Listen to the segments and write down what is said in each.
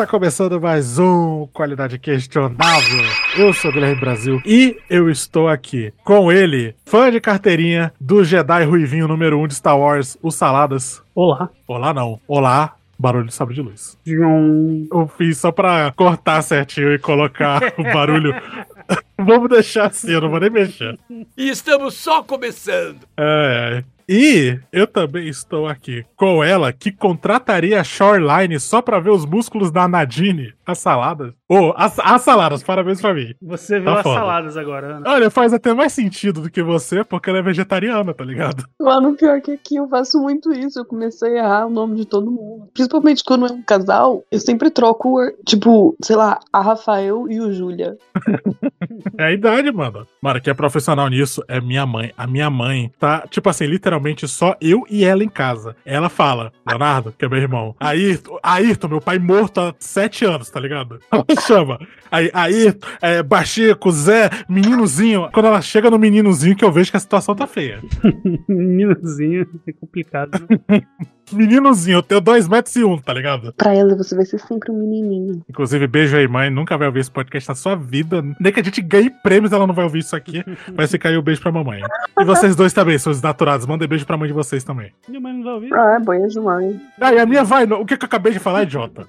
Está começando mais um Qualidade Questionável. Eu sou o Guilherme Brasil e eu estou aqui com ele, fã de carteirinha do Jedi Ruivinho número 1 um de Star Wars, o Saladas. Olá. Olá não. Olá, barulho de sabre de luz. Eu fiz só pra cortar certinho e colocar o barulho. Vamos deixar assim, eu não vou nem mexer. E estamos só começando. É, é. E eu também estou aqui com ela que contrataria a Shoreline só pra ver os músculos da Nadine, as saladas. Ô, oh, as, as saladas, parabéns pra mim. Você viu Tá as foda. saladas agora, Ana. Olha, faz até mais sentido do que você, porque ela é vegetariana, tá ligado? Mano, pior que aqui eu faço muito isso. Eu comecei a errar o nome de todo mundo. Principalmente quando é um casal, eu sempre troco, tipo, sei lá, a Rafael e o Júlia. É a idade, mano. Mano, quem é profissional nisso é minha mãe. A minha mãe tá, tipo assim, literalmente só eu e ela em casa. Ela fala, Leonardo, que é meu irmão. Ayrton, Ayrton, meu pai morto há sete anos, tá ligado? Chama. Aí, Ayrton, é, Bachico, Zé, meninozinho. Quando ela chega no meninozinho, que eu vejo que a situação tá feia. Meninozinho, é complicado. né? Meninozinho, eu tenho dois metros e um, tá ligado? Pra ela, você vai ser sempre um menininho. Inclusive, beijo aí, mãe. Nunca vai ouvir esse podcast na sua vida. Nem que a gente ganhe prêmios, ela não vai ouvir isso aqui. Vai ficar aí o beijo pra mamãe. E vocês dois também, seus naturados. Mandem beijo pra mãe de vocês também. Minha mãe não vai ouvir. Ah, é banho de mãe. Ah, e a minha vai. O que, que eu acabei de falar, idiota?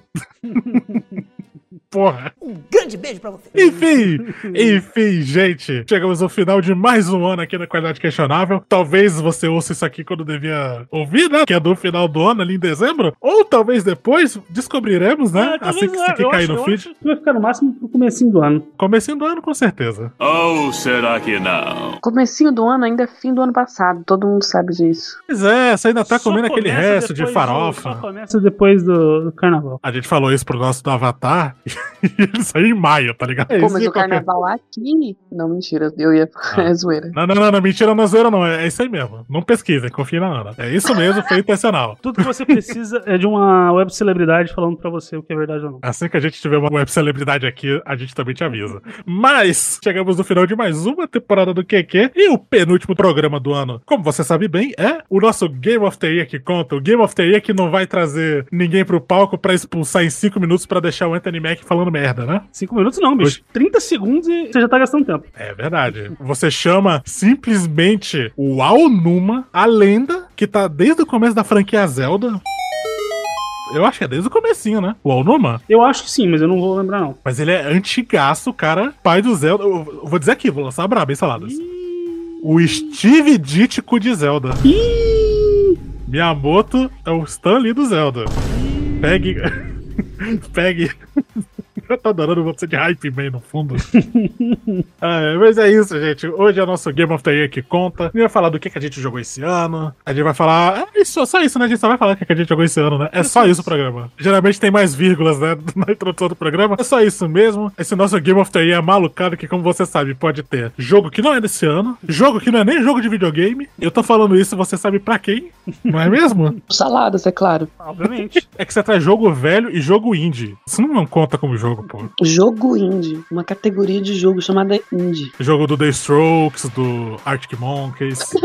Porra. Um grande beijo pra você. Enfim, enfim, gente. Chegamos ao final de mais um ano aqui na Qualidade Questionável. Talvez você ouça isso aqui quando devia ouvir, né? Que é do final do ano, ali em dezembro. Ou talvez depois descobriremos, né? Talvez assim que, se que eu cair acho- no eu feed. acho que Vai ficar no máximo pro comecinho do ano. Comecinho do ano, com certeza. Ou será que não? Comecinho do ano ainda é fim do ano passado. Todo mundo sabe disso. Pois é, você ainda tá Só comendo aquele resto de depois do- farofa. Só começa depois do, do carnaval. A gente falou isso pro nosso do Avatar ele saiu em maio, tá ligado? Pô, Isso mas é o qualquer- carnaval aqui. Não, mentira. Eu ia. Ah. É zoeira. Não, não, não, não, mentira, não é zoeira, não. É isso aí mesmo. Não pesquisem, confia na Ana. É isso mesmo, foi intencional. Tudo que você precisa é de uma web celebridade falando pra você o que é verdade ou não. Assim que a gente tiver uma web celebridade aqui, a gente também te avisa. Mas chegamos no final de mais uma temporada do QQ e o penúltimo programa do ano, como você sabe bem, é o nosso Game of the Year que conta. O Game of the Year que não vai trazer ninguém pro palco pra expulsar em 5 minutos pra deixar o Anthony Mack falando merda, né? Cinco minutos não, bicho. 30 segundos e você já tá gastando tempo. É verdade. Você chama simplesmente o Aonuma, a lenda que tá desde o começo da franquia Zelda. Eu acho que é desde o comecinho, né? O Aonuma. Eu acho que sim, mas eu não vou lembrar não. Mas ele é antigaço, cara. Pai do Zelda. Eu, eu vou dizer aqui, vou lançar brabo, hein, saladas. O Steve Ditko de Zelda. Miyamoto é o Stan Lee do Zelda. Pegue. Pegue. Eu tô adorando você de hype man no fundo. Ah, é, mas é isso, gente. Hoje é o nosso Game of the Year que conta. A gente vai falar do que, que a gente jogou esse ano. A gente vai falar. É isso, só isso, né? A gente só vai falar o que, que a gente jogou esse ano, né? É só isso o programa. Geralmente tem mais vírgulas, né? Na introdução do programa. É só isso mesmo. Esse nosso Game of the Year é malucado que, como você sabe, pode ter jogo que não é desse ano, jogo que não é nem jogo de videogame. Eu tô falando isso, você sabe pra quem? Não é mesmo? Saladas, é claro. Obviamente. É que você traz jogo velho e jogo indie. Isso não conta como jogo, pô. Jogo indie. Uma categoria de jogo chamada indie. Jogo do The Strokes, do Arctic Monkeys.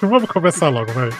Vamos começar logo, vai.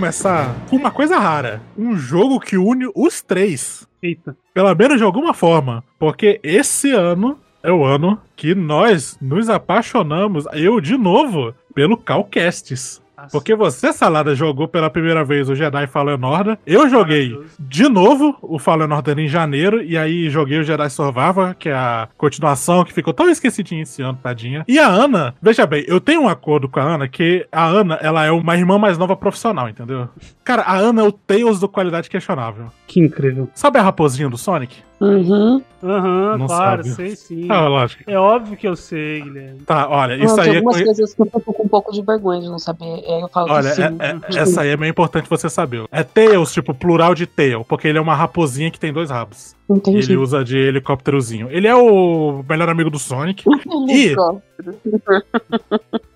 Começar com uma coisa rara. Um jogo que une os três. Eita. Pelo menos de alguma forma. Porque esse ano é o ano que nós nos apaixonamos, eu de novo, pelo Calcastes. Porque você, Salada, jogou pela primeira vez o Jedi Fallen Order. Eu joguei de novo o Fallen Order em janeiro. E aí joguei o Jedi Survivor, que é a continuação que ficou tão esquecidinha esse ano, tadinha. E a Ana, veja bem, eu tenho um acordo com a Ana que a Ana, ela é uma irmã mais nova profissional, entendeu? Cara, a Ana é o Tails do qualidade questionável. Que incrível. Sabe a raposinha do Sonic? Uhum. Aham, Não claro, sabe. sei sim. Ah, lógico. É óbvio que eu sei, Guilherme. Tá, olha, Não, isso tem aí é. algumas coisas que eu tô com um pouco de vergonha de não saber. Aí eu falo Olha, que sim. é- é- essa aí é meio importante você saber. É Tails, tipo, plural de tail, porque ele é uma raposinha que tem dois rabos. Entendi. ele usa de helicópterozinho. Ele é o melhor amigo do Sonic. E- Helicóptero.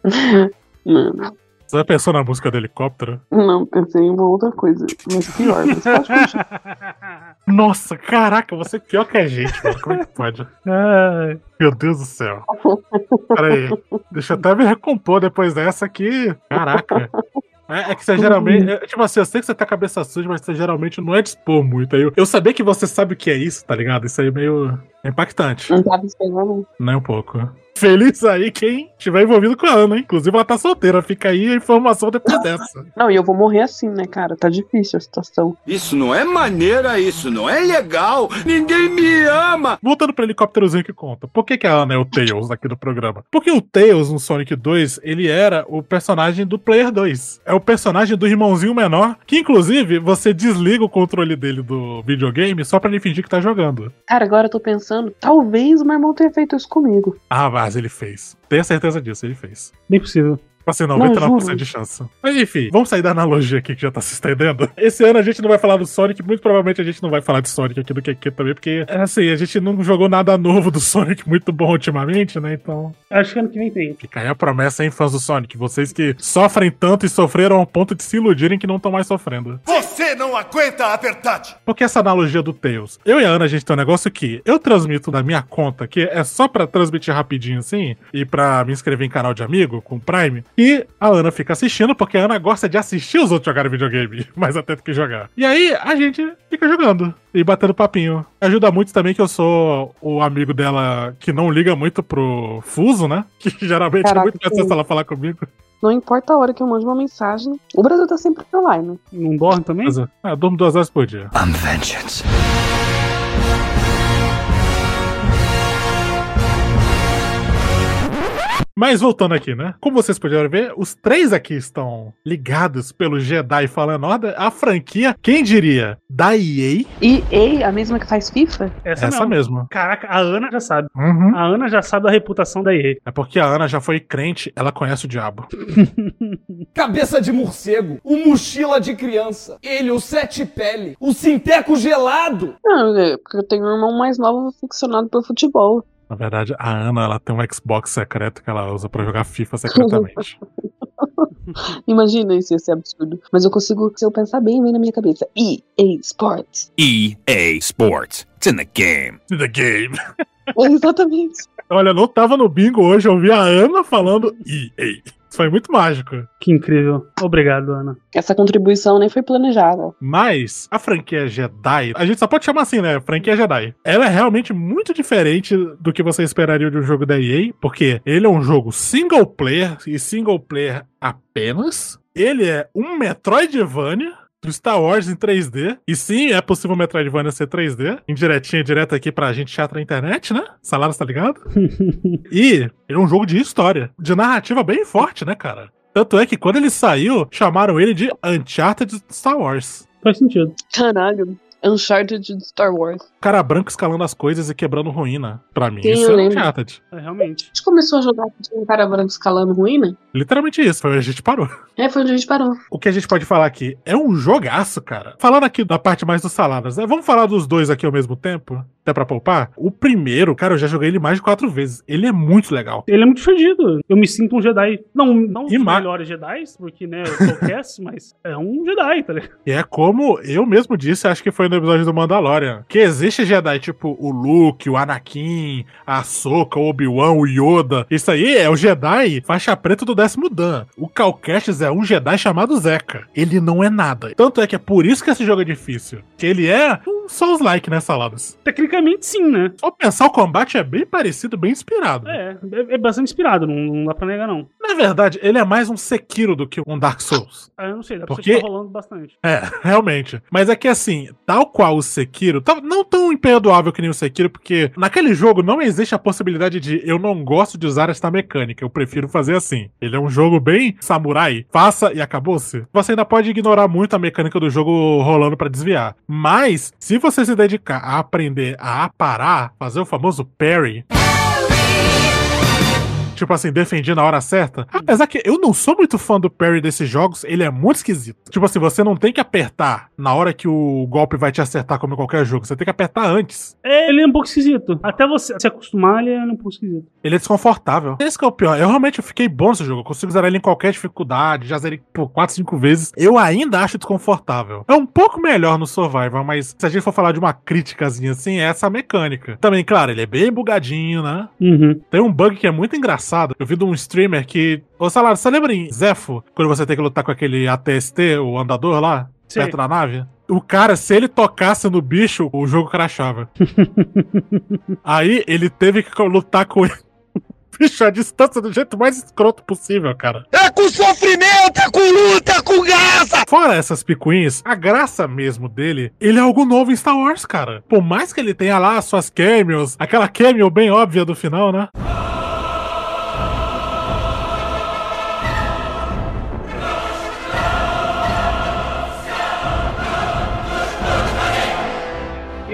Mano, Você já pensou na música do helicóptero? não, pensei em uma outra coisa. Mas pior, mas pode continuar. Nossa, caraca, você é pior que a gente, mano. Como é que pode? Ai, Meu Deus do céu. Peraí. Deixa eu até me recompor depois dessa aqui. Caraca. É, é que você geralmente. é, tipo assim, eu sei que você tá cabeça suja, mas você geralmente não é dispor muito. Aí eu, eu saber que você sabe o que é isso, tá ligado? Isso aí é meio impactante. Não tava esperando. Nem um pouco. Feliz aí quem tiver envolvido com a Ana, hein? Inclusive ela tá solteira. Fica aí a informação depois dessa. Não, e eu vou morrer assim, né, cara? Tá difícil a situação. Isso não é maneira, isso não é legal. Ninguém me ama. Voltando pro helicópterozinho que conta. Por que, que a Ana é o Tails aqui do programa? Porque o Tails no Sonic 2, ele era o personagem do Player 2. É o personagem do irmãozinho menor, que inclusive você desliga o controle dele do videogame só pra ele fingir que tá jogando. Cara, agora eu tô pensando, talvez o meu irmão tenha feito isso comigo. Ah, mas ele fez. Tenha certeza disso, ele fez. bem possível. Tipo assim, Não, 99% juro. de chance. Mas enfim, vamos sair da analogia aqui que já tá se estendendo. Esse ano a gente não vai falar do Sonic, muito provavelmente a gente não vai falar de Sonic aqui do QQ também, porque, é assim, a gente não jogou nada novo do Sonic muito bom ultimamente, né? Então, Acho que ano que vem tem. fica aí a promessa, hein, fãs do Sonic. Vocês que sofrem tanto e sofreram ao ponto de se iludirem que não estão mais sofrendo. Você não aguenta a verdade! Porque essa analogia do Tails. Eu e a Ana, a gente tem um negócio que eu transmito da minha conta, que é só pra transmitir rapidinho assim, e pra me inscrever em canal de amigo com Prime. E a Ana fica assistindo, porque a Ana gosta de assistir os outros jogarem videogame, mais até do que jogar. E aí a gente fica jogando e batendo papinho. Ajuda muito também que eu sou o amigo dela que não liga muito pro fuso, né? Que geralmente é Caraca, muito mais sim. fácil ela falar comigo. Não importa a hora que eu mando uma mensagem. O Brasil tá sempre online. Não dorme também? Ah, eu durmo duas horas por dia. I'm vengeance. Mas voltando aqui, né? Como vocês puderam ver, os três aqui estão ligados pelo Jedi Fallen Order, a franquia, quem diria, da EA, E ei, a mesma que faz FIFA? Essa, essa não. mesmo. Caraca, a Ana já sabe. Uhum. A Ana já sabe da reputação da EA. É porque a Ana já foi crente, ela conhece o diabo. Cabeça de morcego, o mochila de criança, ele, o sete pele, o sinteco gelado. Não, é porque eu tenho um irmão mais novo aficionado por futebol. Na verdade, a Ana, ela tem um Xbox secreto que ela usa pra jogar FIFA secretamente. Imagina isso, ia ser absurdo. Mas eu consigo, se eu pensar bem, vem na minha cabeça. EA Sports. EA Sports. It's in the game. The game. Exatamente. Olha, eu não tava no bingo hoje, eu vi a Ana falando EA. Foi muito mágico. Que incrível. Obrigado, Ana. Essa contribuição nem foi planejada. Mas a franquia Jedi, a gente só pode chamar assim, né? Franquia Jedi. Ela é realmente muito diferente do que você esperaria de um jogo da EA, porque ele é um jogo single player e single player apenas. Ele é um Metroidvania. Do Star Wars em 3D. E sim, é possível o Metroidvania ser 3D. Indiretinha, direto aqui pra gente chata na internet, né? Salário, tá ligado? e ele é um jogo de história. De narrativa bem forte, né, cara? Tanto é que quando ele saiu, chamaram ele de Uncharted Star Wars. Faz sentido. Caralho. Uncharted de Star Wars. Cara branco escalando as coisas e quebrando ruína. Pra mim, Sim, isso eu é lembro. Uncharted. É, realmente. A gente começou a jogar com um cara branco escalando ruína. Literalmente isso, foi onde a gente parou. É, foi onde a gente parou. O que a gente pode falar aqui é um jogaço, cara. Falando aqui da parte mais dos saladas, né? Vamos falar dos dois aqui ao mesmo tempo? Até pra poupar? O primeiro, cara, eu já joguei ele mais de quatro vezes. Ele é muito legal. Ele é muito fedido. Eu me sinto um Jedi. Não, não E os ma- melhores Jedi, porque, né, eu sou cast, mas é um Jedi, tá ligado? E é como eu mesmo disse, acho que foi no episódio do Mandalorian, que existe Jedi tipo o Luke, o Anakin, a Ahsoka, o Obi-Wan, o Yoda. Isso aí é o Jedi faixa preta do décimo Dan. O Cal Kestis é um Jedi chamado Zeca. Ele não é nada. Tanto é que é por isso que esse jogo é difícil. Que ele é um Souls-like, né, Saladas? Tecnicamente, sim, né? Só pensar, o combate é bem parecido, bem inspirado. É, é, é bastante inspirado, não, não dá pra negar, não. Na verdade, ele é mais um Sekiro do que um Dark Souls. Ah, eu não sei, dá pra Porque- ficar rolando bastante. É, realmente. Mas é que assim, tal qual o Sekiro, tá- não tão imperdoável que nem o Sekiro, porque naquele jogo não existe a possibilidade de eu não gosto de usar esta mecânica, eu prefiro fazer assim. Ele é um jogo bem samurai, faça e acabou-se. Você ainda pode ignorar muito a mecânica do jogo rolando pra desviar. Mas, se você se dedicar a aprender a parar, fazer o famoso parry, Tipo assim, defendi na hora certa. Apesar que eu não sou muito fã do parry desses jogos, ele é muito esquisito. Tipo assim, você não tem que apertar na hora que o golpe vai te acertar, como em qualquer jogo. Você tem que apertar antes. É, Ele é um pouco esquisito. Até você se acostumar, ele é um pouco esquisito. Ele é desconfortável. Esse que é o pior. Eu realmente fiquei bom nesse jogo. Eu consigo zerar ele em qualquer dificuldade. Já zerei por 4, 5 vezes. Eu ainda acho desconfortável. É um pouco melhor no Survival, mas se a gente for falar de uma críticazinha assim, é essa mecânica. Também, claro, ele é bem bugadinho, né? Uhum. Tem um bug que é muito engraçado. Eu vi de um streamer que. Ô, Salário, você lembra em Zefo, quando você tem que lutar com aquele ATST, o andador lá, Sim. perto da nave? O cara, se ele tocasse no bicho, o jogo crashava. Aí ele teve que lutar com ele. Bicho, a distância do jeito mais escroto possível, cara. É com sofrimento, é com luta, é com graça! Fora essas picuinhas, a graça mesmo dele, ele é algo novo em Star Wars, cara. Por mais que ele tenha lá suas cameos, aquela cameo bem óbvia do final, né?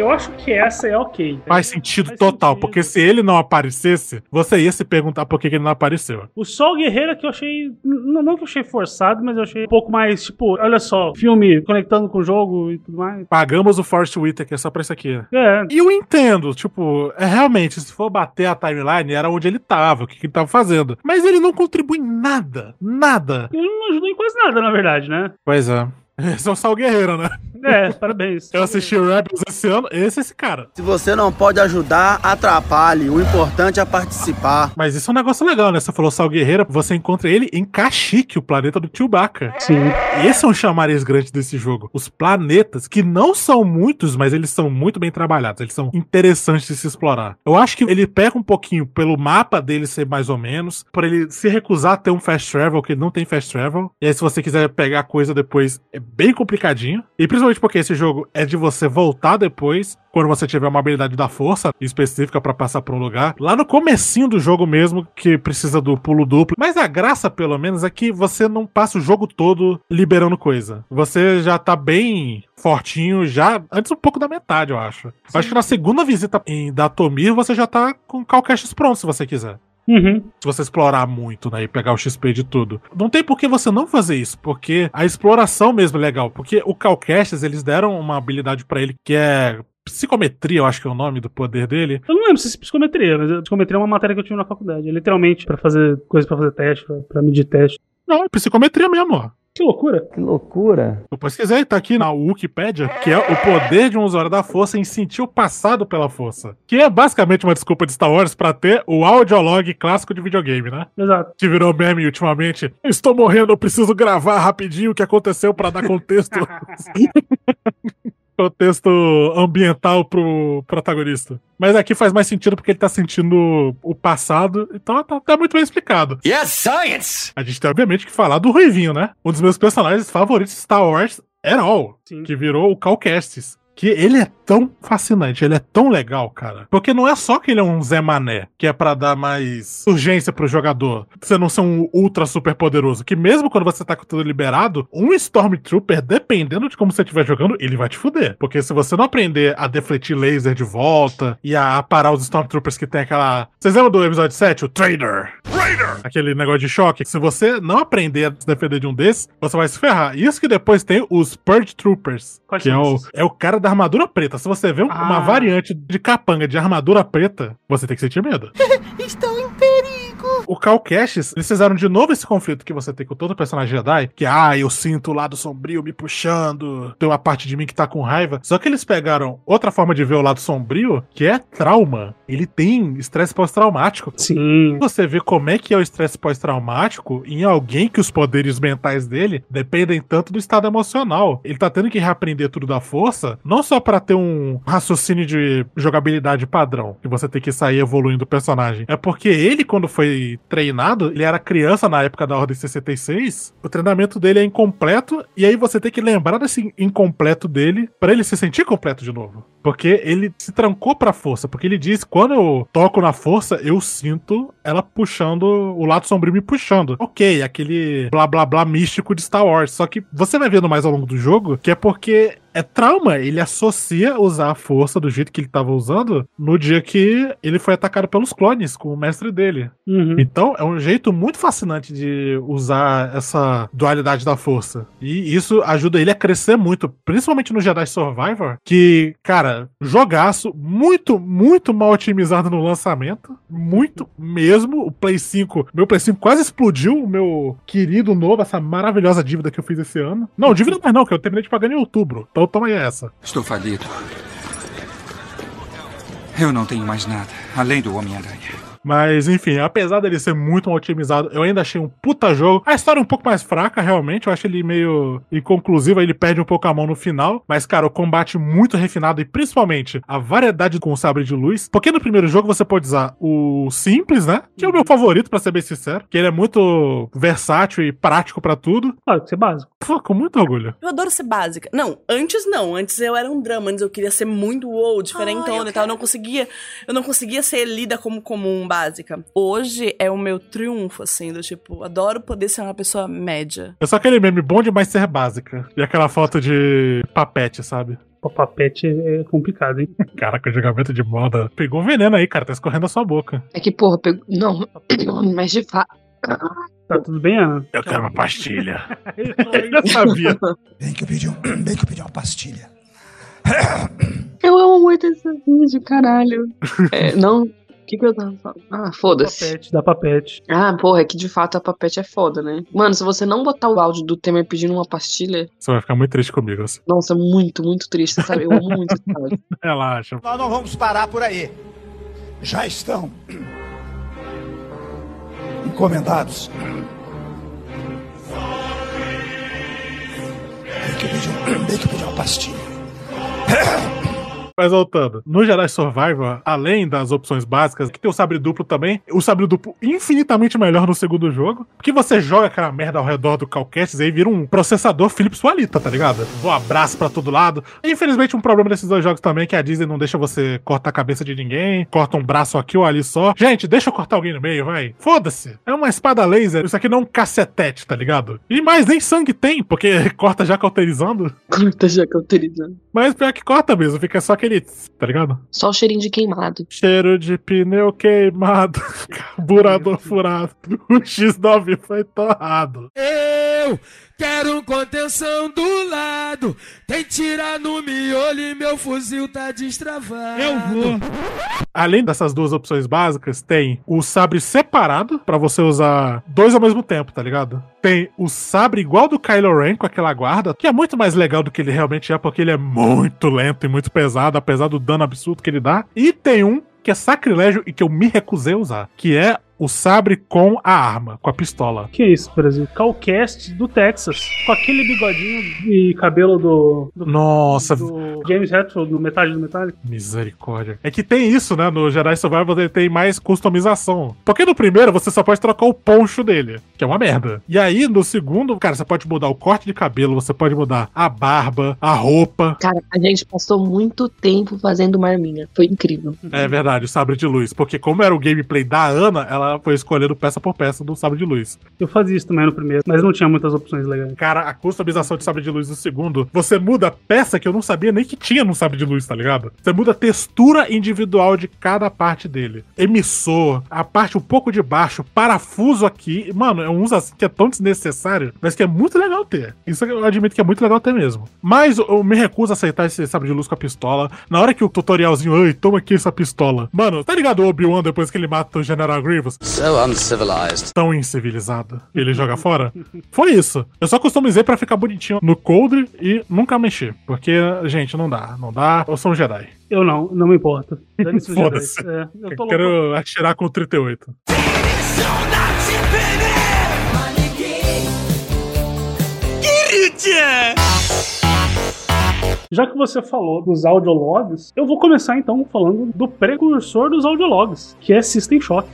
Eu acho que essa é ok. Faz sentido Faz total, sentido. porque se ele não aparecesse, você ia se perguntar por que ele não apareceu. O Sol Guerreiro que eu achei. Não, não que eu achei forçado, mas eu achei um pouco mais, tipo, olha só, filme conectando com o jogo e tudo mais. Pagamos o Forrest Whitaker só pra isso aqui. É. E eu entendo, tipo, é realmente, se for bater a timeline, era onde ele tava, o que, que ele tava fazendo. Mas ele não contribui em nada, nada. Ele não ajudou em quase nada, na verdade, né? Pois é. Esse é o Sal Guerreiro, né? É, parabéns. Eu assisti o Rebels esse ano, esse é esse cara. Se você não pode ajudar, atrapalhe. O importante é participar. Mas isso é um negócio legal, né? Você falou Sal Guerreiro, você encontra ele em Kashyyyk, o planeta do Chewbacca. Sim. Esse é um chamariz grande desse jogo. Os planetas, que não são muitos, mas eles são muito bem trabalhados. Eles são interessantes de se explorar. Eu acho que ele pega um pouquinho pelo mapa dele ser mais ou menos, por ele se recusar a ter um fast travel, que ele não tem fast travel. E aí, se você quiser pegar coisa depois, é bem complicadinho. E principalmente porque esse jogo é de você voltar depois, quando você tiver uma habilidade da força específica pra passar por um lugar. Lá no comecinho do jogo mesmo, que precisa do pulo duplo. Mas a graça, pelo menos, é que você não passa o jogo todo liberando coisa. Você já tá bem fortinho, já antes um pouco da metade, eu acho. Eu acho que na segunda visita em Datomir, você já tá com calcaches prontos, se você quiser. Uhum. Se você explorar muito, né, e pegar o XP de tudo. Não tem por que você não fazer isso, porque a exploração mesmo é legal. Porque o Calcaches, eles deram uma habilidade pra ele que é psicometria, eu acho que é o nome do poder dele. Eu não lembro se é psicometria, mas psicometria é uma matéria que eu tive na faculdade. É literalmente pra fazer coisa pra fazer teste, pra medir teste. Não, é psicometria mesmo, ó. Que loucura. Que loucura. Eu pesquisei, tá aqui na Wikipedia, que é o poder de um usuário da força em sentir o passado pela força. Que é basicamente uma desculpa de Star Wars pra ter o audiolog clássico de videogame, né? Exato. Que virou meme ultimamente. Estou morrendo, eu preciso gravar rapidinho o que aconteceu pra dar contexto. contexto ambiental pro protagonista. Mas aqui faz mais sentido porque ele tá sentindo o passado, então tá, tá muito bem explicado. Yes, science! A gente tem, obviamente, que falar do Ruivinho, né? Um dos meus personagens favoritos de Star Wars at all, Sim. que virou o Calcastes. Que ele é tão fascinante, ele é tão legal, cara. Porque não é só que ele é um Zé Mané, que é pra dar mais urgência pro jogador. Você não ser um ultra super poderoso. Que mesmo quando você tá com tudo liberado, um Stormtrooper, dependendo de como você estiver jogando, ele vai te fuder. Porque se você não aprender a defletir laser de volta e a parar os Stormtroopers que tem aquela. Vocês lembram do episódio 7? O Trader? Aquele negócio de choque. Se você não aprender a se defender de um desses, você vai se ferrar. Isso que depois tem os Purge Troopers. Quais que é o, é o cara da armadura preta. Se você vê um- uma Ah. variante de capanga de armadura preta, você tem que sentir medo. Perigo. O Cal Kestis, eles fizeram de novo esse conflito que você tem com todo personagem Jedi, que, ah, eu sinto o lado sombrio me puxando, tem uma parte de mim que tá com raiva. Só que eles pegaram outra forma de ver o lado sombrio, que é trauma. Ele tem estresse pós-traumático. Sim. Você vê como é que é o estresse pós-traumático em alguém que os poderes mentais dele dependem tanto do estado emocional. Ele tá tendo que reaprender tudo da força, não só pra ter um raciocínio de jogabilidade padrão, que você tem que sair evoluindo o personagem. É porque ele, quando foi treinado, ele era criança na época da Ordem 66, o treinamento dele é incompleto, e aí você tem que lembrar desse incompleto dele pra ele se sentir completo de novo. Porque ele se trancou pra força. Porque ele diz: quando eu toco na força, eu sinto ela puxando, o lado sombrio me puxando. Ok, aquele blá blá blá místico de Star Wars. Só que você vai vendo mais ao longo do jogo que é porque é trauma. Ele associa usar a força do jeito que ele tava usando no dia que ele foi atacado pelos clones com o mestre dele. Uhum. Então é um jeito muito fascinante de usar essa dualidade da força. E isso ajuda ele a crescer muito, principalmente no Jedi Survivor, que, cara, jogaço muito, muito mal otimizado no lançamento. Muito mesmo. O Play 5, meu Play 5 quase explodiu, o meu querido novo, essa maravilhosa dívida que eu fiz esse ano. Não, dívida é não, que eu terminei de pagar em outubro. Então toma aí essa. Estou falido. Eu não tenho mais nada, além do Homem-Aranha. Mas, enfim, apesar dele ser muito mal otimizado, eu ainda achei um puta jogo. A história é um pouco mais fraca, realmente. Eu acho ele meio inconclusivo, ele perde um pouco a mão no final. Mas, cara, o combate muito refinado e principalmente a variedade com o sabre de luz. Porque no primeiro jogo você pode usar o simples, né? Que é o meu favorito, pra ser bem sincero. Que ele é muito versátil e prático pra tudo. Claro, que ser básico. Pô, com muito orgulho. Eu adoro ser básica. Não, antes não. Antes eu era um drama. Antes eu queria ser muito wow, diferentona e tal. Eu não conseguia. Eu não conseguia ser lida como comum, básica. Hoje é o meu triunfo, assim, do tipo, adoro poder ser uma pessoa média. É só aquele meme bom demais ser básica. E aquela foto de papete, sabe? O papete é complicado, hein? Caraca, o julgamento de moda. Pegou veneno aí, cara. Tá escorrendo a sua boca. É que, porra, pegou. Não, mas de fato. Tá tudo bem, Ana? Eu quero uma pastilha. eu sabia. Bem que eu pedi, um, bem que eu pedi uma pastilha. Eu amo muito esse vídeo, caralho. É, não. O que, que eu tava falando? Ah, foda-se. Papete, dá papete. Ah, porra, é que de fato a papete é foda, né? Mano, se você não botar o áudio do Temer pedindo uma pastilha, Você vai ficar muito triste comigo. assim. nossa, muito, muito triste, sabe? Eu amo muito esse áudio. Relaxa. Nós não vamos parar por aí. Já estão encomendados. Bem que eu pedi, um, bem que eu pedi uma pastilha. Mas voltando, no Jedi Survivor, além das opções básicas, que tem o sabre duplo também, o sabre duplo infinitamente melhor no segundo jogo, porque você joga aquela merda ao redor do Calquestes e aí vira um processador Philips Walita, tá ligado? Um abraço pra todo lado. Infelizmente, um problema desses dois jogos também é que a Disney não deixa você cortar a cabeça de ninguém, corta um braço aqui ou ali só. Gente, deixa eu cortar alguém no meio, vai. Foda-se. É uma espada laser, isso aqui não é um cacetete, tá ligado? E mais, nem sangue tem, porque corta já cauterizando. Corta já cauterizando. Mas pior que corta mesmo, fica só aquele, tá ligado? Só o cheirinho de queimado. Cheiro de pneu queimado, carburador furado, o X9 foi torrado. Eu quero contenção do lado. Tem tirar no miolho e meu fuzil tá destravado. Eu vou. Além dessas duas opções básicas, tem o sabre separado, pra você usar dois ao mesmo tempo, tá ligado? Tem o sabre igual do Kylo Ren com aquela guarda, que é muito mais legal do que ele realmente é, porque ele é muito lento e muito pesado, apesar do dano absurdo que ele dá. E tem um que é sacrilégio e que eu me recusei a usar, que é o sabre com a arma, com a pistola. Que isso, Brasil? Calcast do Texas. Com aquele bigodinho e cabelo do. do Nossa, do James Hetfield, no metade do Metallica. Misericórdia. É que tem isso, né? No Jedi Survival ele tem mais customização. Porque no primeiro você só pode trocar o poncho dele, que é uma merda. E aí no segundo, cara, você pode mudar o corte de cabelo, você pode mudar a barba, a roupa. Cara, a gente passou muito tempo fazendo marminha. Foi incrível. É verdade, o sabre de luz. Porque como era o gameplay da Ana, ela foi escolhendo peça por peça do sabre de luz. Eu fazia isso também no primeiro, mas não tinha muitas opções legais. Cara, a customização de sabre de luz no segundo, você muda a peça que eu não sabia nem que tinha no sabre de luz, tá ligado? Você muda a textura individual de cada parte dele. Emissor, a parte um pouco de baixo, parafuso aqui. Mano, é um uso assim que é tão desnecessário, mas que é muito legal ter. Isso eu admito que é muito legal ter mesmo. Mas eu me recuso a aceitar esse sabre de luz com a pistola. Na hora que o tutorialzinho, ei, toma aqui essa pistola. Mano, tá ligado o Obi-Wan depois que ele mata o General Grievous? So uncivilized. Tão incivilizado. Ele joga fora? Foi isso. Eu só customizei pra ficar bonitinho no coldre e nunca mexer. Porque, gente, não dá. Não dá. Eu sou um Jedi. Eu não, não me os Foda-se. É, eu quero louco. atirar com o 38. Já que você falou dos audiologs, eu vou começar então falando do precursor dos audiologs, que é System Shock.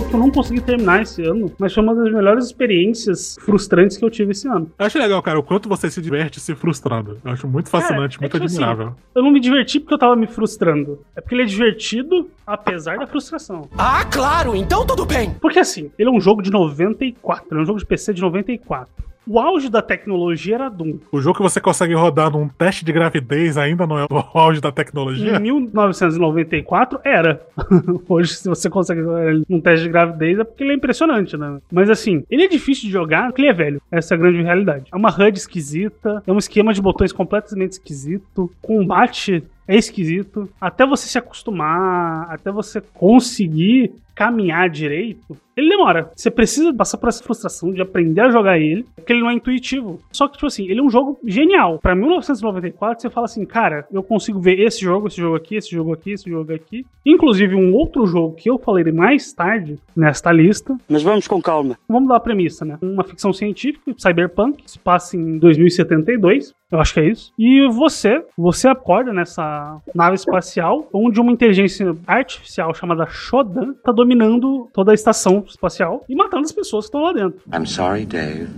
Consegui terminar esse ano, mas foi uma das melhores experiências frustrantes que eu tive esse ano. Eu acho legal, cara, o quanto você se diverte se frustrando. Eu acho muito fascinante, É, é muito assim, admirável. eu não me diverti porque eu tava me frustrando. É porque ele é divertido, apesar da frustração. Ah, claro, então tudo bem. Porque assim, ele é um jogo de 94, ele é um jogo de PC de 94. O auge da tecnologia era Doom. O jogo que você consegue rodar num teste de gravidez ainda não é o auge da tecnologia? Em 1994 era. Hoje, se você consegue num teste de gravidez, é porque ele é impressionante, né? Mas assim, ele é difícil de jogar porque ele é velho. Essa é a grande realidade. É uma HUD esquisita, é um esquema de botões completamente esquisito. Combate é esquisito. Até você se acostumar, até você conseguir caminhar direito, ele demora. Você precisa passar por essa frustração de aprender a jogar ele, porque ele não é intuitivo. Só que, tipo assim, ele é um jogo genial. Pra 1994, você fala assim, cara, eu consigo ver esse jogo, esse jogo aqui, esse jogo aqui, esse jogo aqui. Inclusive, um outro jogo que eu falei mais tarde nesta lista. Mas vamos com calma. Vamos dar a premissa, né? Uma ficção científica, cyberpunk, que se passa em 2072. Eu acho que é isso. E você, você acorda nessa nave espacial, onde uma inteligência artificial chamada Shodan tá dominando toda a estação espacial e matando as pessoas que estão lá dentro. I'm sorry, Dave.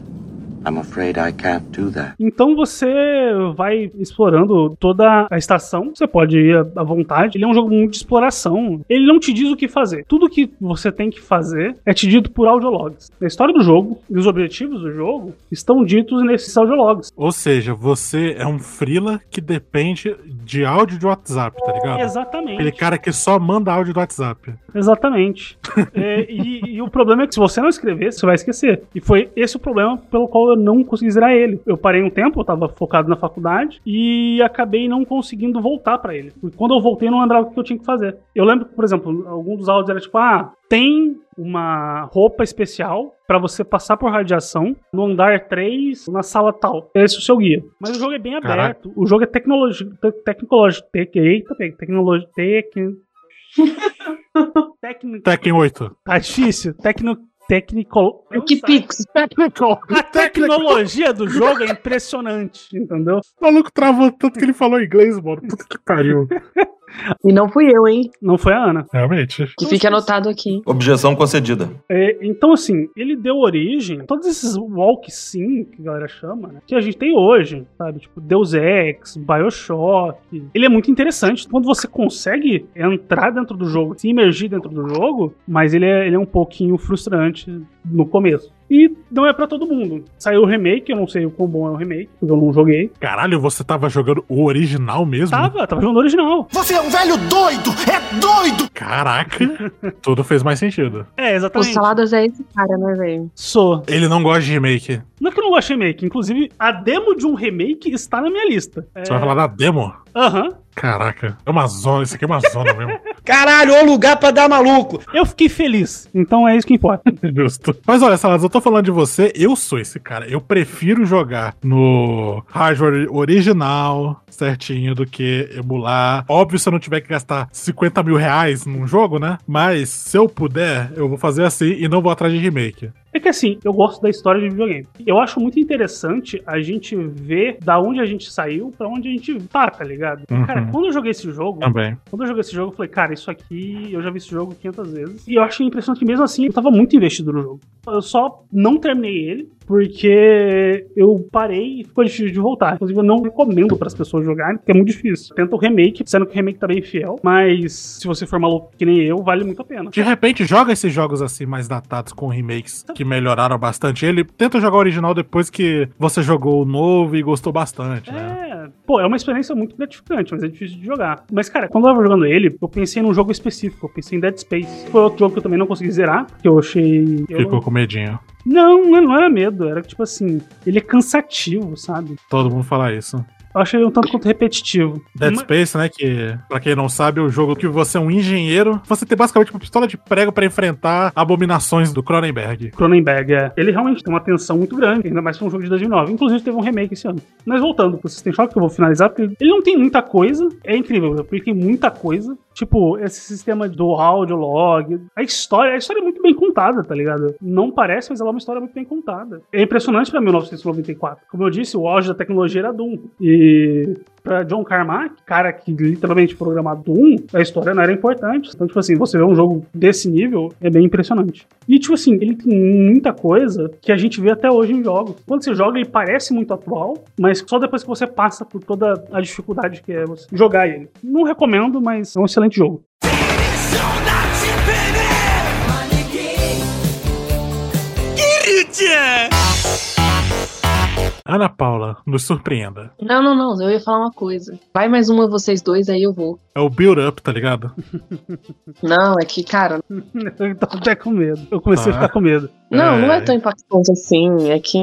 I'm afraid I can't do that. Então você vai explorando toda a estação, você pode ir à vontade. Ele é um jogo muito de exploração. Ele não te diz o que fazer. Tudo que você tem que fazer é te dito por audiologs. A história do jogo e os objetivos do jogo estão ditos nesses audiologs. Ou seja, você é um frila que depende de áudio de WhatsApp, tá ligado? Exatamente. Aquele cara que só manda áudio do WhatsApp. Exatamente. É, e, e o problema é que se você não escrever, você vai esquecer. E foi esse o problema pelo qual eu não consegui zerar ele. Eu parei um tempo, eu tava focado na faculdade e acabei não conseguindo voltar pra ele. Porque quando eu voltei, eu não lembrava o que eu tinha que fazer. Eu lembro que, por exemplo, algum dos áudios era tipo, ah, tem uma roupa especial pra você passar por radiação no andar 3, na sala tal. Esse é o seu guia. Mas o jogo é bem Caraca. aberto. O jogo é tecnologia, tecnológico, tec, eita, tec- tecnologia, tec, técnico, Tekken 8. Tá difícil. Tecno, técnico, Equipix. Technical. a tecnologia do jogo é impressionante, entendeu? O maluco travou tanto que ele falou inglês, mano. Puta que pariu. E não fui eu, hein? Não foi a Ana. Realmente. Que fique anotado aqui. Objeção concedida. É, então, assim, ele deu origem a todos esses walk sim que a galera chama, né? Que a gente tem hoje, sabe? Tipo, Deus Ex, Bioshock. Ele é muito interessante. Quando você consegue entrar dentro do jogo, se imergir dentro do jogo, mas ele é, ele é um pouquinho frustrante no começo. E não é pra todo mundo. Saiu o remake, eu não sei o quão bom é o remake, porque eu não joguei. Caralho, você tava jogando o original mesmo? Tava, tava jogando o original. Você é um velho doido! É doido! Caraca. Tudo fez mais sentido. É, O exatamente. Saladas é esse cara, né, velho? Sou. Ele não gosta de remake. Não é que eu não gosto de remake, inclusive a demo de um remake está na minha lista. É, Você vai falar da demo? Aham. Caraca. É uma zona. Isso aqui é uma zona mesmo. Caralho, ô lugar pra dar maluco. Eu fiquei feliz, então é isso que importa. Justo. Mas olha, Saladas, eu tô falando de você, eu sou esse cara. Eu prefiro jogar no hardware original, certinho, do que emular. Óbvio, se eu não tiver que gastar 50 mil reais num jogo, né? Mas se eu puder, eu vou fazer assim e não vou atrás de remake. É que assim, eu gosto da história de videogame. Eu acho muito interessante a gente ver da onde a gente saiu pra onde a gente tá, tá ligado? Uhum. Cara, quando eu joguei esse jogo, Também. quando eu joguei esse jogo, eu falei, cara, isso aqui, eu já vi esse jogo 500 vezes. E eu achei impressionante que mesmo assim, eu tava muito investido no jogo. Eu só não terminei ele, porque eu parei e ficou difícil de voltar. Inclusive, eu não recomendo para as pessoas jogarem, porque é muito difícil. Tenta o remake, sendo que o remake tá bem fiel, mas se você for maluco que nem eu, vale muito a pena. De repente, joga esses jogos assim mais datados com remakes que melhoraram bastante ele. Tenta jogar o original depois que você jogou o novo e gostou bastante, né? É, pô, é uma experiência muito gratificante, mas é difícil de jogar. Mas, cara, quando eu tava jogando ele, eu pensei num jogo específico, eu pensei em Dead Space. Foi outro jogo que eu também não consegui zerar, que eu achei. eu Ficou com medinho. Não, não era medo, era tipo assim, ele é cansativo, sabe? Todo mundo fala isso. Eu achei ele um tanto quanto repetitivo. Dead Space, né? Que, pra quem não sabe, é o jogo que você é um engenheiro. Você tem basicamente uma pistola de prego pra enfrentar abominações do Cronenberg. Cronenberg, é. Ele realmente tem uma tensão muito grande, ainda mais pra um jogo de 2009. Inclusive, teve um remake esse ano. Mas voltando pro System Shock, que eu vou finalizar, porque ele não tem muita coisa. É incrível, porque tem muita coisa. Tipo, esse sistema do áudio log. A história, a história é muito bem contada. contada, tá ligado? Não parece, mas ela é uma história muito bem contada. É impressionante pra 1994. Como eu disse, o auge da tecnologia era Doom. E pra John Carmack, cara que literalmente programado Doom, a história não era importante. Então, tipo assim, você vê um jogo desse nível, é bem impressionante. E, tipo assim, ele tem muita coisa que a gente vê até hoje em jogos. Quando você joga, ele parece muito atual, mas só depois que você passa por toda a dificuldade que é você jogar ele. Não recomendo, mas é um excelente jogo. Ana Paula, nos surpreenda. Não, não, não. Eu ia falar uma coisa. Vai mais uma vocês dois, aí eu vou. É o build up, tá ligado? Não, é que, cara. eu tô até com medo. Eu comecei Tá. a ficar com medo. Não, não é tão impactante assim. É que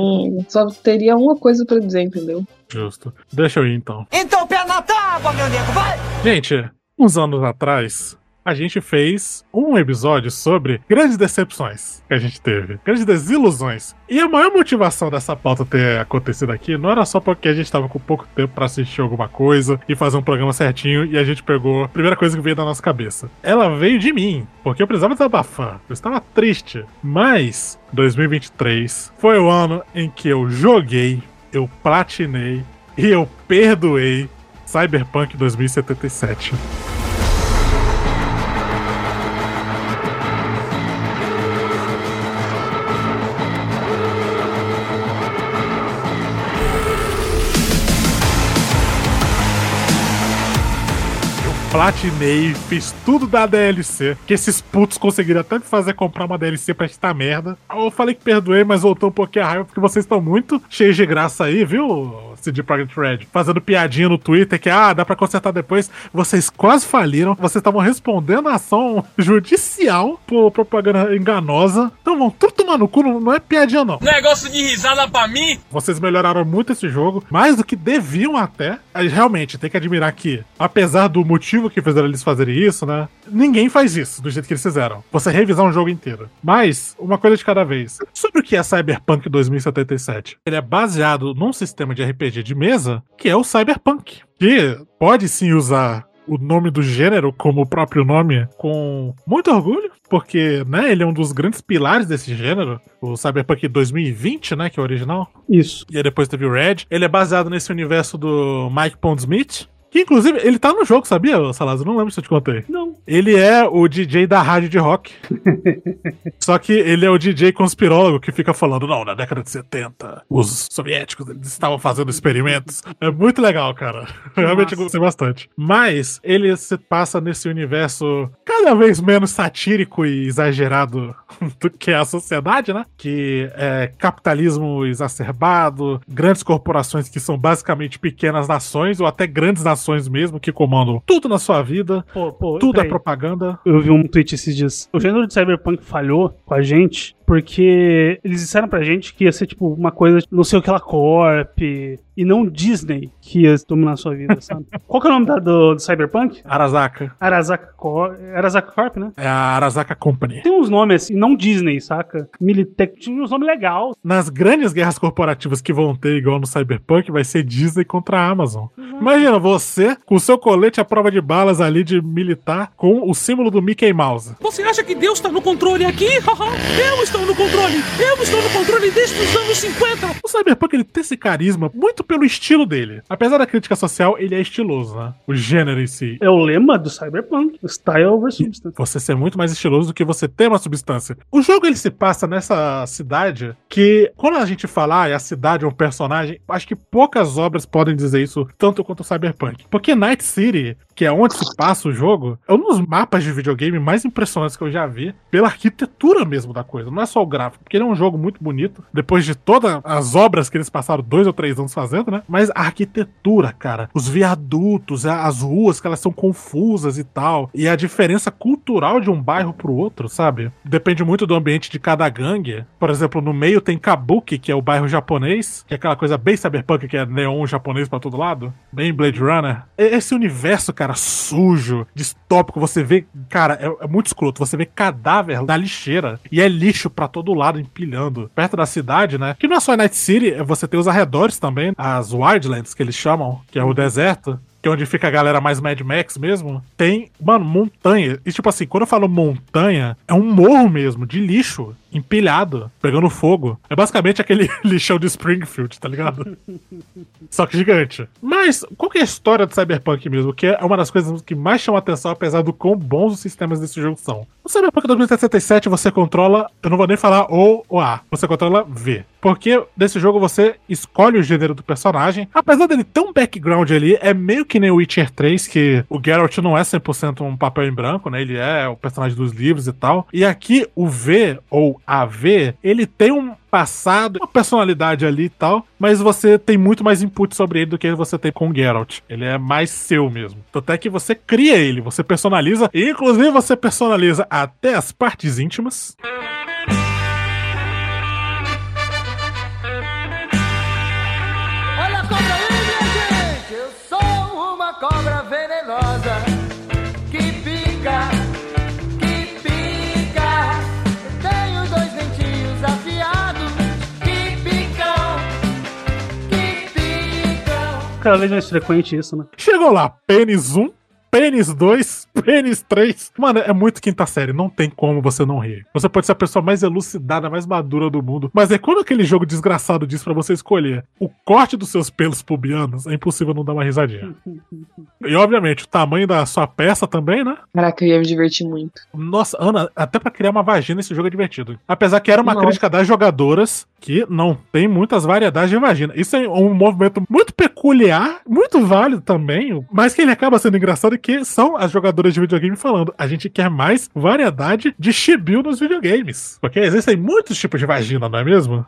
só teria uma coisa pra dizer, entendeu? Justo. Deixa eu ir então. Então, pé na tábua, meu nego, vai! Gente, uns anos atrás, a gente fez um episódio sobre grandes decepções que a gente teve, grandes desilusões. E a maior motivação dessa pauta ter acontecido aqui não era só porque a gente tava com pouco tempo pra assistir alguma coisa e fazer um programa certinho e a gente pegou a primeira coisa que veio da nossa cabeça. Ela veio de mim, porque eu precisava desabafar, eu estava triste. Mas 2023 foi o ano em que eu joguei, eu platinei e eu perdoei Cyberpunk 2077. Platinei, fiz tudo da DLC, que esses putos conseguiram até me fazer comprar uma DLC pra esta merda. Eu falei que perdoei, mas voltou um pouquinho a raiva, porque vocês estão muito cheios de graça aí, viu, CD Projekt Red? Fazendo piadinha no Twitter que, ah, dá pra consertar depois. Vocês quase faliram, vocês estavam respondendo a ação judicial por propaganda enganosa. Então vão tudo tomar no cu, não, é piadinha não. Negócio de risada pra mim? Vocês melhoraram muito esse jogo, mais do que deviam até. Realmente, tem que admirar que, apesar do motivo que fizeram eles fazerem isso, né? Ninguém faz isso do jeito que eles fizeram. Você revisar um jogo inteiro. Mas, uma coisa de cada vez. Sobre o que é Cyberpunk 2077? Ele é baseado num sistema de RPG de mesa que é o Cyberpunk. Que pode sim usar o nome do gênero como o próprio nome com muito orgulho, porque, né, ele é um dos grandes pilares desse gênero, o Cyberpunk 2020, né, que é o original. Isso. E aí depois teve o Red. Ele é baseado nesse universo do Mike Pondsmith, que inclusive ele tá no jogo, sabia, Salazar? Não lembro se eu te contei. Não. Ele é o DJ da rádio de rock. Só que ele é o DJ conspirólogo que fica falando, não, na década de 70, os soviéticos eles estavam fazendo experimentos. É muito legal, cara. Realmente gostei bastante. Mas ele se passa nesse universo cada vez menos satírico e exagerado do que é a sociedade, né? Que é capitalismo exacerbado, grandes corporações que são basicamente pequenas nações ou até grandes nações mesmo que comandam tudo na sua vida. Pô, pô, tudo é propaganda. Eu vi um tweet esses dias. O gênero de Cyberpunk falhou com a gente porque eles disseram pra gente que ia ser tipo uma coisa, não sei o que lá, Corp, e não Disney que ia dominar a sua vida, sabe? Qual que é o nome da, do, do Cyberpunk? Arasaka. Arasaka Corp, Arasaka Corp, né? É a Arasaka Company. Tem uns nomes assim, não Disney, saca? Militech, tinha uns nomes legais. Nas grandes guerras corporativas que vão ter, igual no Cyberpunk, vai ser Disney contra a Amazon. Imagina você com o seu colete à prova de balas ali de militar com o símbolo do Mickey Mouse. Você acha que Deus tá no controle aqui? Haha, Eu estou no controle! Eu estou no controle desde os anos 50! O Cyberpunk ele tem esse carisma muito pelo estilo dele. Apesar da crítica social, ele é estiloso, né? O gênero em si. É o lema do Cyberpunk, style over substance. Você ser muito mais estiloso do que você ter uma substância. O jogo ele se passa nessa cidade que, quando a gente falar e a cidade é um personagem, acho que poucas obras podem dizer isso tanto quanto o Cyberpunk. Porque Night City, que é onde se passa o jogo, é um dos mapas de videogame mais impressionantes que eu já vi, pela arquitetura mesmo da coisa. Não é só o gráfico, porque ele é um jogo muito bonito, depois de todas as obras que eles passaram dois ou três anos fazendo, né? Mas a arquitetura, cara, os viadutos, as ruas, que elas são confusas e tal, e a diferença cultural de um bairro pro outro, sabe? Depende muito do ambiente de cada gangue. Por exemplo, no meio tem Kabuki, que é o bairro japonês, que é aquela coisa bem cyberpunk, que é neon japonês pra todo lado, bem Blade Runner. Esse universo, cara, sujo, distópico, você vê, cara, é, é muito escroto, você vê cadáver na lixeira, e é lixo pra todo lado, empilhando. Perto da cidade, né? Que não é só Night City, é- você tem os arredores também, as Wildlands, que eles chamam, que é o deserto. Que é onde fica a galera mais Mad Max mesmo, tem, mano, montanha. E tipo assim, quando eu falo montanha, é um morro mesmo, de lixo, empilhado, pegando fogo. É basicamente aquele lixão de Springfield, tá ligado? Só que gigante. Mas, qual que é a história do Cyberpunk mesmo? Que é uma das coisas que mais chama atenção, apesar do quão bons os sistemas desse jogo são. No Cyberpunk 2077 você controla, eu não vou nem falar O ou A, você controla V. Porque nesse jogo você escolhe o gênero do personagem. Apesar dele ter um background ali, é meio que nem o Witcher 3, que o Geralt não é 100% um papel em branco, né? Ele é o personagem dos livros e tal. E aqui o V, ou AV, ele tem um passado, uma personalidade ali e tal, mas você tem muito mais input sobre ele do que você tem com o Geralt. Ele é mais seu mesmo. Tanto é que você cria ele, você personaliza, e inclusive você personaliza até as partes íntimas. Olha Cada vez mais frequente isso, né? Chegou lá, pênis 1, pênis 2, pênis 3. Mano, é muito quinta série, não tem como você não rir. Você pode ser a pessoa mais elucidada, mais madura do mundo, mas é quando aquele jogo desgraçado diz pra você escolher o corte dos seus pelos pubianos, é impossível não dar uma risadinha. E obviamente, o tamanho da sua peça também, né? Caraca, eu ia me divertir muito. Nossa, Ana, até pra criar uma vagina esse jogo é divertido. Apesar que era uma Nossa. crítica das jogadoras que não tem muitas variedades de vagina. Isso é um movimento muito peculiar, muito válido também, mas que ele acaba sendo engraçado que são as jogadoras de videogame falando, a gente quer mais variedade de chibiu nos videogames. Porque existem muitos tipos de vagina, não é mesmo?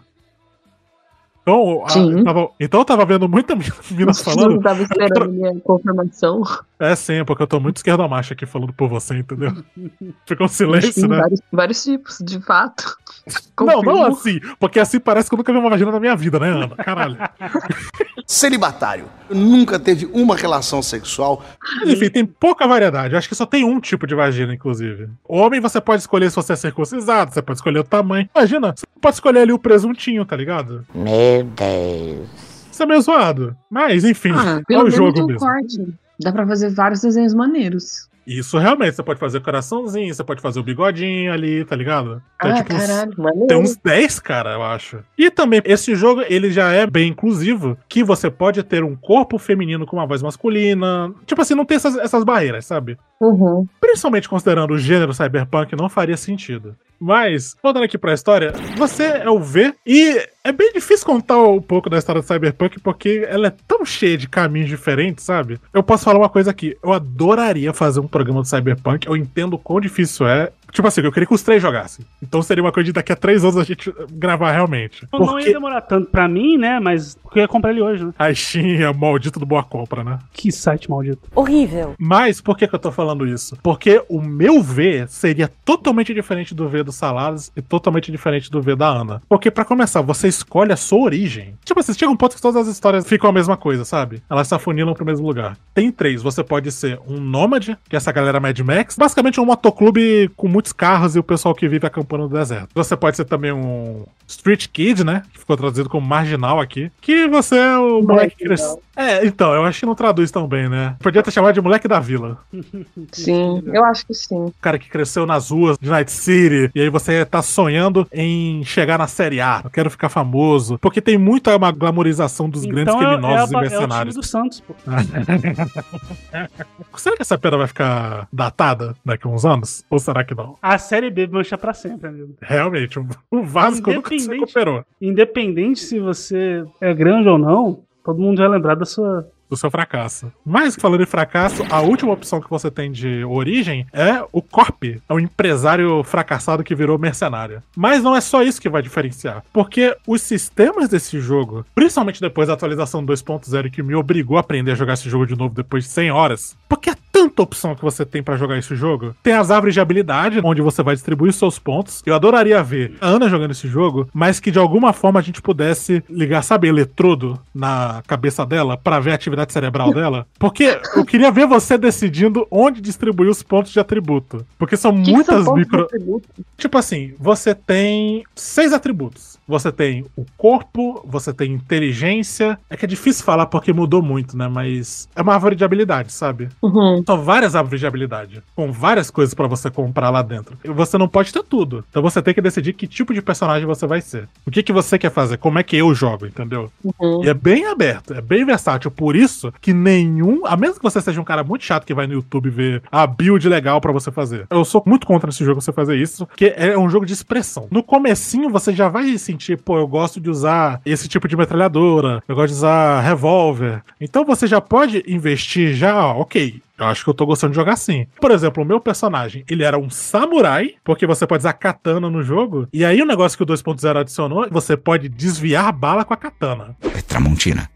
Então, a- eu tava, então eu tava vendo muita mina Eu falando. não tava esperando minha confirmação. É sim, porque eu tô muito esquerdomacho aqui falando por você, entendeu? Fica um silêncio, né? vários, vários tipos, de fato. Não, não Confirmo. assim, porque assim parece que eu nunca vi uma vagina na minha vida, né, Ana? Caralho. Celibatário. Nunca teve uma relação sexual. Mas enfim, tem pouca variedade. Acho que só tem um tipo de vagina, inclusive. Homem você pode escolher se você é circuncisado, você pode escolher o tamanho. Imagina, você pode escolher ali o presuntinho, tá ligado? Meu Deus. Isso é meio zoado. Mas, enfim, Ah, é o jogo mesmo. corte. Dá pra fazer vários desenhos maneiros. Isso realmente, você pode fazer coraçãozinho, você pode fazer o bigodinho ali, tá ligado? Tem, Ah, tipo, uns- caralho, maneiro. Tem uns 10, cara, eu acho. E também, esse jogo, ele já é bem inclusivo, que você pode ter um corpo feminino com uma voz masculina. Tipo assim, não tem essas, essas barreiras, sabe? Uhum. Principalmente considerando o gênero cyberpunk, não faria sentido. Mas, voltando aqui pra história, você é o V e é bem difícil contar um pouco da história do Cyberpunk porque ela é tão cheia de caminhos diferentes, sabe? Eu posso falar uma coisa aqui, eu adoraria fazer um programa do Cyberpunk, eu entendo o quão difícil é. Tipo assim, eu queria que os três jogassem. Então seria uma coisa de daqui a três anos a gente gravar realmente. Não ia Porque demorar tanto pra mim, né? Mas porque eu ia comprar ele hoje, né? a Steam é o maldito do boa compra, né? Que site maldito. Horrível. Mas por que, que eu tô falando isso? Porque o meu V seria totalmente diferente do V do Saladas e totalmente diferente do V da Ana. Porque, pra começar, você escolhe a sua origem. Tipo assim, chega um ponto que todas as histórias ficam a mesma coisa, sabe? Elas se afunilam pro mesmo lugar. Tem três. Você pode ser um nômade, que é essa galera Mad Max. Basicamente um motoclube com muitos carros e o pessoal que vive acampando no deserto. Você pode ser também um Street Kid, né? Que ficou traduzido como marginal aqui. Que você é o moleque que cresceu. É, então, eu acho que não traduz tão bem, né? Podia ter chamado de moleque da vila. Sim, eu acho que sim. O cara que cresceu nas ruas de Night City, e aí você tá sonhando em chegar na Série A. Eu quero ficar famoso. Porque tem muita uma glamorização dos grandes Então é- criminosos é, a- e é o time mercenários. do Santos, pô. será que essa pedra vai ficar datada daqui a uns anos? Ou será que não? A Série B mancha pra sempre, amigo. Realmente, o- Vasco nunca se recuperou Independente se você é grande ou não, todo mundo vai lembrar da sua. do seu fracasso. Mas, falando em fracasso, a última opção que você tem de origem é o Corp. É um empresário fracassado que virou mercenário. Mas não é só isso que vai diferenciar. Porque os sistemas desse jogo, principalmente depois da atualização 2.0 que me obrigou a aprender a jogar esse jogo de novo depois de 100 horas, porque é tanta opção que você tem pra jogar esse jogo. Tem as árvores de habilidade, onde você vai distribuir seus pontos. Eu adoraria ver a Ana jogando esse jogo, mas que de alguma forma a gente pudesse ligar, sabe, eletrodo na cabeça dela pra ver a atividade cerebral dela. Porque eu queria ver você decidindo onde distribuir os pontos de atributo. Porque são Que muitas são micro. Tipo assim, você tem seis atributos. Você tem o corpo, você tem inteligência. É que é difícil falar porque mudou muito, né? Mas é uma árvore de habilidade, sabe? Uhum. São várias árvores de habilidade, com várias coisas pra você comprar lá dentro. E você não pode ter tudo. Então você tem que decidir que tipo de personagem você vai ser. O que, que você quer fazer? Como é que eu jogo, entendeu? Uhum. E é bem aberto, é bem versátil. Por isso que nenhum. A menos que você seja um cara muito chato que vai no YouTube ver a build legal pra você fazer. Eu sou muito contra esse jogo você fazer isso, porque é um jogo de expressão. No comecinho você já vai sentir, pô, eu gosto de usar esse tipo de metralhadora, eu gosto de usar revólver. Então você já pode investir já, ó, ok. Eu acho que eu tô gostando de jogar assim. Por exemplo, o meu personagem, ele era um samurai, porque você pode usar katana no jogo. E aí o negócio que o 2.0 adicionou, você pode desviar bala com a katana É Tramontina.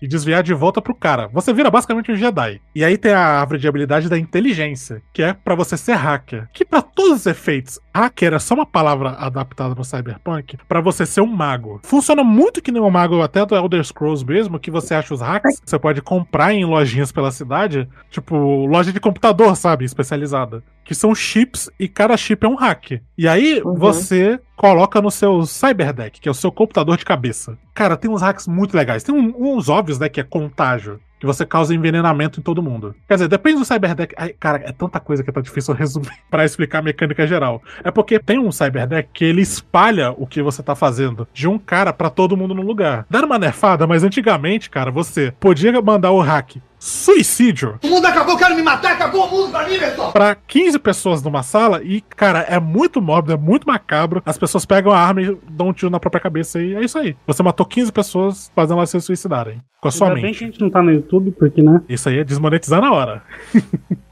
E desviar de volta pro cara. Você vira basicamente um Jedi. E aí tem a árvore de habilidade da inteligência, que é pra você ser hacker. Que pra todos os efeitos, hacker é só uma palavra adaptada no Cyberpunk pra você ser um mago. Funciona muito que nem um mago até do Elder Scrolls mesmo, que você acha os hacks, você pode comprar em lojinhas pela cidade, tipo loja de computador, sabe, especializada. Que são chips e cada chip é um hack. E aí você coloca no seu Cyberdeck, que é o seu computador de cabeça. Cara, tem uns hacks muito legais. Tem um- uns óbvios, né, que é contágio. Que você causa envenenamento em todo mundo. Quer dizer, depende do Cyberdeck. Ai, cara, é tanta coisa que tá difícil resumir pra explicar a mecânica geral. É porque tem um Cyberdeck que ele espalha o que você tá fazendo de um cara pra todo mundo no lugar. Deram uma nerfada, mas antigamente, cara, você podia mandar o hack suicídio O mundo acabou, quero me matar, acabou o mundo pra mim, pessoal. pra 15 pessoas numa sala e, cara, é muito mórbido, é muito macabro. As pessoas pegam a arma e dão um tiro na própria cabeça e é isso aí. Você matou 15 pessoas fazendo elas se suicidarem. Com a sua Ainda bem mente. que a gente não tá no YouTube, porque, né? Isso aí é desmonetizar na hora.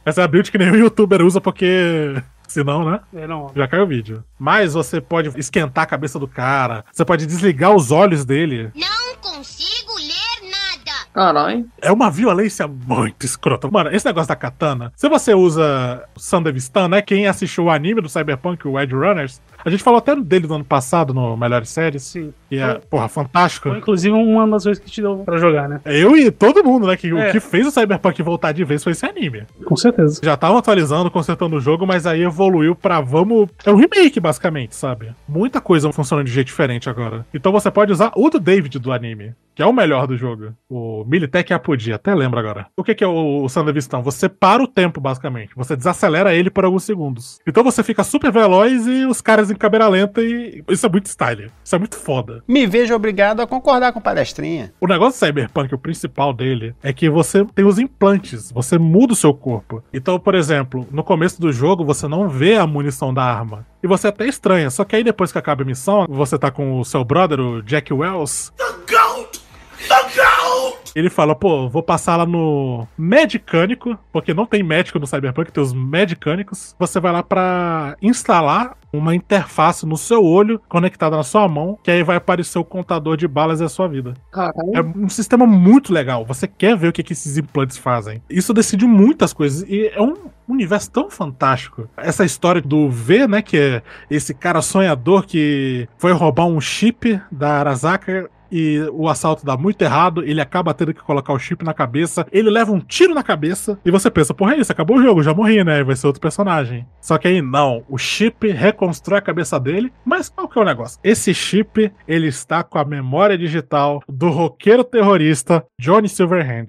Essa é a build que nenhum youtuber usa porque. Senão, né? É, não. Já caiu o vídeo. Mas você pode esquentar a cabeça do cara. Você pode desligar os olhos dele. Não consigo. Caralho. É uma violência muito escrota. Mano, esse negócio da katana. Se você usa Sandevistan, né? Quem assistiu o anime do Cyberpunk, o Edge Runners, a gente falou até dele no ano passado, no Melhores Séries. Sim. Que é, porra, fantástico. Foi, inclusive, uma das coisas que te deu pra jogar, né? Eu e todo mundo, né? Que É. o que fez o Cyberpunk voltar de vez foi esse anime. Com certeza. Já tava atualizando, consertando o jogo, mas aí evoluiu pra vamos. É um remake, basicamente, sabe? Muita coisa funciona de jeito diferente agora. Então você pode usar o do David do anime, que é o melhor do jogo. O Militech Apodi, até lembro agora. O que, que é o, o Sandevistão? Você para o tempo, basicamente. Você desacelera ele por alguns segundos. Então você fica super veloz e os caras em câmera lenta e. Isso é muito style. Isso é muito foda. Me vejo obrigado a concordar com palestrinha. O negócio do Cyberpunk, o principal dele, é que você tem os implantes, você muda o seu corpo. Então, por exemplo, no começo do jogo você não vê a munição da arma. E você até estranha. Só que aí depois que acaba a missão, você tá com o seu brother, o Jack Wells. Ele fala, pô, vou passar lá no Medicânico, porque não tem médico no Cyberpunk, tem os Medicânicos. Você vai lá pra instalar uma interface no seu olho, conectada na sua mão, que aí vai aparecer o contador de balas e a sua vida. Caralho. É um sistema muito legal. Você quer ver o que, que esses implantes fazem. Isso decide muitas coisas. E é um universo tão fantástico. Essa história do V, né? Que é esse cara sonhador que foi roubar um chip da Arasaka. E o assalto dá muito errado, ele acaba tendo que colocar o chip na cabeça, ele leva um tiro na cabeça, e você pensa, porra, é isso, acabou o jogo, já morri, né? Vai ser outro personagem. Só que aí não, o chip reconstrói a cabeça dele, mas qual que é o negócio? Esse chip, ele está com a memória digital do roqueiro terrorista Johnny Silverhand.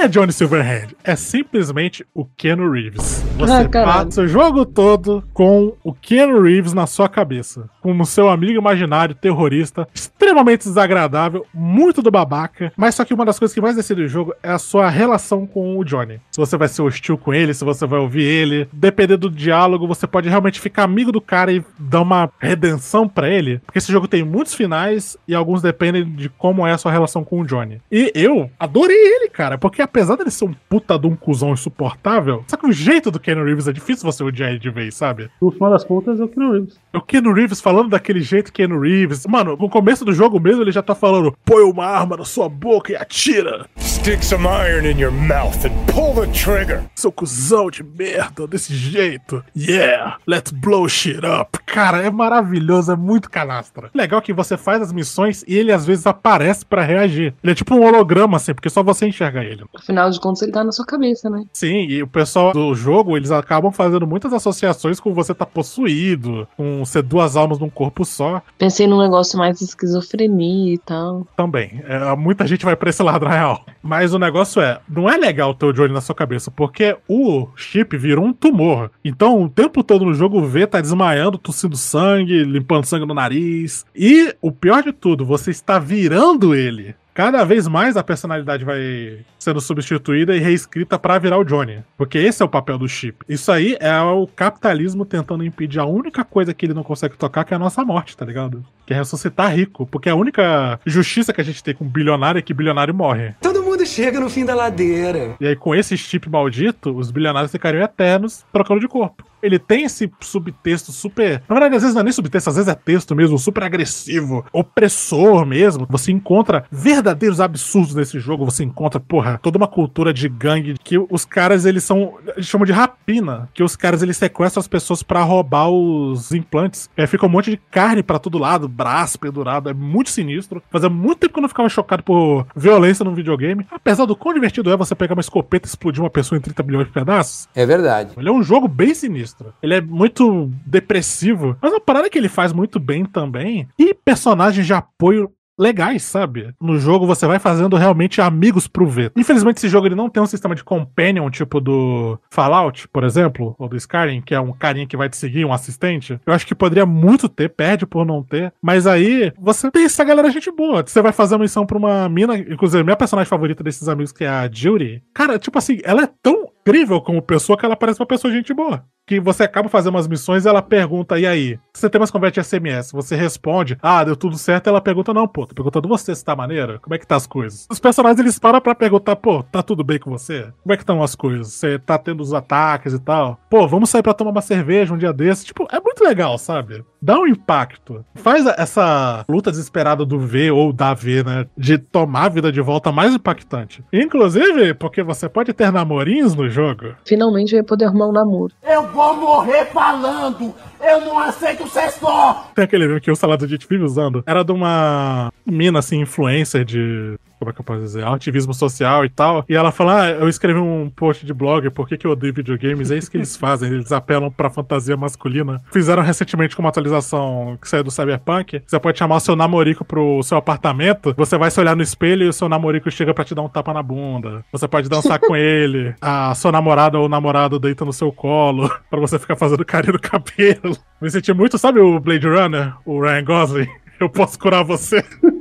Quem é Johnny Silverhand? É simplesmente o Keanu Reeves. Você Ah, passa o jogo todo com o Keanu Reeves na sua cabeça. Como seu amigo imaginário, terrorista, extremamente desagradável, muito do babaca. Mas só que uma das coisas que mais decide o jogo é a sua relação com o Johnny. Se você vai ser hostil com ele, se você vai ouvir ele. Dependendo do diálogo, você pode realmente ficar amigo do cara e dar uma redenção pra ele. Porque esse jogo tem muitos finais e alguns dependem de como é a sua relação com o Johnny. E eu adorei ele, cara, porque a apesar dele ser um puta de um cuzão insuportável, só que o jeito do Keanu Reeves é difícil você odiar ele de vez, sabe? No final das contas, é o Keanu Reeves. O Keanu Reeves falando daquele jeito Keanu Reeves. Mano, no começo do jogo mesmo ele já tá falando: põe uma arma na sua boca e atira. Stick some iron in your mouth and pull the trigger. Seu cuzão de merda, desse jeito. Yeah, let's blow shit up. Cara, é maravilhoso, é muito canastra. Legal que você faz as missões e ele às vezes aparece pra reagir. Ele é tipo um holograma, assim, porque só você enxerga ele. Afinal de contas, ele tá na sua cabeça, né? Sim, e o pessoal do jogo, eles acabam fazendo muitas associações com você tá possuído, com ser duas almas num corpo só. Pensei num negócio mais de esquizofrenia e tal. Também. É, muita gente vai pra esse lado, na real. Mas o negócio é, não é legal ter o Johnny na sua cabeça, porque o chip virou um tumor. Então, o tempo todo no jogo V tá desmaiando, tossindo sangue, limpando sangue no nariz. E o pior de tudo, você está virando ele. Cada vez mais a personalidade vai sendo substituída e reescrita pra virar o Johnny. Porque esse é o papel do chip. Isso aí é o capitalismo tentando impedir a única coisa que ele não consegue tocar, que é a nossa morte, tá ligado? Que é ressuscitar rico. Porque a única justiça que a gente tem com bilionário é que bilionário morre. Todo mundo chega no fim da ladeira. E aí, com esse chip maldito, os bilionários ficariam eternos trocando de corpo. Ele tem esse subtexto super. Na verdade, às vezes não é nem subtexto, às vezes é texto mesmo, super agressivo, opressor mesmo. Você encontra verdadeiros absurdos nesse jogo. Você encontra, porra, toda uma cultura de gangue que os caras, eles são. Eles chamam de rapina. Que os caras, eles sequestram as pessoas pra roubar os implantes. E aí fica um monte de carne pra todo lado, braço pendurado. É muito sinistro. Fazia muito tempo que eu não ficava chocado por violência num videogame. Apesar do quão divertido é você pegar uma escopeta e explodir uma pessoa em 30 milhões de pedaços. É verdade. Ele é um jogo bem sinistro. Ele é muito depressivo. Mas uma parada que ele faz muito bem também. E personagens de apoio legais, sabe? No jogo você vai fazendo realmente amigos pro V. Infelizmente esse jogo ele não tem um sistema de companion tipo do Fallout, por exemplo, ou do Skyrim, que é um carinha que vai te seguir, um assistente. Eu acho que poderia muito ter, perde por não ter. Mas aí você tem essa galera gente boa. Você vai fazer uma missão pra uma mina, inclusive minha personagem favorita desses amigos que é a Judy. Cara, tipo assim, ela é tão incrível como pessoa que ela parece uma pessoa gente boa. Que você acaba fazendo umas missões ela pergunta, e aí? Você tem mais conversa de SMS, você responde, ah, deu tudo certo, ela pergunta, não, pô, tô perguntando você se tá maneiro, como é que tá as coisas? Os personagens, eles param pra perguntar, pô, tá tudo bem com você? Como é que estão as coisas? Você tá tendo os ataques e tal? Pô, vamos sair pra tomar uma cerveja um dia desse? Tipo, é muito legal, sabe? Dá um impacto. Faz essa luta desesperada do V ou da V, né? De tomar a vida de volta mais impactante. Inclusive, porque você pode ter namorinhos no jogo. Finalmente eu ia poder arrumar um namoro. Eu vou morrer falando! Eu não aceito ser só! Tem aquele meme que o Salado de vive usando. Era de uma mina, assim, influencer de como é que eu posso dizer, ativismo social e tal. E ela fala: Ah, eu escrevi um post de blog, por que, que eu odeio videogames? É isso que eles fazem, eles apelam pra fantasia masculina. Fizeram recentemente com uma atualização que saiu do Cyberpunk. Você pode chamar o seu namorico pro seu apartamento, você vai se olhar no espelho e o seu namorico chega pra te dar um tapa na bunda. Você pode dançar com ele, a sua namorada ou namorado deita no seu colo, pra você ficar fazendo carinho no cabelo. Me senti muito, sabe o Blade Runner, o Ryan Gosling? Eu posso curar você.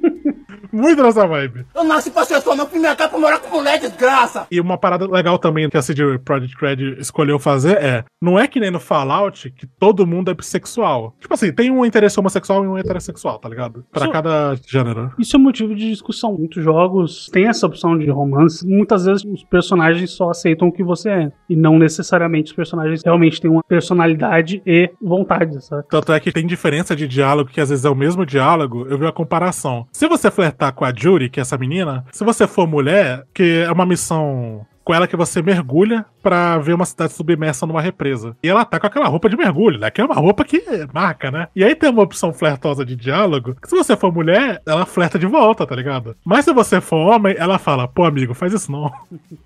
Muito nessa vibe. Eu nasci pra ser só, não fui minha casa pra morar com mulher, desgraça! E uma parada legal também que a CD Projekt Red escolheu fazer é: não é que nem no Fallout que todo mundo é bissexual. Tipo assim, tem um interesse homossexual e um heterossexual, tá ligado? Pra Isso- cada gênero. Isso é motivo de discussão. Muitos jogos têm essa opção de romance. Muitas vezes os personagens só aceitam o que você é. E não necessariamente os personagens realmente têm uma personalidade e vontade, sabe? Tanto é que tem diferença de diálogo, que às vezes é o mesmo diálogo, eu vi a comparação. Se você flertar com a Judy, que é essa menina, se você for mulher, que é uma missão com ela que você mergulha pra ver uma cidade submersa numa represa. E ela tá com aquela roupa de mergulho, né? Que é uma roupa que marca, né? E aí tem uma opção flertosa de diálogo, que se você for mulher, ela flerta de volta, tá ligado? Mas se você for homem, ela fala, pô, amigo, faz isso não.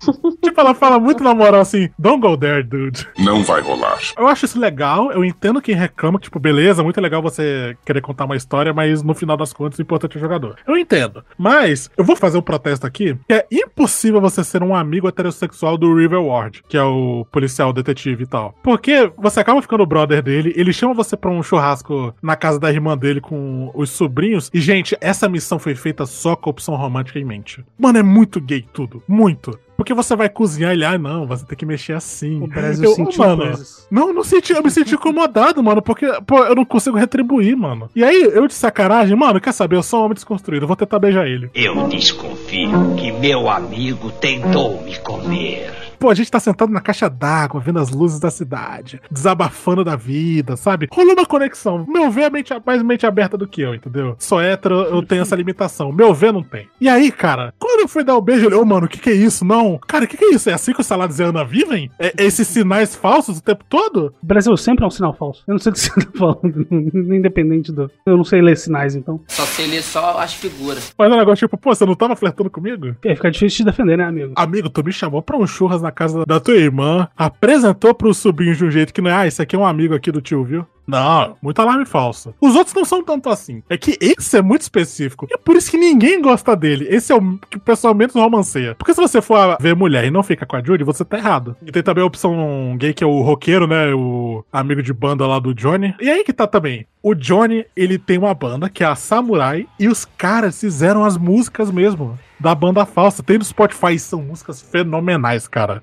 tipo, ela fala muito na moral assim, don't go there, dude. Não vai rolar. Eu acho isso legal, eu entendo quem reclama, que, tipo, beleza, muito legal você querer contar uma história, mas no final das contas o importante é o jogador. Eu entendo. Mas, eu vou fazer um protesto aqui, que é impossível você ser um amigo heterossexual do River Ward, que é o policial detetive e tal. Porque você acaba ficando brother dele, ele chama você pra um churrasco na casa da irmã dele com os sobrinhos, e, gente, essa missão foi feita só com a opção romântica em mente. Mano, é muito gay tudo. Muito. Porque você vai cozinhar ele, ah, não, você tem que mexer assim. O Brasil Eu- sentiu mano, coisas. Não, não senti, eu me senti incomodado, mano, porque, pô, eu não consigo retribuir, mano. E aí, eu de sacanagem, mano, quer saber? Eu sou um homem desconstruído, eu vou tentar beijar ele. Eu desconfio que meu amigo tentou me comer. Pô, a gente tá sentado na caixa d'água, vendo as luzes da cidade, desabafando da vida, sabe? Rolou uma conexão. Meu ver é mente, mais mente aberta do que eu, entendeu? Sou hétero, eu tenho essa limitação. Meu ver não tem. E aí, cara, quando eu fui dar o beijo, ele, ô, mano, o que que é isso? Não. Cara, o que que é isso? É assim que os salados e a Ana vivem? É, esses sinais falsos o tempo todo? O Brasil sempre é um sinal falso. Eu não sei do que você tá falando, independente do. Eu não sei ler sinais, então. Só sei ler só as figuras. Mas é um negócio tipo, pô, você não tava flertando comigo? É, fica difícil de defender, né, amigo? Amigo, tu me chamou pra um churras na casa da tua irmã, apresentou pro sobrinho de um jeito que não é, ah, esse aqui é um amigo aqui do tio, viu? Não, muito alarme falso. Os outros não são tanto assim. É que esse é muito específico. E é por isso que ninguém gosta dele. Esse é o que o pessoal menos romanceia. Porque se você for ver mulher e não fica com a Judy, você tá errado. E tem também a opção gay, que é o roqueiro, né? O amigo de banda lá do Johnny. E aí que tá também. O Johnny, ele tem uma banda que é a Samurai. E os caras fizeram as músicas mesmo. Da banda falsa. Tem no Spotify. São músicas fenomenais, cara.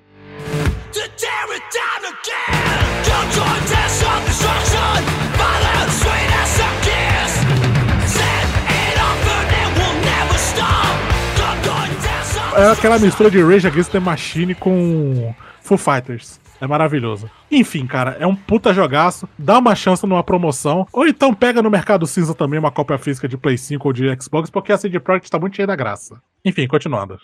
É aquela mistura de Rage Against the Machine com Foo Fighters. É maravilhoso. Enfim, cara, é um puta jogaço. Dá uma chance numa promoção. Ou então pega no Mercado Cinza também uma cópia física de Play 5 ou de Xbox, porque a CD Projekt tá muito cheia da graça. Enfim, continuando.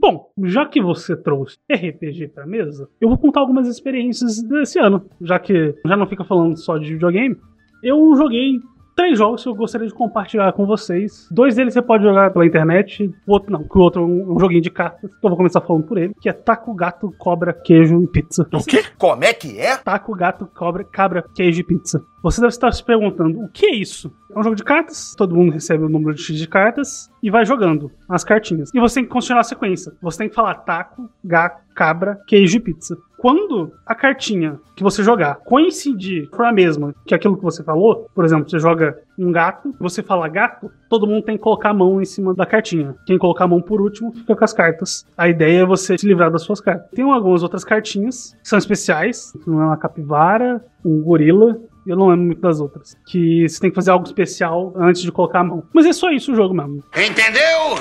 Bom, já que você trouxe RPG pra mesa, eu vou contar algumas experiências desse ano. Já que já não fica falando só de videogame, eu joguei três jogos que eu gostaria de compartilhar com vocês. Dois deles você pode jogar pela internet, o outro não, que o outro é um, joguinho de cartas, que eu vou começar falando por ele, que é Taco, Gato, Cobra, Queijo e Pizza. O quê? Como é que é? Taco, Gato, Cobra, Cabra, Queijo e Pizza. Você deve estar se perguntando, o que é isso? É um jogo de cartas, todo mundo recebe o número de X de cartas e vai jogando as cartinhas. E você tem que continuar a sequência. Você tem que falar taco, gato, cabra, queijo e pizza. Quando a cartinha que você jogar coincidir for a mesma que aquilo que você falou, por exemplo, você joga um gato, você fala gato, todo mundo tem que colocar a mão em cima da cartinha. Quem colocar a mão por último fica com as cartas. A ideia é você se livrar das suas cartas. Tem algumas outras cartinhas que são especiais, não é uma capivara, um gorila, eu não lembro muito das outras. Que você tem que fazer algo especial antes de colocar a mão. Mas é só isso o jogo mesmo. Entendeu?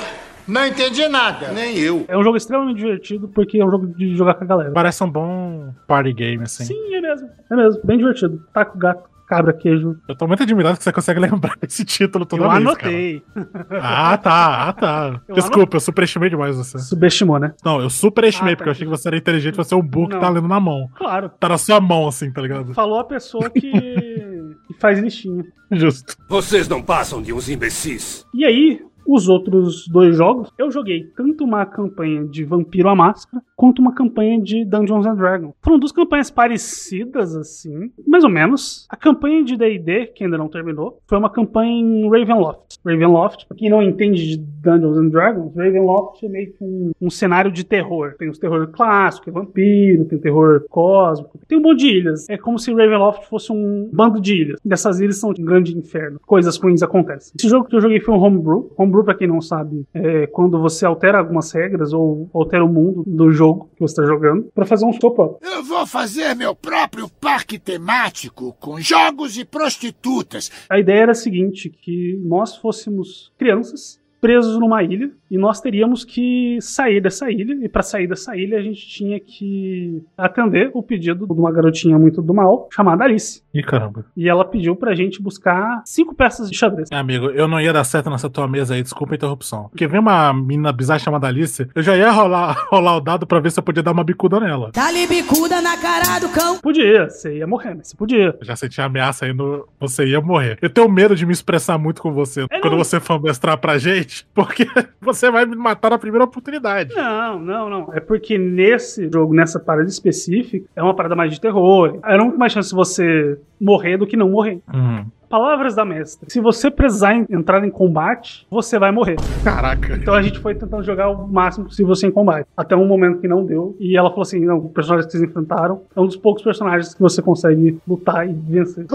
Não entendi nada. Nem eu. É um jogo extremamente divertido porque é um jogo de jogar com a galera. Parece um bom party game, assim. Sim, é mesmo. É mesmo. Bem divertido. Taco, gato, cabra, queijo. Eu tô muito admirado que você consegue lembrar esse título toda eu vez, anotei. cara. Ah, tá, ah, tá. Eu Desculpa, eu superestimei demais você. Subestimou, né? Não, eu superestimei, Ah, tá. porque eu achei que você era inteligente, você é o burro que tá lendo na mão. Claro. Tá na sua mão, assim, tá ligado? Falou a pessoa que, que faz listinha. Justo. Vocês não passam de uns imbecis. E aí, os outros dois jogos, eu joguei tanto uma campanha de Vampiro à Máscara, quanto uma campanha de Dungeons and Dragons. Foram duas campanhas parecidas, assim, mais ou menos. A campanha de D&D, que ainda não terminou, foi uma campanha em Ravenloft. Ravenloft, pra quem não entende de Dungeons and Dragons, Ravenloft é meio que um, um cenário de terror. Tem os terror clássico, é vampiro, tem terror cósmico, tem um monte de ilhas. É como se Ravenloft fosse um bando de ilhas. Dessas ilhas são um grande inferno. Coisas ruins acontecem. Esse jogo que eu joguei foi um homebrew. Homebrew, pra quem não sabe, é quando você altera algumas regras ou altera o mundo do jogo que você tá jogando pra fazer um sopa. Eu vou fazer meu próprio parque temático com jogos e prostitutas. A ideia era a seguinte, que nós fôssemos crianças presos numa ilha e nós teríamos que sair dessa ilha e para sair dessa ilha a gente tinha que atender o pedido de uma garotinha muito do mal chamada Alice. Ih, caramba. E ela pediu pra gente buscar cinco peças de xadrez. É, amigo, eu não ia dar certo nessa tua mesa aí, desculpa a interrupção. Porque vem uma menina bizarra chamada Alice, eu já ia rolar, rolar o dado pra ver se eu podia dar uma bicuda nela. Dá-lhe bicuda na cara do cão. Podia, você ia morrer, mas você podia. Eu já senti a ameaça aí no. Você ia morrer. Eu tenho medo de me expressar muito com você quando não. você for mestrar pra gente, porque você vai me matar na primeira oportunidade. Não, não, não. É porque nesse jogo, nessa parada específica, é uma parada mais de terror. Era muito mais chance você morrer do que não morrer. Uhum. Palavras da mestra. Se você precisar en- entrar em combate, você vai morrer. Caraca. Então a gente foi tentando jogar o máximo possível sem combate. Até um momento que não deu. E ela falou assim: não, o personagem que vocês enfrentaram é um dos poucos personagens que você consegue lutar e vencer.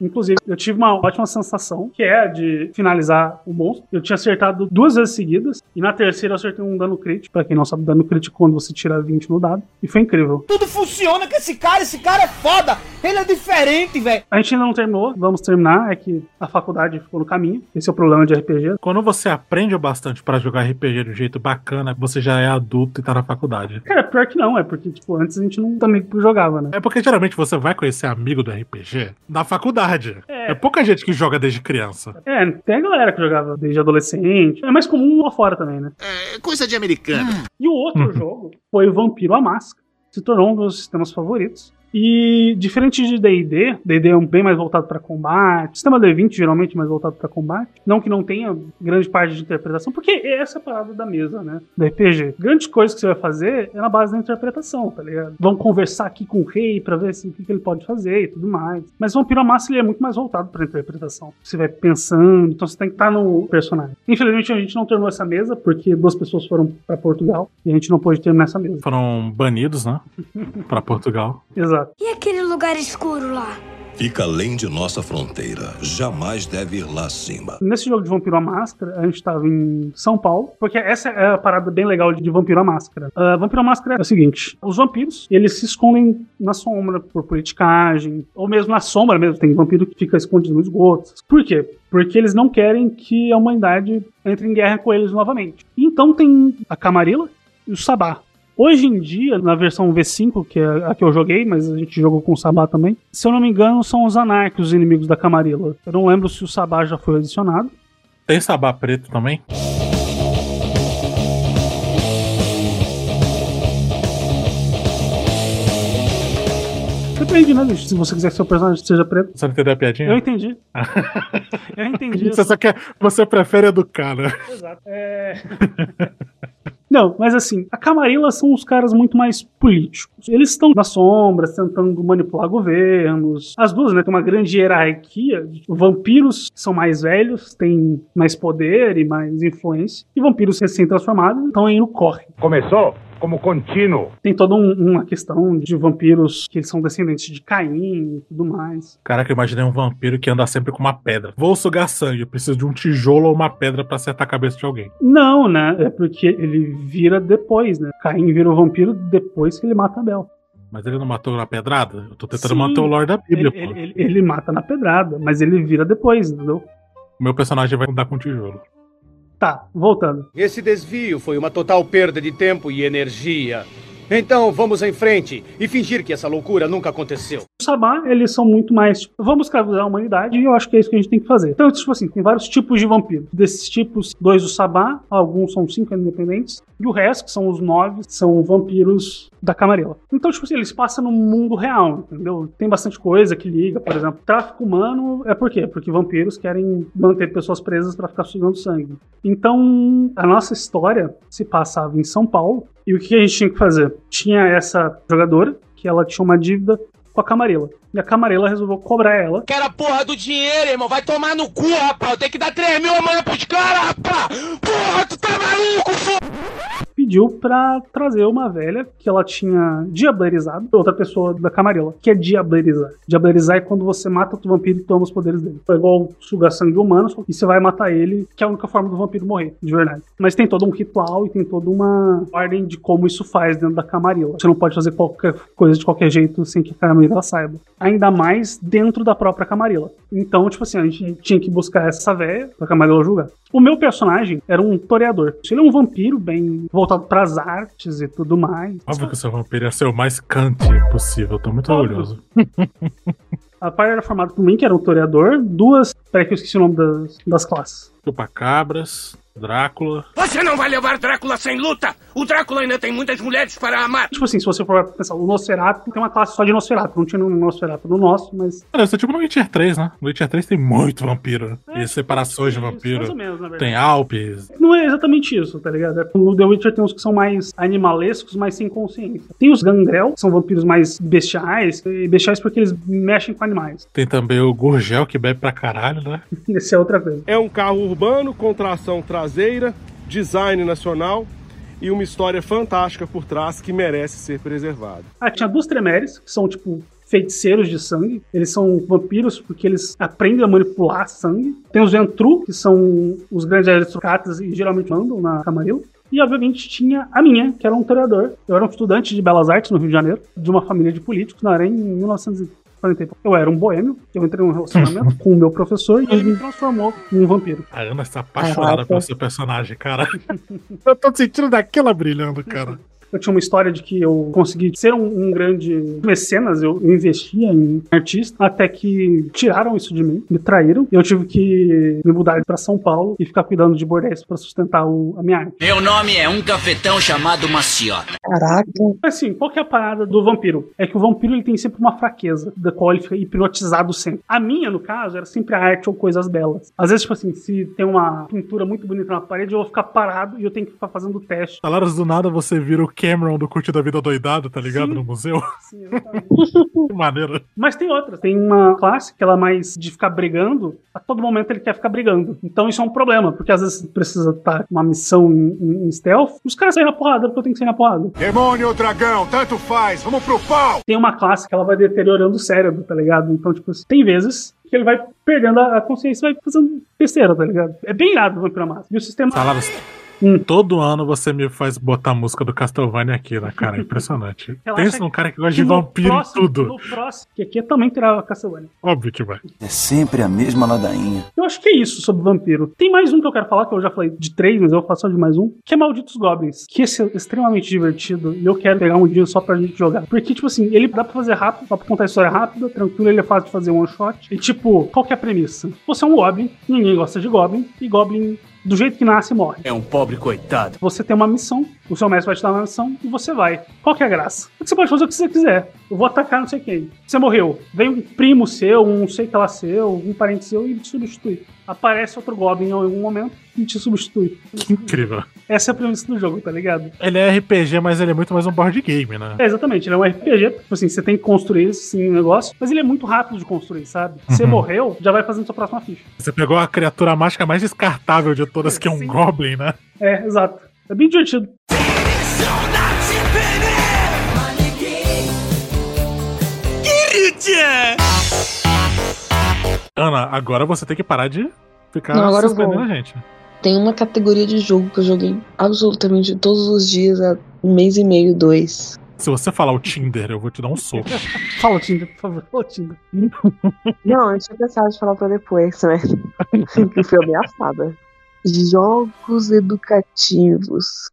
Inclusive, eu tive uma ótima sensação, que é a de finalizar o monstro. Eu tinha acertado duas vezes seguidas. E na terceira eu acertei um dano crítico. Pra quem não sabe, dano crítico quando você tira 20 no dado. E foi incrível. Tudo funciona com esse cara, esse cara é foda. Ele é diferente, velho. A gente ainda não terminou, vamos terminar. É que a faculdade ficou no caminho. Esse é o problema de RPG. Quando você aprende o bastante pra jogar RPG de um jeito bacana, você já é adulto e tá na faculdade. Cara, pior que não, é porque, tipo, antes a gente não também jogava, né? É porque geralmente você vai conhecer amigo do RPG na faculdade. É. É, pouca gente que joga desde criança. É, tem a galera que jogava desde adolescente. É mais comum lá fora também, né? É coisa de americano. E o outro jogo foi o Vampiro a Máscara. Se tornou um dos sistemas favoritos. E diferente de D&D, D&D é um bem mais voltado para combate. Sistema D20 geralmente mais voltado para combate. Não que não tenha grande parte de interpretação, porque essa é a parada da mesa, né? Do RPG. Grandes coisas que você vai fazer é na base da interpretação, tá ligado? Vamos conversar aqui com o rei para ver assim, o que, que ele pode fazer e tudo mais. Mas o Vampiro Massa ele é muito mais voltado para interpretação. Você vai pensando, então você tem que estar no personagem. Infelizmente a gente não terminou essa mesa porque duas pessoas foram para Portugal e a gente não pôde terminar essa mesa. Foram banidos, né? pra Portugal. Exato. E aquele lugar escuro lá? Fica além de nossa fronteira. Jamais deve ir lá acima. Nesse jogo de Vampiro à Máscara, a gente tava em São Paulo, porque essa é a parada bem legal de Vampiro à Máscara. Uh, Vampiro à Máscara é o seguinte: os vampiros, eles se escondem na sombra por politicagem, ou mesmo na sombra mesmo. Tem vampiro que fica escondido no esgoto. Por quê? Porque eles não querem que a humanidade entre em guerra com eles novamente. Então tem a Camarilla e o Sabá. Hoje em dia, na versão V5, que é a que eu joguei, mas a gente jogou com o Sabá também, se eu não me engano, são os anarcos os inimigos da Camarilla. Eu não lembro se o Sabá já foi adicionado. Tem sabá preto também? Depende, né, bicho? Se você quiser que seu personagem seja preto. Você não entendeu a piadinha? Eu entendi. eu entendi. Você só quer. Você prefere educar, né? Exato. É... Não, mas assim, a Camarilla são os caras muito mais políticos. Eles estão nas sombras, tentando manipular governos. As duas, né, tem uma grande hierarquia. Vampiros são mais velhos, têm mais poder e mais influência. E vampiros recém-transformados estão aí no corre. Começou como contínuo. Tem toda um- uma questão de vampiros que eles são descendentes de Caim e tudo mais. Caraca, eu imaginei um vampiro que anda sempre com uma pedra. Vou sugar sangue, preciso de um tijolo ou uma pedra pra acertar a cabeça de alguém. Não, né? É porque ele vira depois, né? Caim vira o vampiro depois que ele mata Abel. Mas ele não matou na pedrada? Eu tô tentando Sim. manter o lore da Bíblia, Ele, pô. ele- ele- ele mata na pedrada, mas ele vira depois, entendeu? O meu personagem vai andar com tijolo. Tá, voltando. Esse desvio foi uma total perda de tempo e energia. Então vamos em frente e fingir que essa loucura nunca aconteceu. Os Sabá, eles são muito mais, vamos escravizar a humanidade e eu acho que é isso que a gente tem que fazer. Então, tipo assim, tem vários tipos de vampiros. Desses tipos, dois do Sabá, alguns são cinco independentes, e o resto, que são os nove, são vampiros da Camarilla. Então, tipo assim, eles passam no mundo real, entendeu? Tem bastante coisa que liga, por exemplo, tráfico humano é por quê? Porque vampiros querem manter pessoas presas pra ficar sugando sangue. Então, a nossa história se passava em São Paulo, e o que a gente tinha que fazer? Tinha essa jogadora, que ela tinha uma dívida com a Camarilla. E a Camarilla resolveu cobrar ela. Quero a porra do dinheiro, irmão. Vai tomar no cu, rapaz. Eu tenho que dar 3 mil amanhã pros caras, rapaz. Porra, tu tá maluco, foda Pediu pra trazer uma velha que ela tinha diablerizado, outra pessoa da Camarilla, que é diablerizar. Diablerizar é quando você mata outro vampiro e toma os poderes dele. É igual sugar sangue humano, só que você vai matar ele, que é a única forma do vampiro morrer, de verdade. Mas tem todo um ritual e tem toda uma ordem de como isso faz dentro da Camarilla. Você não pode fazer qualquer coisa de qualquer jeito sem que a Camarilla saiba. Ainda mais dentro da própria Camarilla. Então, tipo assim, a gente tinha que buscar essa velha pra Camarilla julgar. O meu personagem era um toreador. Ele é um vampiro bem voltado pras artes e tudo mais. Óbvio que o seu vampiro ia ser o mais cante possível. Tô muito Óbvio. orgulhoso. A par era formada por mim, que era um toreador, duas. Peraí que eu esqueci o nome das, das classes. Chupacabras, Drácula. Você não vai levar Drácula sem luta! O Drácula ainda tem muitas mulheres para amar! Tipo assim, se você for pensar, o Nosferatu tem uma classe só de Nosferatu. Não tinha no Nosferatu no nosso, mas. Olha, isso é tipo no Witcher 3, né? No Witcher 3 tem muito vampiro. e separações de vampiro. mais ou menos, na verdade. tem Alpes. Não é exatamente isso, tá ligado? É, No The Witcher tem uns que são mais animalescos, mais sem consciência. Tem os Gangrel, que são vampiros mais bestiais, e bestiais porque eles mexem com animais. Tem também o Gurgel, que bebe pra caralho, né? Esse é outra coisa. É um carro urbano com tração traseira, design nacional e uma história fantástica por trás que merece ser preservada. Ah, tinha duas Tremeres, que são tipo feiticeiros de sangue. Eles são vampiros porque eles aprendem a manipular sangue. Tem os Ventru, que são os grandes aristocratas e geralmente mandam na Camarilla. E, obviamente, tinha a minha, que era um historiador. Eu era um estudante de Belas Artes no Rio de Janeiro, de uma família de políticos, não era em 1940. e pouco. Eu era um boêmio, eu entrei num relacionamento com o meu professor e ele me transformou em um vampiro. A Ana está apaixonada Caraca. pelo seu personagem, cara. Eu tô sentindo daquela brilhando, cara. Eu tinha uma história de que eu consegui ser um, um grande mecenas, eu, eu investia em artista, até que tiraram isso de mim, me traíram, e eu tive que me mudar pra São Paulo e ficar cuidando de bordéis pra sustentar o- a minha arte. Meu nome é um cafetão chamado Maciota. Caraca. Assim, qual que é a parada do vampiro? É que o vampiro ele tem sempre uma fraqueza, da qual ele fica hipnotizado sempre. A minha, no caso, era sempre a arte ou coisas belas. Às vezes, tipo assim, se tem uma pintura muito bonita na parede, eu vou ficar parado e eu tenho que ficar fazendo teste. Salários do nada você vira o Cameron do Curte da Vida Doidado, tá ligado? Sim. No museu. Sim, exatamente. Que maneiro. Mas tem outras. Tem uma classe que ela é mais de ficar brigando. A todo momento ele quer ficar brigando. Então isso é um problema, porque às vezes precisa estar uma missão em, em- stealth. Os caras saem na porrada porque eu tenho que sair na porrada. Demônio ou dragão, tanto faz, vamos pro pau! Tem uma classe que ela vai deteriorando o cérebro, tá ligado? Então, tipo, assim, tem vezes que ele vai perdendo a consciência e vai fazendo besteira, tá ligado? É bem irado o Vampiro Massa. E o sistema. Salários. Todo ano você me faz botar a música do Castlevania aqui, né, cara? É impressionante. Relaxa Pensa num cara que gosta de no vampiro próximo- e tudo. No próximo, que aqui é também terá a Castlevania. Óbvio que vai. É sempre a mesma ladainha. Eu acho que é isso sobre vampiro. Tem mais um que eu quero falar, que eu já falei de três, mas eu vou falar só de mais um, que é Malditos Goblins. Que esse é extremamente divertido e eu quero pegar um dia só pra gente jogar. Porque, tipo assim, ele dá pra fazer rápido, dá pra contar a história rápida, tranquilo, ele é fácil de fazer one shot. E, tipo, qual que é a premissa? Você é um Goblin, ninguém gosta de Goblin, e Goblin, do jeito que nasce, morre. É um pobre coitado. Você tem uma missão, o seu mestre vai te dar uma missão e você vai. Qual que é a graça? Você pode fazer o que você quiser. Eu vou atacar não sei quem. Você morreu. Vem um primo seu, um sei que lá seu, um parente seu e te substitui. Aparece outro Goblin em algum momento e te substitui. Que incrível. Essa é a premissa do jogo, tá ligado? Ele é RPG, mas ele é muito mais um board game, né? É, exatamente, ele é um RPG, tipo assim, você tem que construir esse negócio, mas ele é muito rápido de construir, sabe? Você Uhum. morreu, já vai fazendo sua próxima ficha. Você pegou a criatura mágica mais descartável de todas, que é um Goblin, né? É, exato. É bem divertido. Ana, agora você tem que parar de ficar Não, agora eu suspendendo vou. a gente. Tem uma categoria de jogo que eu joguei absolutamente todos os dias há um mês e meio, dois. Se você falar o Tinder, eu vou te dar um soco. Fala, Tinder, por favor. Fala, Tinder. Não, eu tinha pensado de falar pra depois, né? que eu fui ameaçada. Jogos educativos.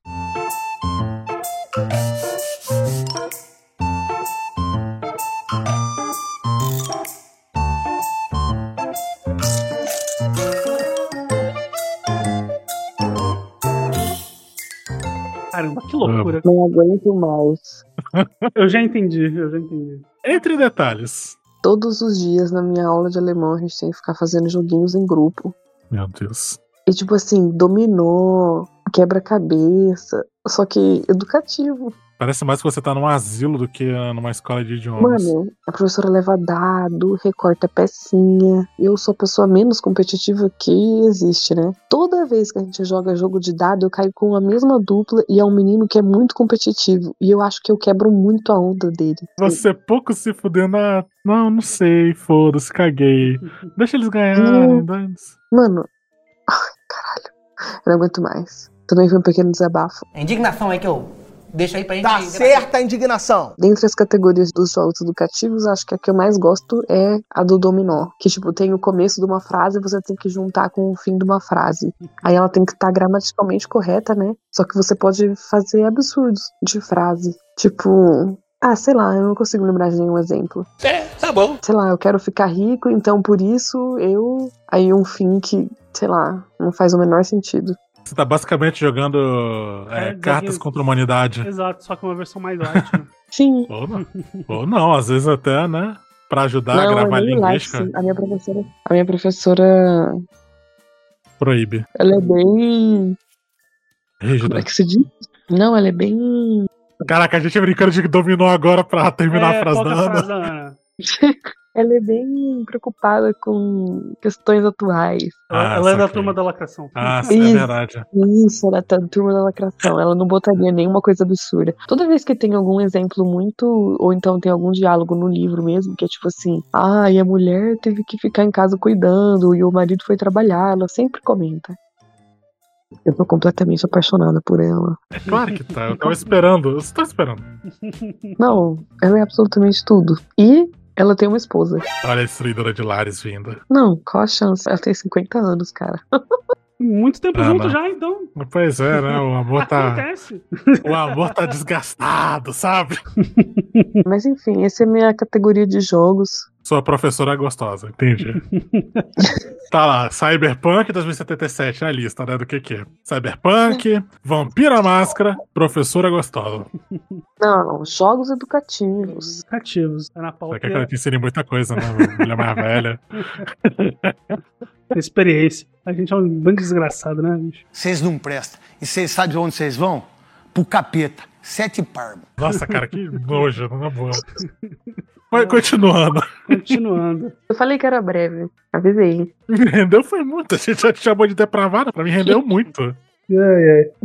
Caramba, que loucura. Não aguento mais. Eu já entendi, eu já entendi. Entre detalhes. Todos os dias na minha aula de alemão a gente tem que ficar fazendo joguinhos em grupo. Meu Deus. E tipo assim, dominó, quebra-cabeça, só que educativo. Parece mais que você tá num asilo do que numa escola de idiomas. Mano, a professora leva dado, recorta pecinha. Eu sou a pessoa menos competitiva que existe, né? Toda vez que a gente joga jogo de dado, eu caio com a mesma dupla e é um menino que é muito competitivo. E eu acho que eu quebro muito a onda dele. Você pouco se fudendo. Ah, não, não sei, foda-se, caguei. Deixa eles ganharem. Mano, ai, caralho. Eu não aguento mais. Também foi um pequeno desabafo. É indignação aí que eu deixo aí pra gente. Tá certa a indignação. Dentre as categorias dos jogos educativos, acho que a que eu mais gosto é a do dominó. Que, tipo, tem o começo de uma frase e você tem que juntar com o fim de uma frase. Aí ela tem que estar gramaticalmente correta, né? Só que você pode fazer absurdos de frase. Tipo. Ah, sei lá, eu não consigo lembrar de nenhum exemplo. É, tá bom. Sei lá, eu quero ficar rico, então por isso eu. Aí um fim que, sei lá, não faz o menor sentido. Você tá basicamente jogando é, É, cartas contra a humanidade. Exato, só que uma versão mais light. Né? Sim. Ou não. Ou não, às vezes até, né? Pra ajudar a Não, gravar é light, linguística, sim. A minha professora. A minha professora. proíbe. Ela é bem. Como Rígida. é que se diz? Não, ela é bem. Caraca, a gente brincando de que dominou agora pra terminar É, a frase é da a Ana. da? Ela é bem preocupada com questões atuais. Ah, ela é da turma da lacração. Ah, sim, é Isso. verdade. Isso, ela tá na turma da lacração. Ela não botaria nenhuma coisa absurda. Toda vez que tem algum exemplo muito. Ou então tem algum diálogo no livro mesmo, que é tipo assim: ah, e a mulher teve que ficar em casa cuidando, e o marido foi trabalhar. Ela sempre comenta. Eu tô completamente apaixonada por ela. É claro que tá. Eu tava esperando. Eu tô esperando. Não, ela é absolutamente tudo. E ela tem uma esposa. Olha a destruidora de lares vinda. Não, qual a chance? Ela tem 50 anos, cara. Muito tempo Ah, junto mas- já, então. Pois é, né? O amor tá. Acontece. O amor tá desgastado, sabe? Mas enfim, essa é a minha categoria de jogos. Sua professora é gostosa, entendi. tá lá, Cyberpunk 2077 na lista, né? Do que que é? Cyberpunk, Vampira Máscara, Professora Gostosa. Não, não, jogos educativos. Educativos. Tá na Só pauta. que ela te ensina muita coisa, né? Mulher mais velha. Experiência. A gente é um bando de desgraçado, né, bicho? Vocês não prestam. E vocês sabem onde vocês vão? Pro capeta. Sete parmas. Nossa, cara, que nojo, na boa. Mas continuando. Continuando. Eu falei que era breve. Avisei. Me rendeu foi muito. A gente já te chamou de depravada, pra mim rendeu muito.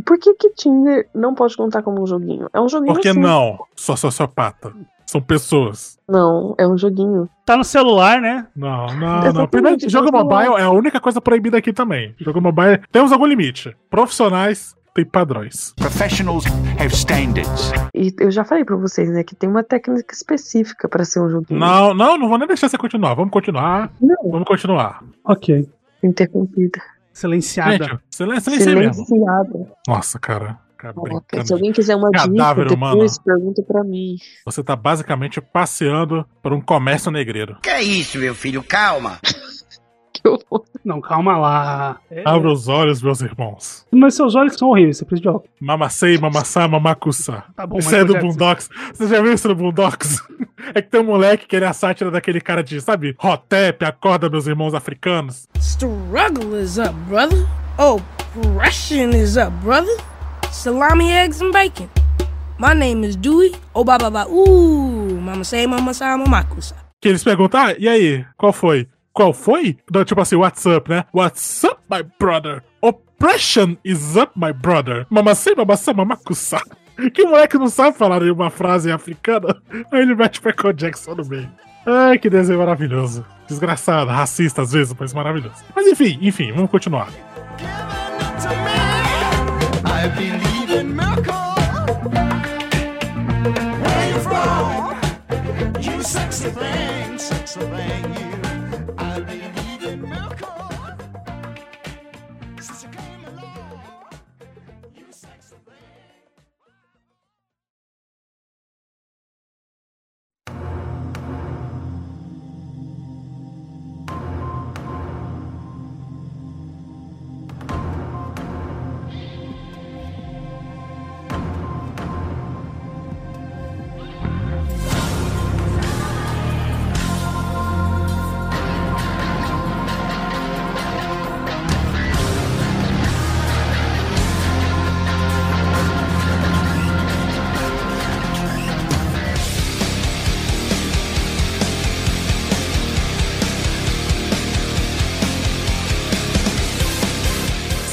Por que que Tinder não pode contar como um joguinho? É um joguinho Por que assim. não? Só sociopata. São pessoas. Não, é um joguinho. Tá no celular, né? Não, não, não. Primeiro, jogo mobile é a única coisa proibida aqui também. Jogo mobile temos algum limite. Profissionais têm padrões. Professionals have standards. E eu já falei pra vocês, né, que tem uma técnica específica pra ser um joguinho. Não, não, não vou nem deixar você continuar. Vamos continuar. Vamos continuar. Ok. Interrompida. Silenciada. Gente, mesmo. Silenciada. Nossa, cara. cara Caraca, se alguém quiser uma Cadáver dica, humano. depois pergunta pra mim. Você tá basicamente passeando por um comércio negreiro. Que é isso, meu filho? Calma. Não, calma lá. É, Abra os olhos, meus irmãos. Mas seus olhos são horríveis, você precisa de óculos. Mamacei, mamassá, mamacuçá. Tá bom, Isso é do. Boondocks. Você já viu isso no Boondocks? É que tem um moleque que ele é a sátira daquele cara de, sabe? Hotep, acorda meus irmãos africanos. Struggle is up, brother. Oppression is up, brother. Salami, eggs, and bacon. My name is Dewey. Oh, ba ba ba. Ooh, mama say, mama say, mamakusa. Que eles perguntam, ah, e aí, qual foi? Qual foi? Não, tipo assim, what's up, né? What's up, my brother? Oppression is up, my brother. Mamacei, mamassá, mamacuçá. Que moleque não sabe falar uma frase africana? Aí ele mete Michael Jackson no meio. Ai, que desenho maravilhoso. Desgraçado, racista às vezes, mas maravilhoso. Mas enfim, enfim, vamos continuar. Sexy thing, sexy thing, you.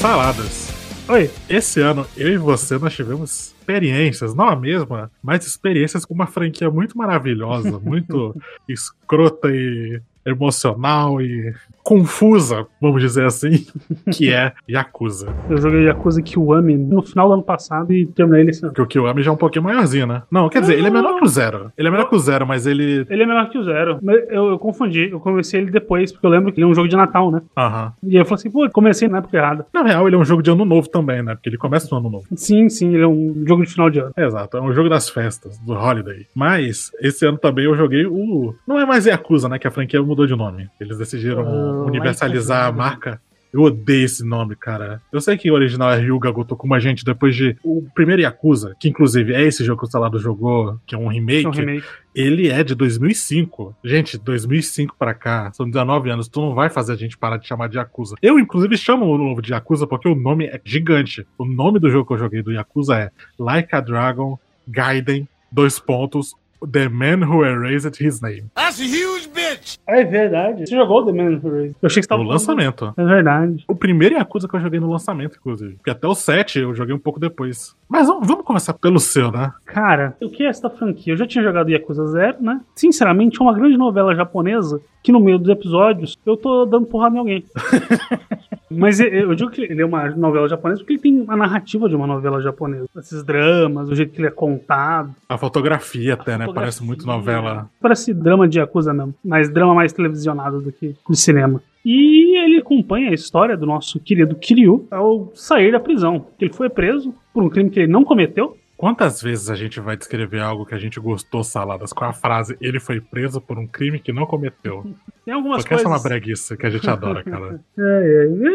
Saladas. Oi. Esse ano, eu e você, nós tivemos experiências, não a mesma, mas experiências com uma franquia muito maravilhosa, muito escrota e emocional e confusa, vamos dizer assim, que é Yakuza. Eu joguei Yakuza Kiwami no final do ano passado e terminei ele esse ano. Porque o Kiwami já é um pouquinho maiorzinho, né? Não, quer dizer, ele é menor que o Zero. Ele é menor que o Zero, mas ele. Ele é menor que o Zero. Mas eu, eu confundi. Eu comecei ele depois, porque eu lembro que ele é um jogo de Natal, né? Aham. E aí eu falei assim, pô, comecei na época errada. Na real, ele é um jogo de ano novo também, né? Porque ele começa no ano novo. Sim, sim, ele é um jogo de final de ano. Exato, é um jogo das festas, do Holiday. Mas, esse ano também eu joguei o. Não é mais Yakuza, né? Que a franquia mudou de nome. Eles decidiram Ah, universalizar a marca. Eu odeio esse nome, cara. Eu sei que o original é Ryuga Gotokuma, gente, depois de. O primeiro Yakuza, que inclusive é esse jogo que o Salado jogou, que é um remake. É um remake. Ele é de 2005. Gente, 2005 pra cá, são 19 anos. Tu não vai fazer a gente parar de chamar de Yakuza. Eu, inclusive, chamo o novo de Yakuza porque o nome é gigante. O nome do jogo que eu joguei do Yakuza é Like a Dragon Gaiden, dois pontos, The Man Who Erased His Name. That's a huge bitch! É verdade. Você jogou The Man Who Raised? Eu achei que você tava No lançamento. É verdade. O primeiro Yakuza que eu joguei no lançamento, inclusive. Porque até o 7 eu joguei um pouco depois. Mas vamos, vamos começar pelo seu, né? Cara, o que é essa franquia? Eu já tinha jogado Yakuza Zero, né? Sinceramente, é uma grande novela japonesa que no meio dos episódios eu tô dando porrada em alguém. Mas eu- digo que ele é uma novela japonesa porque ele tem a narrativa de uma novela japonesa. Esses dramas, o jeito que ele é contado. A fotografia até, né? fotografia. Parece muito novela. Parece drama de Yakuza mesmo. Mas drama mais televisionado do que de cinema. E ele acompanha a história do nosso querido Kiryu ao sair da prisão. Ele foi preso por um crime que ele não cometeu. Quantas vezes a gente vai descrever algo que a gente gostou, Saladas, com a frase ele foi preso por um crime que não cometeu? Tem algumas Porque essa é coisas. uma breguiça que a gente adora, cara. É, é, é,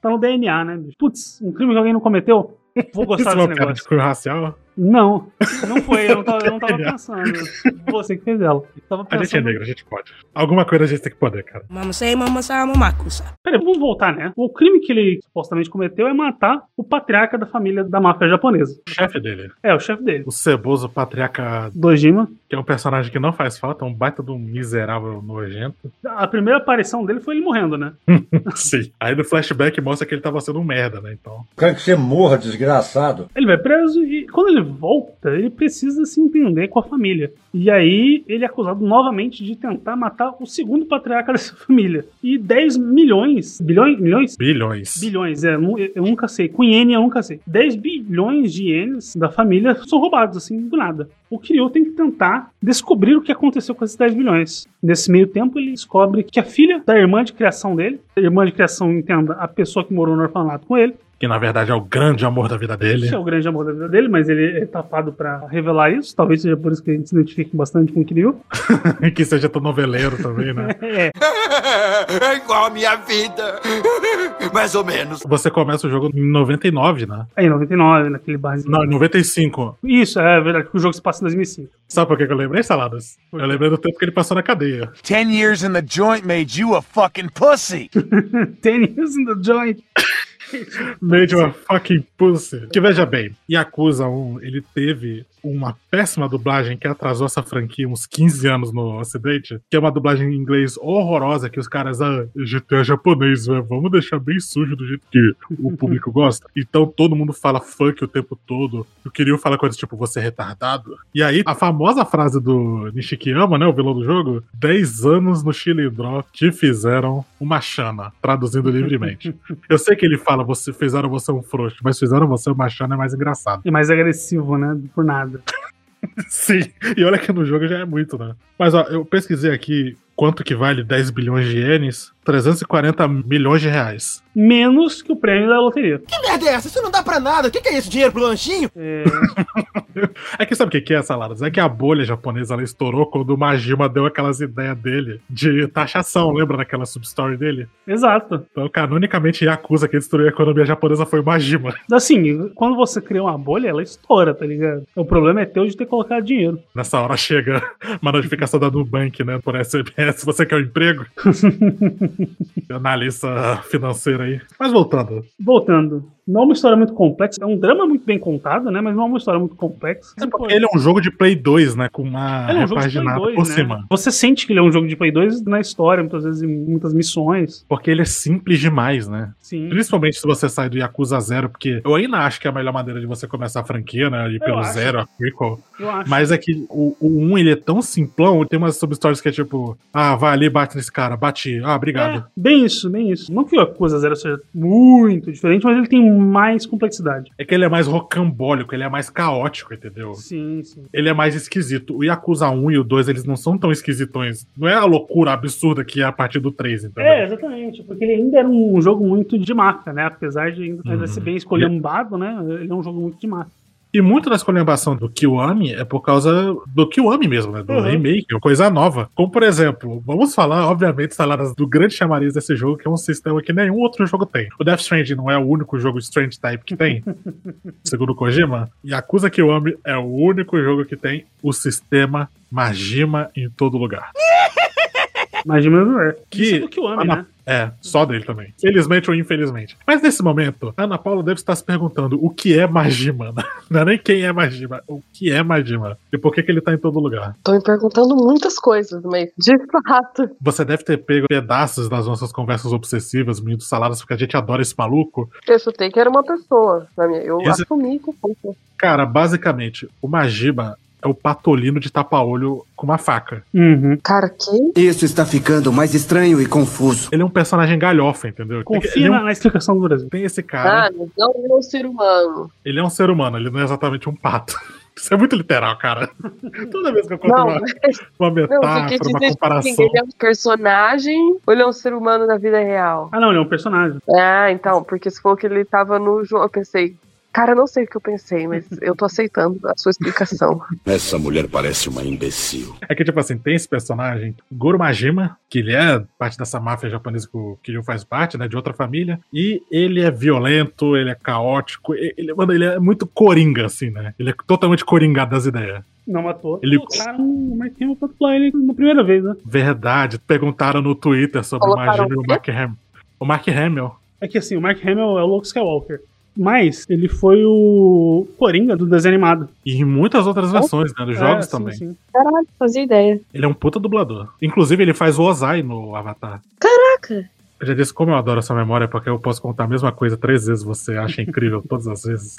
tá no DNA, né? Putz, um crime que alguém não cometeu? Vou gostar Isso é desse uma piada negócio. de cunho racial? Não, não foi. Eu não tava, eu não tava pensando. Você que fez ela. Eu tava A gente é pensando. negro, a gente pode. Alguma coisa a gente tem que poder, cara. Mama say, mama sa, mamakusa. Peraí, vamos voltar, né? O crime que ele supostamente cometeu é matar o patriarca da família da máfia japonesa. O chefe dele. É, o chefe dele. O ceboso patriarca, Dojima. que é um personagem que não faz falta, é um baita de um miserável nojento. A primeira aparição dele foi ele morrendo, né? Sim. Aí no flashback mostra que ele tava sendo um merda, né? Então. Quero que você morra, desgraçado. Ele vai preso e quando ele volta, ele precisa se entender com a família. E aí ele é acusado novamente de tentar matar o segundo patriarca dessa família. E 10 milhões. Bilhões? Milhões? Bilhões. Bilhões, é. nu- Eu nunca sei. Com iene eu nunca sei. 10 bilhões de ienes da família são roubados, assim, do nada. O Kiryu tem que tentar descobrir o que aconteceu com esses 10 bilhões. Nesse meio tempo, ele descobre que a filha da irmã de criação dele, a irmã de criação, entenda, a pessoa que morou no orfanato com ele, Que na verdade é o grande amor da vida dele. esse é o grande amor da vida dele, mas ele é tapado pra revelar isso. Talvez seja por isso que a gente se identifique bastante com o Kiryu. que seja tão noveleiro também, né? É. É igual a minha vida. Mais ou menos. Você começa o jogo em 99, né? Aí, em 99, naquele barzinho. Não, em 95. Isso, é verdade, que o jogo se passa em 2005. Sabe por que que eu lembrei, Saladas? Eu lembrei do tempo que ele passou na cadeia. Ten years in the joint made you a fucking pussy. Ten years in the joint. Made uma fucking pussy. Que veja bem, Yakuza 1, ele teve uma péssima dublagem que atrasou essa franquia uns 15 anos no ocidente, que é uma dublagem em inglês horrorosa, que os caras, ah, GTA japonês, velho, vamos deixar bem sujo do jeito que o público gosta. Então todo mundo fala funk o tempo todo. Eu queria falar coisas tipo, você é retardado. E aí, a famosa frase do Nishikiyama, né, o vilão do jogo, 10 anos no Chile Draw te fizeram uma chana, traduzindo livremente. Eu sei que ele fala, você fizeram você um frouxo, mas fizeram você uma chana é mais engraçado. E mais agressivo, né? Por nada. Sim, e olha que no jogo já é muito, né? Mas ó, eu pesquisei aqui quanto que vale 10 bilhões de ienes, 340 milhões de reais. Menos que o prêmio da loteria. Que merda é essa? Isso não dá pra nada. O que, que é isso? Dinheiro pro lanchinho? É... É que sabe o que que é, Saladas? É que a bolha japonesa ela estourou quando o Majima deu aquelas ideias dele de taxação, lembra daquela substory dele? Exato. Então, canonicamente, Yakuza que destruiu a economia japonesa foi o Majima. Assim, quando você cria uma bolha, ela estoura, tá ligado? O problema é teu de ter colocado dinheiro. Nessa hora chega uma notificação da Nubank, né, por SMS, você quer um emprego? Analista financeira aí. Mas voltando. Voltando. Não é uma história muito complexa. É um drama muito bem contado, né? Mas não é uma história muito complexa. É porque ele é um jogo de Play 2, né, com uma Ele é um jogo de Play repaginada 2, por né? cima. Você sente que ele é um jogo de Play 2 na história, muitas vezes em muitas missões. Porque ele é simples demais, né? Sim. Principalmente se você sai do Yakuza Zero, porque eu ainda acho que é a melhor maneira de você começar a franquia, né? Ir pelo acho. zero, a prequel. Eu acho. Mas é que o, o 1 ele é tão simplão, tem umas substories que é tipo, ah, vai ali, bate nesse cara, bate, ah, obrigado. É, bem isso, bem isso. Não que o Yakuza Zero seja muito diferente, mas ele tem mais complexidade. É que ele é mais rocambólico, ele é mais caótico, entendeu? Sim, sim. Ele é mais esquisito. O Yakuza 1 e o 2, eles não são tão esquisitões. Não é a loucura absurda que é a partir do 3, entendeu? É, exatamente, porque ele ainda era um jogo muito de máfia, né? Apesar de ainda, ainda Uhum. ser bem escolhambado, né? Ele é um jogo muito de máfia. E muito da escolhambação do Kiwami é por causa do Kiwami mesmo, né? Do Uhum. remake, uma coisa nova. Como, por exemplo, vamos falar, obviamente, saladas do grande chamariz desse jogo, que é um sistema que nenhum outro jogo tem. O Death Stranding não é o único jogo Strange Type que tem, segundo Kojima. Yakuza Kiwami é o único jogo que tem o sistema Majima em todo lugar. Mas é. Que é do Kiwami, Ana- né? É, só dele também. Felizmente ou infelizmente. Mas nesse momento, a Ana Paula deve estar se perguntando o que é Majima. Não é nem quem é Majima, o que é Majima. E por que, que ele tá em todo lugar. Tô me perguntando muitas coisas, mas de fato. Você deve ter pego pedaços das nossas conversas obsessivas, muito saladas, porque a gente adora esse maluco. Eu chutei que era uma pessoa. na minha- Eu Esse- assumi que foi. Cara, basicamente, o Majima é o patolino de tapa-olho com uma faca. Uhum. Cara, que. Isso está ficando mais estranho e confuso. Ele é um personagem galhofa, entendeu? Confia é um- na, explicação do Brasil. Tem esse cara, Ah, mas não é um ser humano. ele é um ser humano, ele não é exatamente um pato. Isso é muito literal, cara. Toda vez que eu conto Não, uma, uma Não, metáfora, quer uma dizer que comparação. ele é um personagem ou ele é um ser humano da vida real? Ah, não, ele é um personagem. Ah, então, porque se for que ele tava no jogo, eu pensei. Cara, eu não sei o que eu pensei, mas eu tô aceitando a sua explicação. Essa mulher parece uma imbecil. É que, tipo assim, tem esse personagem, Goro Majima, que ele é parte dessa máfia japonesa que o Kiryu faz parte, né, de outra família, e ele é violento, ele é caótico, e- ele, mano, ele é muito coringa, assim, né? Ele é totalmente coringado das ideias. Não matou. Ele- Colocaram o Mark Hamill pra dublar ele na primeira vez, né? Verdade, perguntaram no Twitter sobre Colocaram o Majima e o? Mark Hamill. O Mark Hamill. É que assim, o Mark Hamill é o Luke Skywalker. Mas ele foi o Coringa do desenho animado. E em muitas outras versões, né, dos É, jogos sim, também. sim. Caralho, fazia ideia. Ele é um puta dublador. Inclusive, ele faz o Ozai no Avatar. Caraca! Eu já disse como eu adoro essa memória, porque eu posso contar a mesma coisa três vezes, você acha incrível todas as vezes.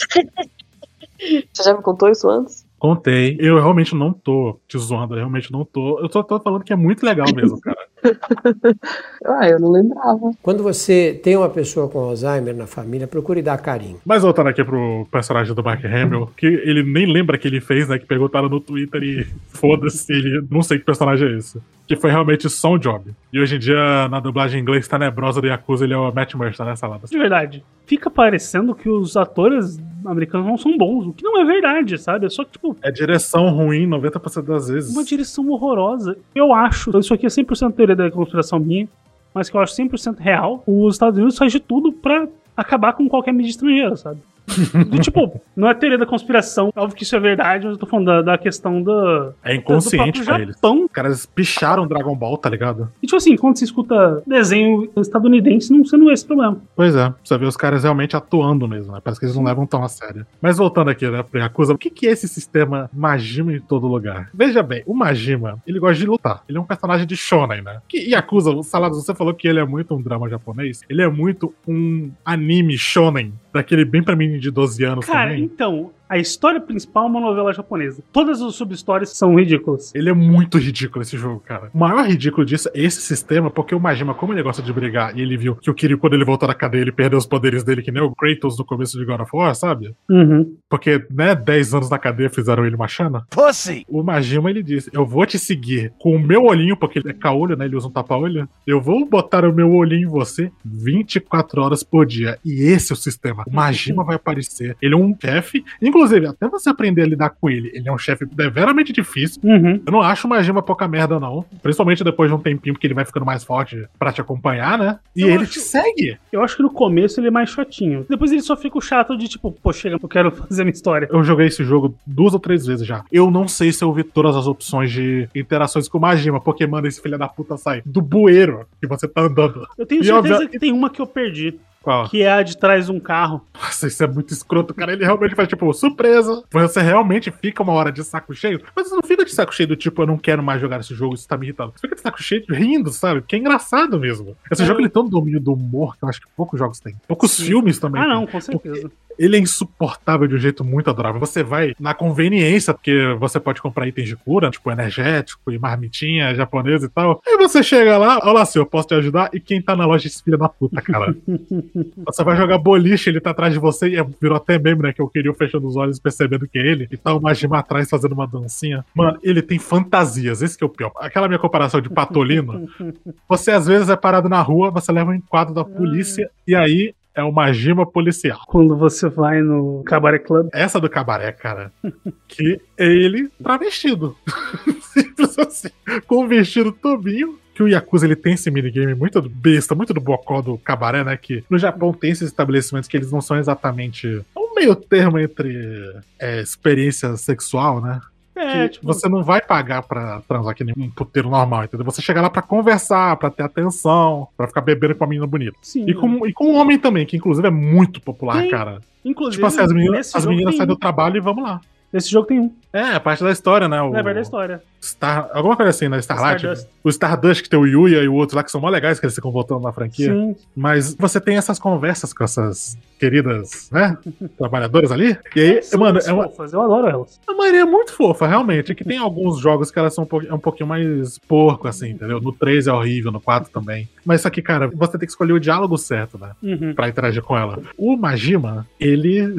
Você já me contou isso antes? Contei. Eu realmente não tô te zoando, eu realmente não tô. Eu só tô falando que é muito legal mesmo, cara. Ah, eu não lembrava. Quando você tem uma pessoa com Alzheimer na família, procure dar carinho. Mas voltando aqui pro personagem do Mark Hamill, que ele nem lembra que ele fez, né? Que perguntaram no Twitter e foda-se, ele não sei que personagem é esse. Que foi realmente só um job. E hoje em dia, na dublagem em inglês tenebrosa do Yakuza, ele é o Matt Mercer, né, Salada? De verdade. Fica parecendo que os atores americanos não são bons, o que não é verdade, sabe? É só que, tipo, É direção ruim 90% das vezes. uma direção horrorosa. Eu acho, isso aqui é 100% teoria da conspiração minha, mas que eu acho 100% real. Os Estados Unidos faz de tudo pra acabar com qualquer mídia estrangeira, sabe? Do tipo, não é teoria da conspiração, óbvio que isso é verdade, mas eu tô falando da, da questão da. É inconsciente do pra eles. Os caras picharam Dragon Ball, tá ligado? E tipo assim, quando você escuta desenho estadunidense, não sendo esse problema. Pois é, você vê os caras realmente atuando mesmo, né? Parece que eles não levam tão a sério. Mas voltando aqui, né, pro Yakuza, o que, que é esse sistema Majima em todo lugar? Veja bem, o Majima, ele gosta de lutar. Ele é um personagem de shonen, né? Que Yakuza, o Salado, você falou que ele é muito um drama japonês. Ele é muito um anime shonen, daquele bem pra mim de 12 anos Cara, também. então, a história principal é uma novela japonesa. Todas as sub-histórias são ridículas. Ele é muito ridículo esse jogo, cara. O maior ridículo disso é esse sistema, porque o Majima, como ele gosta de brigar, e ele viu que o Kiryu, quando ele voltou da cadeia, ele perdeu os poderes dele, que nem o Kratos no começo de God of War, sabe? Uhum. Porque, né, 10 anos na cadeia fizeram ele uma chana. Pussy! O Majima, ele disse, eu vou te seguir com o meu olhinho, porque ele é caolho, né, ele usa um tapa-olho. Eu vou botar o meu olhinho em você 24 horas por dia. E esse é o sistema. O Majima vai aparecer. Ele é um chefe, inclusive, até você aprender a lidar com ele, ele é um chefe deveramente difícil. Uhum. Eu não acho o Majima pouca merda, não. Principalmente depois de um tempinho, porque ele vai ficando mais forte pra te acompanhar, né? E Eu ele acho- te segue. Eu acho que no começo ele é mais chatinho. Depois ele só fica o chato de tipo, pô, chega, eu quero fazer a minha história. Eu joguei esse jogo duas ou três vezes já. Eu não sei se eu vi todas as opções de interações com o Majima, porque, mano, esse filho da puta sai do bueiro que você tá andando. Eu tenho E, certeza que tem uma que eu perdi. Qual? Que é a de trás de um carro. Nossa, isso é muito escroto, cara. Ele realmente faz, tipo, surpresa. Você realmente fica uma hora de saco cheio. Mas você não fica de saco cheio do tipo, eu não quero mais jogar esse jogo, isso tá me irritando. Você fica de saco cheio rindo, sabe? Porque é engraçado mesmo. Esse É. jogo ele tem um domínio do humor que eu acho que poucos jogos têm. Poucos filmes também. Ah, não, com certeza. Ele é insuportável de um jeito muito adorável. Você vai na conveniência, porque você pode comprar itens de cura, tipo energético e marmitinha japonesa e tal. Aí você chega lá, olha senhor, posso te ajudar? E quem tá na loja é esse filho da puta, cara. você vai jogar boliche, ele tá atrás de você e é- virou até meme, né? Que eu queria fechando os olhos percebendo que é ele. E tá o Majima atrás fazendo uma dancinha. Mano, ele tem fantasias, esse que é o pior. Aquela minha comparação de patolino. Você às vezes é parado na rua, você leva um enquadro da polícia e aí é uma gima policial. Quando você vai no Cabaret Club. Essa do cabaré, cara, que é ele travestido. Simples assim. Com o vestido tobinho. Que o Yakuza ele tem esse minigame muito besta, muito do bocó do cabaré, né? Que no Japão tem esses estabelecimentos que eles não são exatamente um meio termo entre é, experiência sexual, né? É, que você não vai pagar pra transar que nem um puteiro normal, entendeu? Você chega lá pra conversar, pra ter atenção, pra ficar bebendo com a menina bonita. Sim. E com, e com o homem também, que inclusive é muito popular, Tem. cara. Inclusive, Tipo assim, as meninas, as meninas saem do um. trabalho e vamos lá. Esse jogo tem um. É, é parte da história, né? O É verdade a história. Star, alguma coisa assim, né? Starlight. Stardust. O Stardust, que tem o Yuya e o outro lá, que são mó legais, que eles ficam voltando na franquia. Sim. Mas você tem essas conversas com essas queridas, né? trabalhadoras ali. E aí, mano, é uma, fofas, eu adoro elas. a maioria é muito fofa, realmente. Que tem alguns jogos que elas são um, pouquinho- é um pouquinho mais porco, assim, entendeu? No 3 é horrível, no 4 também. Mas só que, cara, você tem que escolher o diálogo certo, né? Uhum. Pra interagir com ela. O Majima, ele.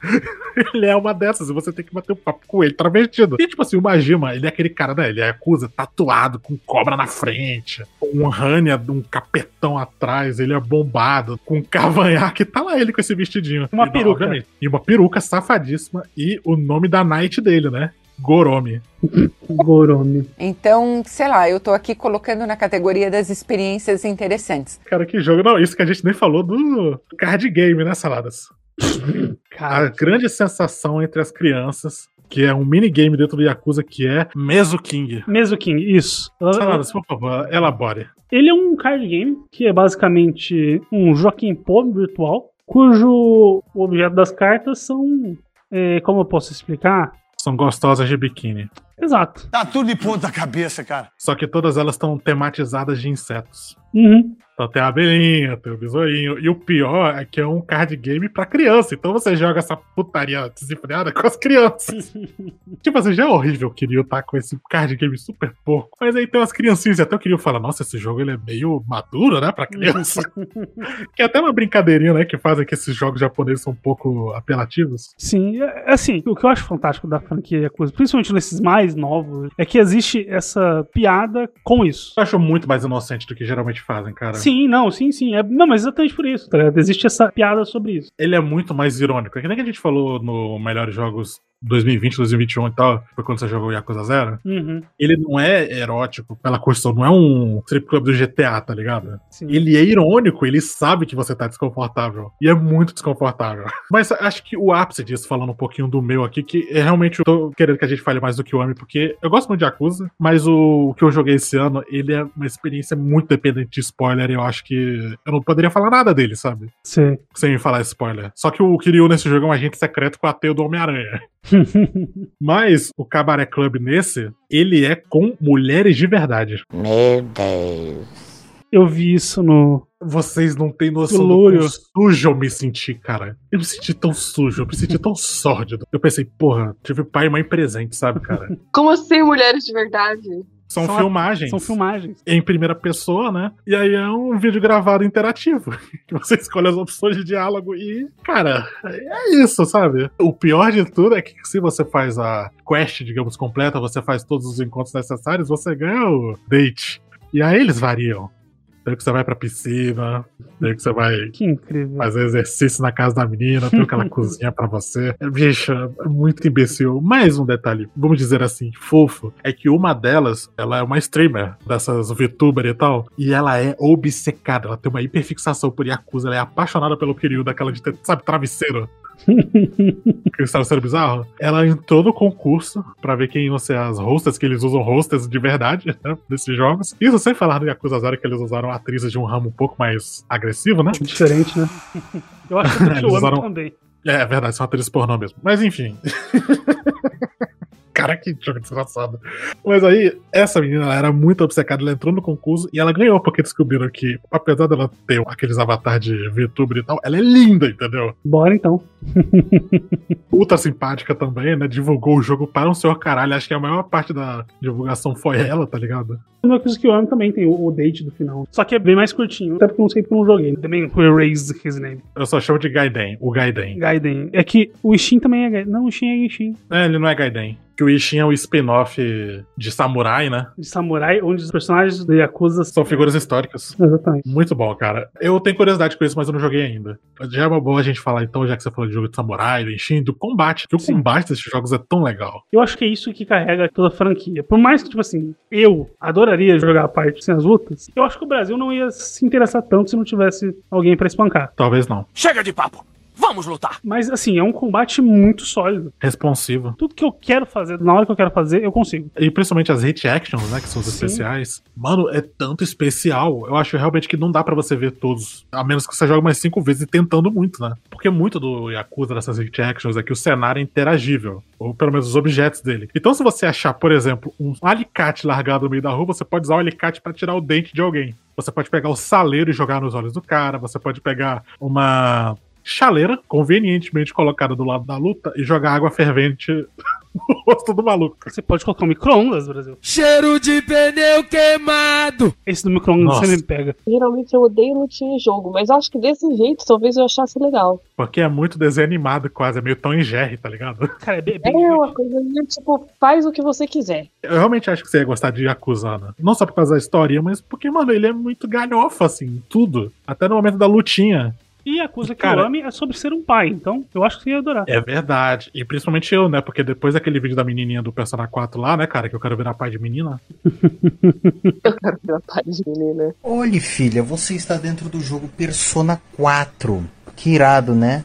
ele é uma dessas, você tem que bater um papo com ele travestido. E tipo assim, o Majima, ele é aquele cara, né? Ele é acusa tatuado, com cobra na frente, com um Hania, um capetão atrás, ele é bombado, com um cavanhaque, tá lá ele com esse vestidinho. Uma E, peruca. obviamente, E uma peruca safadíssima, e o nome da night dele, né? Goromi. Goromi. Então, sei lá, eu tô aqui colocando na categoria das experiências interessantes. Cara, que jogo. Não, isso que a gente nem falou do card game, né, Saladas? a grande sensação entre as crianças, que é um minigame dentro do Yakuza, que é Meso King. Meso King, isso. Saladas, por favor, elabore. Ele é um card game que é basicamente um Joaquim Pô virtual, cujo objeto das cartas são. é, como eu posso explicar? São gostosas de biquíni. Exato. Tá tudo de ponta cabeça, cara. Só que todas elas estão tematizadas de insetos. Uhum. Então tem a abelhinha, tem o besourinho. E o pior é que é um card game pra criança. Então você joga essa putaria desenfreada com as crianças. tipo assim, já é horrível o Kiryu tá com esse card game super porco. Mas aí tem umas criancinhas e até o Kiryu fala: Nossa, esse jogo ele é meio maduro, né? Pra criança. que é até uma brincadeirinha, né? Que fazem que esses jogos japoneses são um pouco apelativos. Sim, é- assim, o que eu acho fantástico da franquia Yakuza, principalmente nesses mais novos, é que existe essa piada com isso. Eu acho muito mais inocente do que geralmente fazem, cara. Sim, não, sim, sim. É, não, mas exatamente por isso, tá ligado? Existe essa piada sobre isso. ele é muito mais irônico. É que nem que a gente falou no Melhores Jogos 2020, 2021 e tal, foi quando você jogou Yakuza Zero. Uhum. Ele não é erótico pela construção, não é um strip club do GTA, tá ligado? Sim. Ele é irônico, ele sabe que você tá desconfortável. E é muito desconfortável. Mas acho que o ápice disso, falando um pouquinho do meu aqui, que é realmente eu tô querendo que a gente fale mais do que o Ami, porque eu gosto muito de Yakuza, mas o, o que eu joguei esse ano, ele é uma experiência muito dependente de spoiler, e eu acho que eu não poderia falar nada dele, sabe? Sim. Sem me falar spoiler. Só que o Kiryu nesse jogo é um agente secreto com a teia do Homem-Aranha. Mas o Cabaré Club nesse, ele é com mulheres de verdade. Meu Deus. Eu vi isso no. Vocês não têm noção do Glória. quão sujo eu me senti, cara. Eu me senti tão sujo, eu me senti tão sórdido. Eu pensei, porra, tive pai e mãe presente, sabe, cara? Como assim, mulheres de verdade? São, São- filmagens. São filmagens. Em primeira pessoa, né? E aí é um vídeo gravado interativo. Que você escolhe as opções de diálogo e, cara, é isso, sabe? O pior de tudo é que se você faz a quest, digamos, completa, você faz todos os encontros necessários, você ganha o date. E aí eles variam. Tem que você vai pra piscina, tem que você vai Que incrível. fazer exercício na casa da menina, tem aquela cozinha pra você. Bicho, é muito imbecil. Mais um detalhe, vamos dizer assim, fofo, é que uma delas, ela é uma streamer dessas VTuber e tal, e ela é obcecada, ela tem uma hiperfixação por Yakuza, ela é apaixonada pelo período daquela de ter, sabe, travesseiro. Que estava sendo bizarro. Ela entrou no concurso pra ver quem iam ser as hostas, que eles usam hostas de verdade, né, desses jogos. Isso sem falar no Yakuza Zero que eles usaram atrizes de um ramo um pouco mais agressivo, né? Diferente, né? Eu acho que o Eles usaram- também. É, é verdade, são atrizes pornô mesmo. Mas enfim. Cara, que jogo desgraçado. Mas aí, essa menina ela era muito obcecada, ela entrou no concurso e ela ganhou, porque descobriram que, apesar dela ter aqueles avatares de VTuber e tal, ela é linda, entendeu? Bora então. Ultra simpática também, né? Divulgou o jogo para um senhor caralho. Acho que a maior parte da divulgação foi ela, tá ligado? Uma coisa que eu amo também tem o, o date do final. Só que é bem mais curtinho. Até porque eu não sei porque eu não joguei. Também who erased his name. Eu só chamo de Gaiden, o Gaiden. Gaiden. É que o Ishin também é Gaiden. Não, o Ishin é Ishin. É, ele não é Gaiden. Que o Ishin é o spin-off de samurai, né? De samurai, onde os personagens do Yakuza São figuras históricas. Exatamente. Muito bom, cara. Eu tenho curiosidade com isso, mas eu não joguei ainda. Já é uma boa a gente falar, então, já que você falou de jogo de samurai, do Ishin, do combate. Que o combate desses jogos é tão legal. Eu acho que é isso que carrega toda a franquia. Por mais que, tipo assim, eu adoraria jogar a parte sem as lutas, eu acho que o Brasil não ia se interessar tanto se não tivesse alguém pra espancar. Talvez não. Chega de papo! Vamos lutar! Mas, assim, é um combate muito sólido. Responsivo. Tudo que eu quero fazer, na hora que eu quero fazer, eu consigo. E principalmente as hit actions, né? Que são os Sim. especiais. Mano, é tanto especial. Eu acho realmente que não dá pra você ver todos. A menos que você jogue mais cinco vezes e tentando muito, né? Porque muito do Yakuza dessas hit actions é que o cenário é interagível. Ou pelo menos os objetos dele. Então, se você achar, por exemplo, um alicate largado no meio da rua, você pode usar o alicate pra tirar o dente de alguém. Você pode pegar o saleiro e jogar nos olhos do cara. Você pode pegar uma chaleira convenientemente colocada do lado da luta e jogar água fervente no rosto do maluco. Você pode colocar um micro-ondas, Brasil. Cheiro de pneu queimado! Esse do micro-ondas sempre me pega. Geralmente eu odeio lutinha em jogo, mas acho que desse jeito talvez eu achasse legal. Porque é muito desenho animado quase, é meio Tom e Jerry, tá ligado? Cara, é bem, É uma coisa tipo, faz o que você quiser. Eu realmente acho que você ia gostar de Yakuza, né? Não só por causa da história, mas porque, mano, ele é muito galhofa, assim, tudo. Até no momento da lutinha. E a coisa que Cara- eu ame é sobre ser um pai, então eu acho que você ia adorar. É verdade. E principalmente eu, né? Porque depois daquele vídeo da menininha do Persona 4 lá, né, cara, que eu quero virar pai de menina. Eu quero virar pai de menina. Olhe, filha, você está dentro do jogo Persona 4. Que irado, né?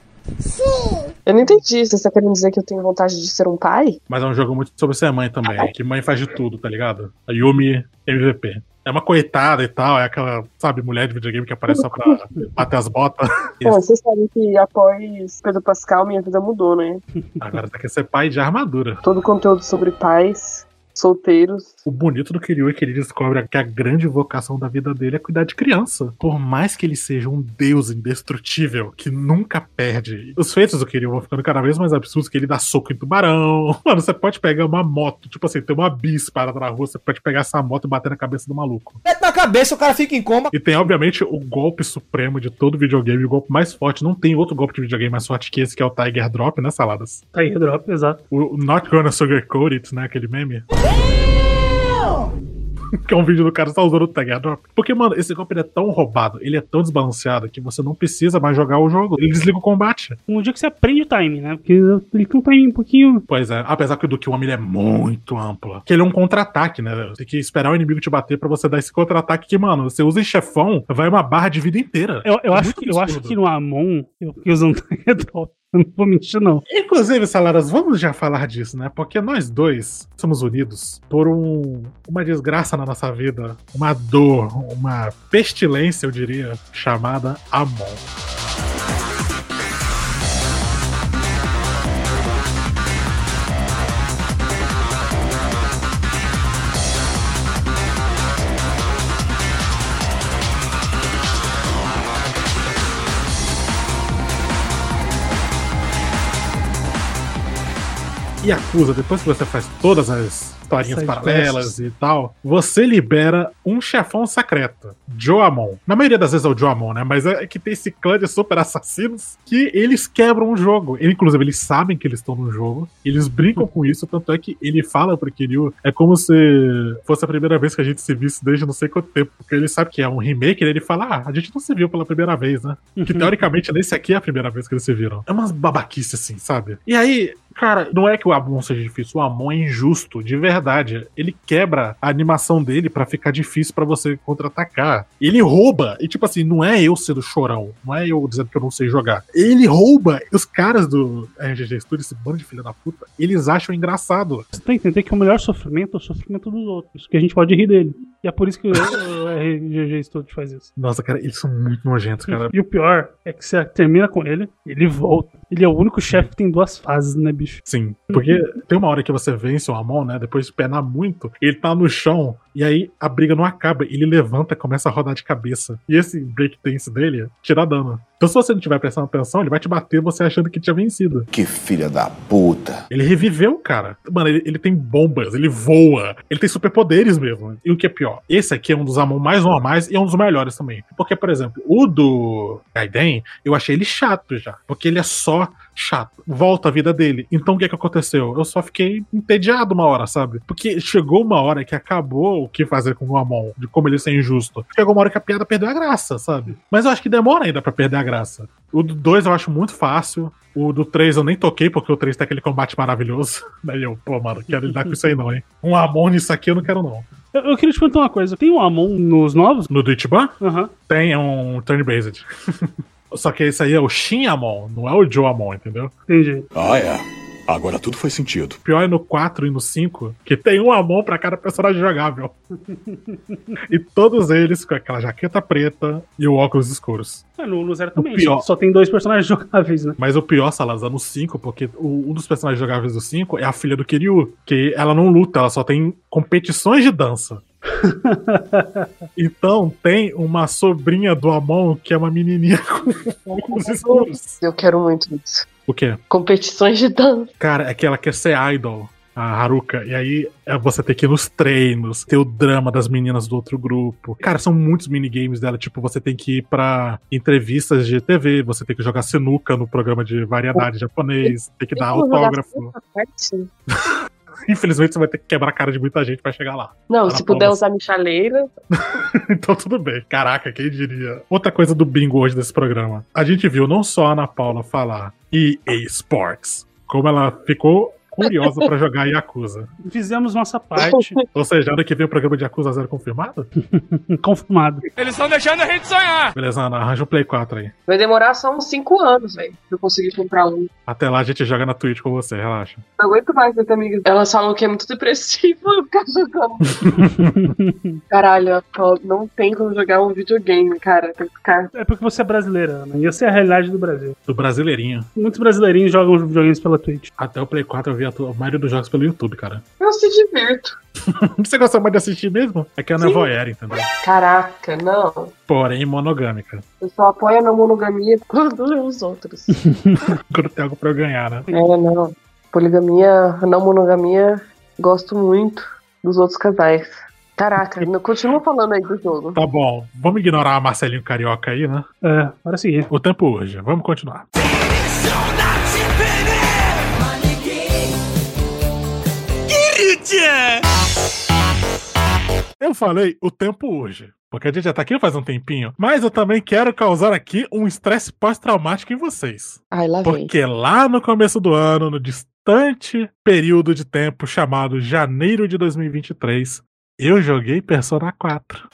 Eu não entendi. Você está querendo dizer que eu tenho vontade de ser um pai? Mas é um jogo muito sobre ser mãe também. Que mãe faz de tudo, tá ligado? A Yumi MVP. É uma coitada e tal, é aquela, sabe, mulher de videogame que aparece só pra bater as botas. Bom, vocês sabem que após Pedro Pascal minha vida mudou, né? Agora tá quer ser pai de armadura. Todo conteúdo sobre pais, solteiros. O bonito do Kiryu é que ele descobre que a grande vocação da vida dele é cuidar de criança. Por mais que ele seja um deus indestrutível, que nunca perde. Os feitos do Kiryu vão ficando cada vez mais absurdos, que ele dá soco em tubarão. Mano, você pode pegar uma moto, tipo assim, tem uma bis parada na rua, você pode pegar essa moto e bater na cabeça do maluco. Mete na cabeça, o cara fica em coma. E tem, obviamente, o golpe supremo de todo videogame, o golpe mais forte. Não tem outro golpe de videogame mais forte que esse, que é o Tiger Drop, né, Saladas? Tiger Drop, exato. O Not Gonna Sugarcoat It, né, aquele meme. que é um vídeo do cara só usando o Tiger Drop. Porque, mano, esse golpe ele é tão roubado, ele é tão desbalanceado, que você não precisa mais jogar o jogo. Ele desliga o combate. Um dia que você aprende o timing, né? Porque ele tem um timing um pouquinho. Pois é, apesar que o do Kiwami ele é muito amplo. Que ele é um contra-ataque, né? Você tem que esperar o inimigo te bater pra você dar esse contra-ataque que, mano, você usa em chefão, vai uma barra de vida inteira. Eu, eu É acho, que, eu acho que no Amon eu fiquei usando Tiger Drop. Não vou mentir, não. Inclusive, Salaras, vamos já falar disso, né? Porque nós dois somos unidos por um, uma desgraça na nossa vida, uma dor, uma pestilência, eu diria, chamada Amon. E acusa, depois que você faz todas as historinhas paralelas e tal, você libera um chefão secreto, Joamon. Na maioria das vezes é o Joamon, né? Mas é que tem esse clã de super assassinos que eles quebram o jogo. Ele, inclusive, eles sabem que eles estão no jogo, eles brincam com isso, tanto é que ele fala pro Kiryu, é como se fosse a primeira vez que a gente se visse desde não sei quanto tempo, porque ele sabe que é um remake, né? ele fala, ah, a gente não se viu pela primeira vez, né? Que teoricamente nesse aqui é a primeira vez que eles se viram. É umas babaquice assim, sabe? E aí, Cara, não é que o Amon seja difícil, o Amon é injusto, de verdade. Ele quebra a animação dele pra ficar difícil pra você contra-atacar. Ele rouba, e tipo assim, não é eu sendo chorão, não é eu dizendo que eu não sei jogar. Ele rouba, os caras do RGG Studio, esse bando de filha da puta, eles acham engraçado. Você tem que entender que o melhor sofrimento é o sofrimento dos outros, que a gente pode rir dele. E é por isso que o RGG Studio faz isso. Nossa, cara, eles são muito nojentos, cara. E o pior é que você termina com ele, ele volta. Ele é o único chefe que tem duas fases, né, bicho? Sim, porque tem uma hora que você vence o Amon, né? Depois de penar muito, ele tá no chão, e aí a briga não acaba. Ele levanta e começa a rodar de cabeça. E esse breakdance dele tira dano. Então, se você não estiver prestando atenção, ele vai te bater você achando que tinha vencido. Que filha da puta. Ele reviveu, cara. Mano, ele, ele tem bombas, ele voa, ele tem superpoderes mesmo. E o que é pior, esse aqui é um dos Amon mais normais e é um dos melhores também. Porque, por exemplo, o do Gaiden, eu achei ele chato já. Porque ele é só chato. Volta a vida dele. Então o que é que aconteceu? Eu só fiquei entediado uma hora, sabe? Porque chegou uma hora que acabou o que fazer com o Amon, de como ele ser injusto. Chegou uma hora que a piada perdeu a graça, sabe? Mas eu acho que demora ainda pra perder a graça. O do 2 eu acho muito fácil. O do 3 eu nem toquei, porque o 3 tem aquele combate maravilhoso. Daí eu, pô, mano, quero lidar com isso aí não, hein? Um Amon nisso aqui eu não quero não. Eu, eu queria te perguntar uma coisa. Tem um Amon nos novos? No do Ichiban? Aham. Tem um turn-based. Só que esse aí é o Shin Amon, não é o Joe Amon, entendeu? Entendi. Ah, é. Agora tudo faz sentido. O pior é no 4 e no 5, que tem um Amon pra cada personagem jogável. e todos eles com aquela jaqueta preta e o óculos escuros. É, no, no Zero também. pior- Só tem dois personagens jogáveis, né? Mas o pior, Salazar, no 5, porque o- um dos personagens jogáveis do 5 é a filha do Kiryu, que ela não luta, ela só tem competições de dança. então tem uma sobrinha do Amon que é uma menininha com óculos escuros. Eu quero muito isso. O quê? Competições de dança. Cara, é que ela quer ser idol, a Haruka. E aí é você ter que ir nos treinos, ter o drama das meninas do outro grupo. Cara, são muitos minigames dela. Tipo, você tem que ir pra entrevistas de TV, você tem que jogar sinuca no programa de variedade japonês, tem que dar Tem autógrafo. Infelizmente, você vai ter que quebrar a cara de muita gente pra chegar lá. Não, Tá se puder usar michaleira. então tudo bem. Caraca, quem diria? Outra coisa do bingo hoje desse programa. A gente viu não só a Ana Paula falar EA Sports, como ela ficou curiosa pra jogar Yakuza. Fizemos nossa parte. Ou seja, ano que vem o programa de Yakuza Zero confirmado? Confirmado. Eles estão deixando a gente sonhar. Beleza, Ana, arranja um Play 4 aí. Vai demorar só uns 5 anos, velho, pra eu conseguir comprar um. Até lá a gente joga na Twitch com você, relaxa. Não aguento mais ter amigas. Elas falam que é muito depressivo eu ficar jogando. Caralho, não tem como jogar um videogame, cara. Tem que ficar. É porque você é brasileira, Ana. E essa é a realidade do Brasil. Do brasileirinho. Muitos brasileirinhos jogam videogames pela Twitch. Até o Play 4 eu vi a, maioria dos jogos pelo YouTube, cara. Eu se divirto. Você gosta mais de assistir mesmo? É que a Ana é Sim. voyeur, entendeu? Caraca, não. Porém, monogâmica. Eu só apoio a não monogamia quando os outros. Quando tem algo pra eu ganhar, né? É, não. Poligamia, não monogamia, gosto muito dos outros casais. Caraca, continua falando aí do jogo. Tá bom, vamos ignorar a Marcelinho Carioca aí, né? É, para seguir. O tempo urge, vamos continuar. Eu falei, o tempo urge. Porque a gente já tá aqui faz um tempinho. Mas eu também quero causar aqui um estresse pós-traumático em vocês. Ai, lá vem. Porque lá no começo do ano, no distante período de tempo chamado janeiro de 2023, eu joguei Persona 4.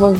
Tava.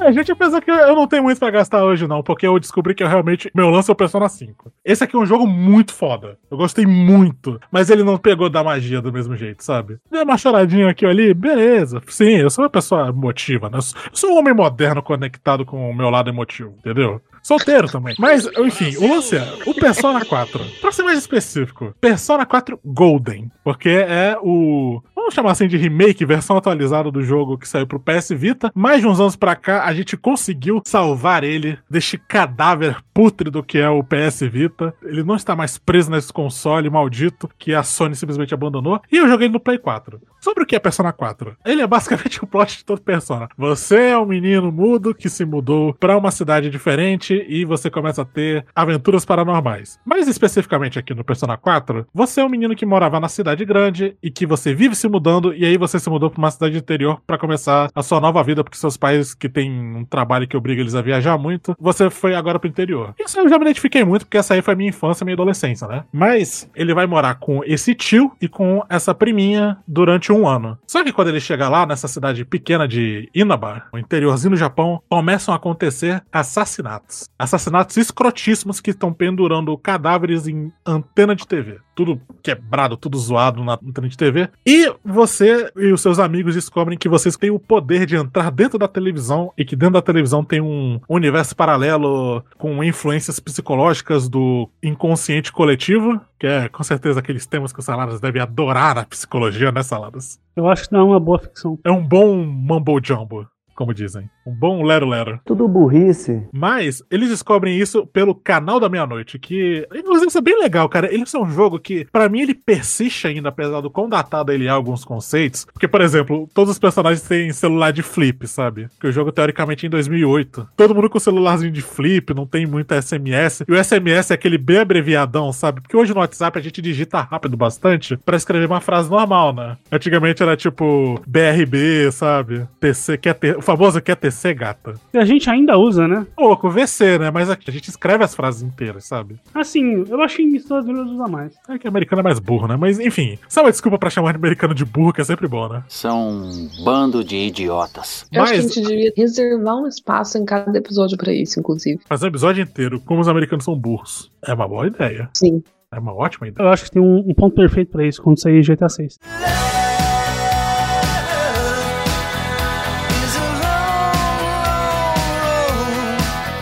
A gente pensa que eu não tenho muito pra gastar hoje, não, porque eu descobri que eu realmente. Meu lance é o Persona 5. Esse aqui é um jogo muito foda. Eu gostei muito. Mas ele não pegou da magia do mesmo jeito, sabe? Deu uma choradinha aqui ou ali, beleza. Sim, eu sou uma pessoa emotiva, né? Eu sou um homem moderno conectado com o meu lado emotivo, entendeu? Solteiro também. Mas, enfim, o lance é o Persona 4. Pra ser mais específico, Persona 4 Golden. Porque é o. Vamos chamar assim de remake, versão atualizada do jogo que saiu pro PS Vita. Mais de uns anos pra cá, a gente conseguiu salvar ele deste cadáver pútrido que é o PS Vita. Ele não está mais preso nesse console maldito que a Sony simplesmente abandonou. E eu joguei no Play 4. Sobre o que é Persona 4? Ele é basicamente o plot de todo Persona. Você é um menino mudo que se mudou pra uma cidade diferente e você começa a ter aventuras paranormais. Mais especificamente aqui no Persona 4, você é um menino que morava na cidade grande e que você vive se mudando e aí você se mudou pra uma cidade interior pra começar a sua nova vida porque seus pais que têm um trabalho que obriga eles a viajar muito, você foi agora pro interior. Isso eu já me identifiquei muito porque essa aí foi minha infância, minha adolescência, né? Mas ele vai morar com esse tio e com essa priminha durante um ano. Só que quando ele chega lá nessa cidade pequena de Inaba, no interiorzinho do Japão, começam a acontecer assassinatos. Assassinatos escrotíssimos que estão pendurando cadáveres em antena de TV. Tudo quebrado, tudo zoado na antena de TV. E você e os seus amigos descobrem que vocês têm o poder de entrar dentro da televisão e que dentro da televisão tem um universo paralelo com influências psicológicas do inconsciente coletivo, que é com certeza aqueles temas que os Saladas devem adorar na psicologia, né, Saladas? Eu acho que não é uma boa ficção. É um bom mumbo jumbo, como dizem. Um bom lero-lero. Tudo burrice. Mas eles descobrem isso pelo canal da meia-noite, que inclusive isso é bem legal, cara. Ele é um jogo que, pra mim, ele persiste ainda, apesar do quão datado ele é alguns conceitos. Porque, por exemplo, todos os personagens têm celular de flip, sabe? Que o jogo, teoricamente, é em 2008. Todo mundo com celularzinho de flip, não tem muito SMS. E o SMS é aquele bem abreviadão, sabe? Porque hoje no WhatsApp a gente digita rápido bastante pra escrever uma frase normal, né? Antigamente era tipo BRB, sabe? TC, quer ter, o famoso quer TC, gata. E a gente ainda usa, né? Ô, louco, VC, né? Mas a gente escreve as frases inteiras, sabe? Assim, eu acho que em Estados Unidos usa mais. É que americano é mais burro, né? Mas enfim, só uma desculpa pra chamar de americano de burro, que é sempre bom, né? São um bando de idiotas. Eu acho que a gente devia reservar um espaço em cada episódio pra isso, inclusive. Fazer um episódio inteiro como os americanos são burros. É uma boa ideia. Sim. É uma ótima ideia. Eu acho que tem um, um ponto perfeito pra isso quando sair GTA 6.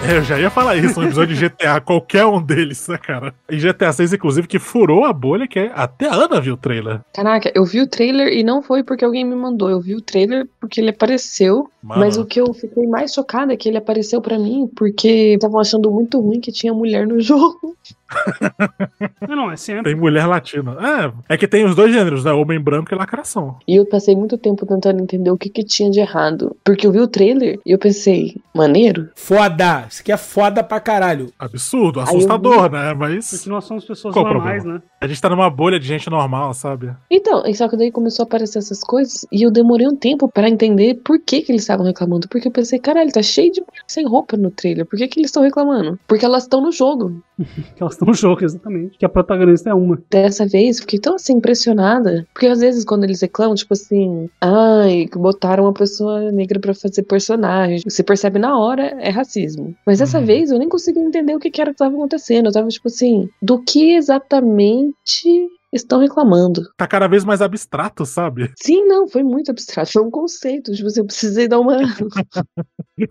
Eu já ia falar isso, um episódio de GTA, qualquer um deles, né, cara? E GTA 6, inclusive, que furou a bolha, que é- até a Ana viu o trailer. Caraca, eu vi o trailer e não foi porque alguém me mandou. Eu vi o trailer porque ele apareceu. Mano. Mas o que eu fiquei mais chocada é que ele apareceu pra mim porque estavam achando muito ruim que tinha mulher no jogo. Não, não, é sempre. Tem mulher latina. É, é que tem os dois gêneros, né? Homem branco e lacração. E eu passei muito tempo tentando entender o que, que tinha de errado. Porque eu vi o trailer e eu pensei, maneiro? Foda! Isso aqui é foda pra caralho. Absurdo, eu assustador, né? Mas. Porque nós somos pessoas Qual normais, né? A gente tá numa bolha de gente normal, sabe? Então, e só que daí começou a aparecer essas coisas e eu demorei um tempo pra entender por que, que eles estavam reclamando. Porque eu pensei, caralho, tá cheio de mulher sem roupa no trailer. Por que, que eles estão reclamando? Porque elas estão no jogo. Que elas estão no jogo, exatamente. Que a protagonista é uma. Dessa vez, fiquei tão assim impressionada. Porque às vezes, quando eles reclamam, tipo assim, ai, que botaram uma pessoa negra pra fazer personagem. Você percebe na hora, é racismo. Mas dessa vez eu nem consegui entender o que, que era que tava acontecendo. Eu tava tipo assim, do que exatamente estão reclamando? Tá cada vez mais abstrato, sabe? Sim, não, foi muito abstrato. Foi um conceito. Tipo assim, eu precisei dar uma.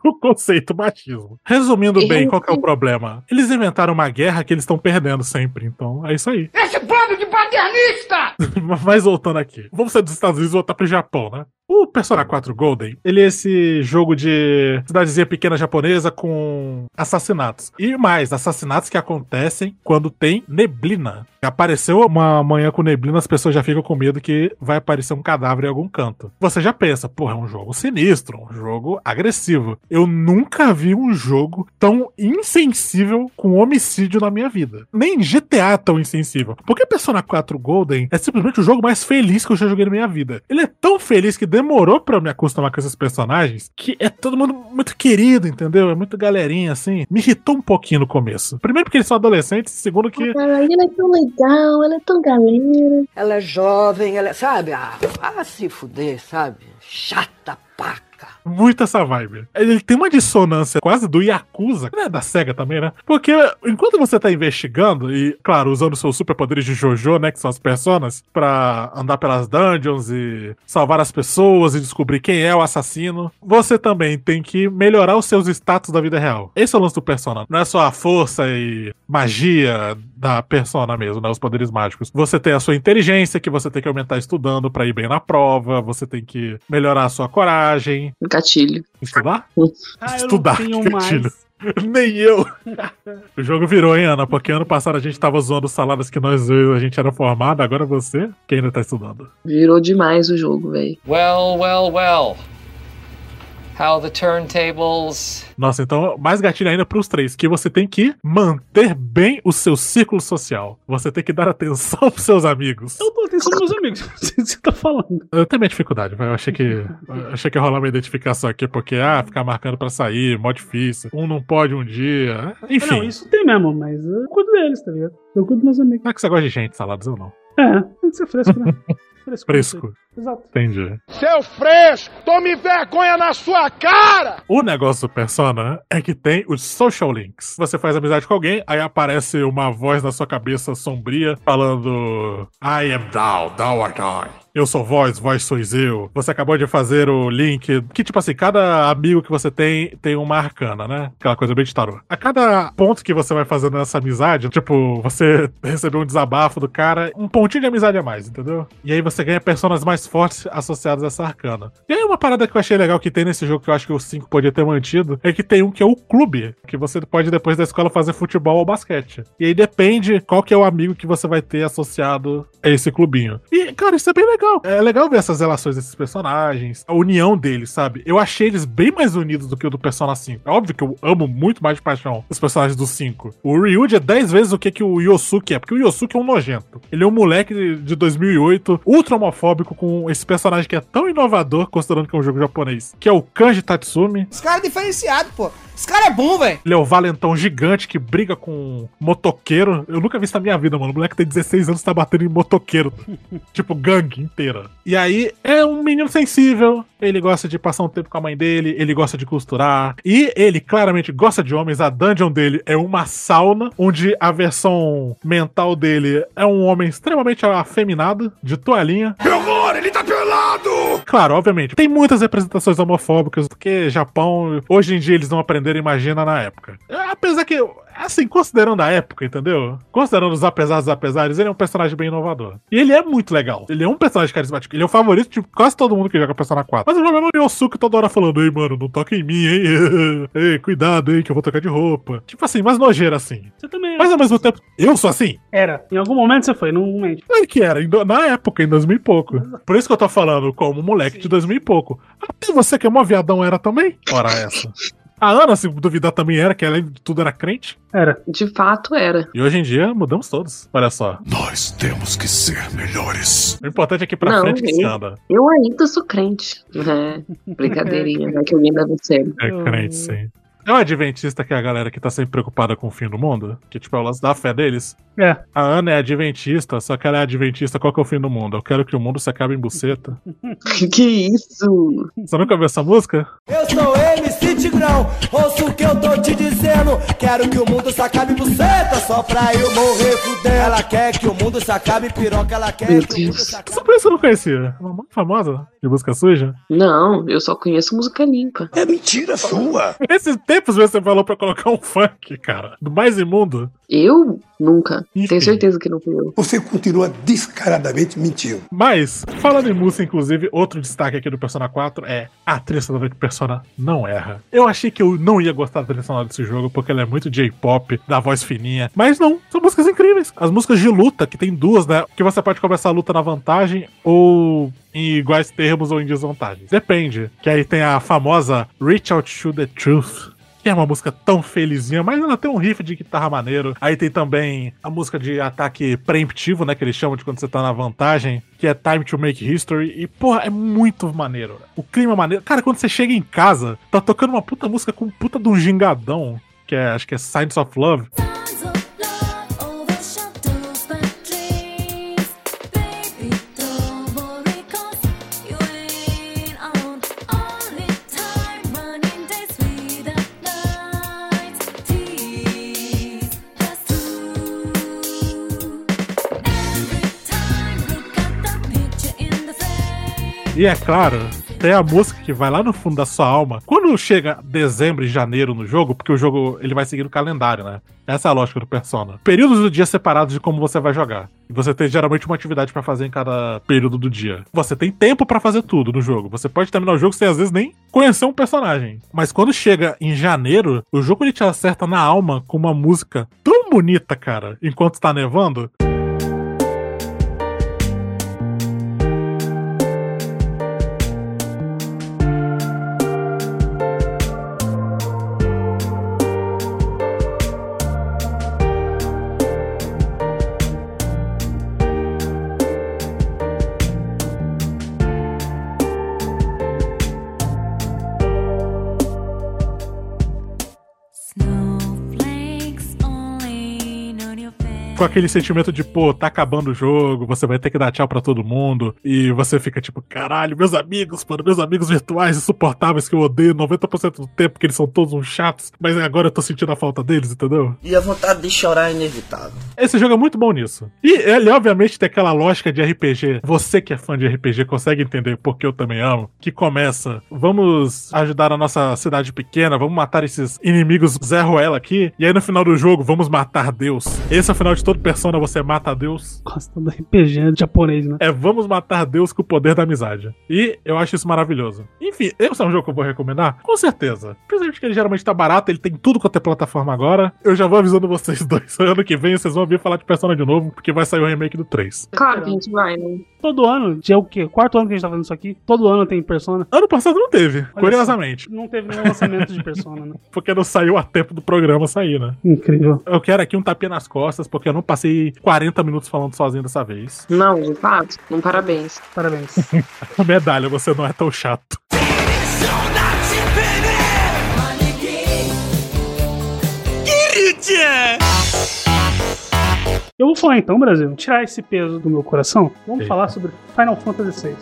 o conceito machismo. Resumindo bem, aí- qual que é o problema? Eles inventaram uma guerra que eles estão perdendo sempre, então é isso aí. Esse bando de paternista! Mas voltando aqui, vamos sair dos Estados Unidos e voltar pro Japão, né? O Persona 4 Golden, ele é esse jogo de cidadezinha pequena japonesa com assassinatos. E mais, assassinatos que acontecem quando tem neblina. Apareceu uma manhã com neblina, as pessoas já ficam com medo que vai aparecer um cadáver em algum canto. Você já pensa, porra, é um jogo sinistro, um jogo agressivo. Eu nunca vi um jogo tão insensível com homicídio na minha vida. Nem GTA tão insensível. Porque Persona 4 Golden é simplesmente o jogo mais feliz que eu já joguei na minha vida. Ele é tão feliz que demorou pra eu me acostumar com esses personagens que é todo mundo muito querido, entendeu? É muito galerinha assim. Me irritou um pouquinho no começo. Primeiro porque eles são adolescentes, segundo que Ela é tão legal, ela é tão galera. Ela é jovem, ela é, sabe? Ah, ah, se fuder, sabe? Chata paca. Muito essa vibe. Ele tem uma dissonância quase do Yakuza, né? Da SEGA também, né? Porque enquanto você tá investigando, e, claro, usando seus superpoderes de Jojo, né? Que são as personas, pra andar pelas dungeons e salvar as pessoas e descobrir quem é o assassino, você também tem que melhorar os seus status da vida real. Esse é o lance do Persona. Não é só a força e magia da persona mesmo, né? Os poderes mágicos. Você tem a sua inteligência, que você tem que aumentar estudando pra ir bem na prova, você tem que melhorar a sua coragem. Gatilho. Estudar? Ah, eu Estudar, não tenho que mais. gatilho. Nem eu. o jogo virou, hein, Ana? Porque ano passado a gente tava zoando saladas que nós a gente era formado, agora você que ainda tá estudando. Virou demais o jogo, velho. Well, well, well. How the turntables. Nossa, então, mais gatilho ainda pros três, que você tem que manter bem o seu círculo social. Você tem que dar atenção pros seus amigos. Eu dou atenção aos meus amigos. Não sei o que você tá falando. Eu tenho minha dificuldade, vai. Eu achei que. eu achei que ia rolar uma identificação aqui, porque, ah, ficar marcando pra sair, mó difícil. Um não pode um dia. Enfim. Não, isso tem mesmo, mas eu cuido deles, tá ligado? Eu cuido dos meus amigos. É que você gosta de gente, saladas ou não? É, tem que ser fresco, né? Fresco. Fresco. Exato. Entendi. Seu fresco, tome vergonha na sua cara! O negócio do Persona é que tem os social links. Você faz amizade com alguém, aí aparece uma voz na sua cabeça sombria falando I am thou, thou art I. eu sou voz, voz sois eu. Você acabou de fazer o link. Que, tipo assim, cada amigo que você tem tem uma arcana, né? Aquela coisa bem de tarô. A cada ponto que você vai fazendo nessa amizade, tipo, você recebeu um desabafo do cara, um pontinho de amizade a mais, entendeu? E aí você ganha personas mais fortes associadas a essa arcana. E aí uma parada que eu achei legal que tem nesse jogo, que eu acho que o 5 podia ter mantido, é que tem um que é o clube, que você pode depois da escola fazer futebol ou basquete. E aí depende qual que é o amigo que você vai ter associado a esse clubinho. E, cara, isso é bem legal. É legal ver essas relações desses personagens, a união deles, sabe? Eu achei eles bem mais unidos do que o do Persona 5. É óbvio que eu amo muito mais de paixão os personagens do 5. O Ryuji é 10 vezes o que, que o Yosuke é, porque o Yosuke é um nojento. Ele é um moleque de 2008, ultra homofóbico, com esse personagem que é tão inovador, considerando que é um jogo japonês, que é o Kanji Tatsumi. Esse cara é diferenciado, pô. Esse cara é bom, velho. Ele é o valentão gigante que briga com um motoqueiro. Eu nunca vi isso na minha vida, mano. O moleque tem 16 anos e tá batendo em motoqueiro. tipo, gangue inteira. E aí, é um menino sensível. Ele gosta de passar um tempo com a mãe dele. Ele gosta de costurar. E ele claramente gosta de homens. A dungeon dele é uma sauna, onde a versão mental dele é um homem extremamente afeminado, de toalhinha. Que horror! Ele tá pelado! Claro, obviamente. Tem muitas representações homofóbicas, porque Japão, hoje em dia eles não aprenderam, imagina na época. Apesar que, assim, considerando a época, entendeu? Considerando os apesar dos apesares, ele é um personagem bem inovador. E ele é muito legal. Ele é um personagem carismático. Ele é o favorito de quase todo mundo que joga Persona 4. Mas o problema é o Yosuke toda hora falando, ei, mano, não toca em mim, hein? ei, cuidado, hein, que eu vou tocar de roupa. Tipo assim, mais nojeira assim. Você também é. Mas ao mesmo tempo, eu sou assim? Era. Em algum momento você foi, não mente. Claro que era, na época, em 2000 e pouco. Por isso que eu tô falando como moleque de 2000 e pouco. Até você que é mó viadão era também? Ora essa. A Ana, se duvidar, também era, que além de tudo era crente. Era. De fato era. E hoje em dia mudamos todos. Olha só. Nós temos que ser melhores. O importante é que pra Não, frente que se eu- anda. Eu ainda sou crente. É, brincadeirinha, vai que alguém deve ser. É crente, sim. É o adventista que é a galera que tá sempre preocupada com o fim do mundo? Que, tipo, é o lance da fé deles? É. A Ana é adventista, só que ela é adventista, qual que é o fim do mundo? Eu quero que o mundo se acabe em buceta. que isso? Você nunca ouviu essa música? Eu sou MC Tigrão, ouço o que eu tô te dizendo. Quero que o mundo se acabe buceta, só pra eu morrer fudendo. Ela quer que o mundo se acabe piroca, ela quer Meu que o mundo Deus. se acabe. Só por isso eu não conhecia. Uma muito famosa de música suja. Não, eu só conheço música limpa. É mentira sua. Esses tempos você falou pra colocar um funk, cara. Do mais imundo. Eu? Nunca. Enfim. Tenho certeza que não fui eu. Você continua descaradamente mentindo. Mas, falando em música, inclusive, outro destaque aqui do Persona 4 é a trilha sonora de Persona não erra. Eu achei que eu não ia gostar da trilha sonora desse jogo, porque ela é muito J-pop, da voz fininha. Mas não, são músicas incríveis. As músicas de luta, que tem duas, né? Que você pode começar a luta na vantagem ou em iguais termos ou em desvantagem. Depende. Que aí tem a famosa Reach Out to the Truth. É uma música tão felizinha, mas ela tem um riff de guitarra maneiro. Aí tem também a música de ataque preemptivo, né? Que eles chamam de quando você tá na vantagem, que é Time to Make History. E, porra, é muito maneiro. O clima é maneiro. Cara, quando você chega em casa, tá tocando uma puta música com puta de um gingadão, que é, acho que é Signs of Love. E é claro, tem a música que vai lá no fundo da sua alma. Quando chega dezembro e janeiro no jogo, porque o jogo ele vai seguir o calendário, né? Essa é a lógica do Persona. Períodos do dia separados de como você vai jogar. E você tem geralmente uma atividade pra fazer em cada período do dia. Você tem tempo pra fazer tudo no jogo. Você pode terminar o jogo sem às vezes nem conhecer um personagem. Mas quando chega em janeiro, o jogo ele te acerta na alma com uma música tão bonita, cara, enquanto tá nevando. Aquele sentimento de, pô, tá acabando o jogo, você vai ter que dar tchau pra todo mundo, e você fica tipo, caralho, meus amigos, mano, meus amigos virtuais insuportáveis que eu odeio 90% do tempo, porque eles são todos uns chatos, mas agora eu tô sentindo a falta deles, entendeu? E a vontade de chorar é inevitável. Esse jogo é muito bom nisso. E ele, obviamente, tem aquela lógica de RPG. Você que é fã de RPG consegue entender porque eu também amo. Que começa, vamos ajudar a nossa cidade pequena, vamos matar esses inimigos Zé Ruela aqui. E aí no final do jogo, vamos matar Deus. Esse é o final de todo Persona, você mata Deus. Gosta do RPG japonês, né? É, vamos matar Deus com o poder da amizade. E eu acho isso maravilhoso. Enfim, esse é um jogo que eu vou recomendar? Com certeza. Principalmente que ele geralmente tá barato, ele tem tudo quanto é plataforma agora. Eu já vou avisando vocês dois. Ano que vem vocês vão ouvir falar de Persona de novo, porque vai sair o remake do 3. Claro que a gente vai, né? Todo ano, já é o quê? Quarto ano que a gente tá fazendo isso aqui. Todo ano tem Persona. Ano passado não teve, Olha curiosamente. só, Não teve nenhum lançamento de Persona, né? Porque não saiu a tempo do programa sair, né? Incrível. Eu quero aqui um tapinha nas costas, porque eu não passei 40 minutos falando sozinho dessa vez. Não, de fato. Um parabéns. Parabéns. Medalha, você não é tão chato. Eu vou falar então, Brasil, tirar esse peso do meu coração. Vamos Eita. falar sobre Final Fantasy VI.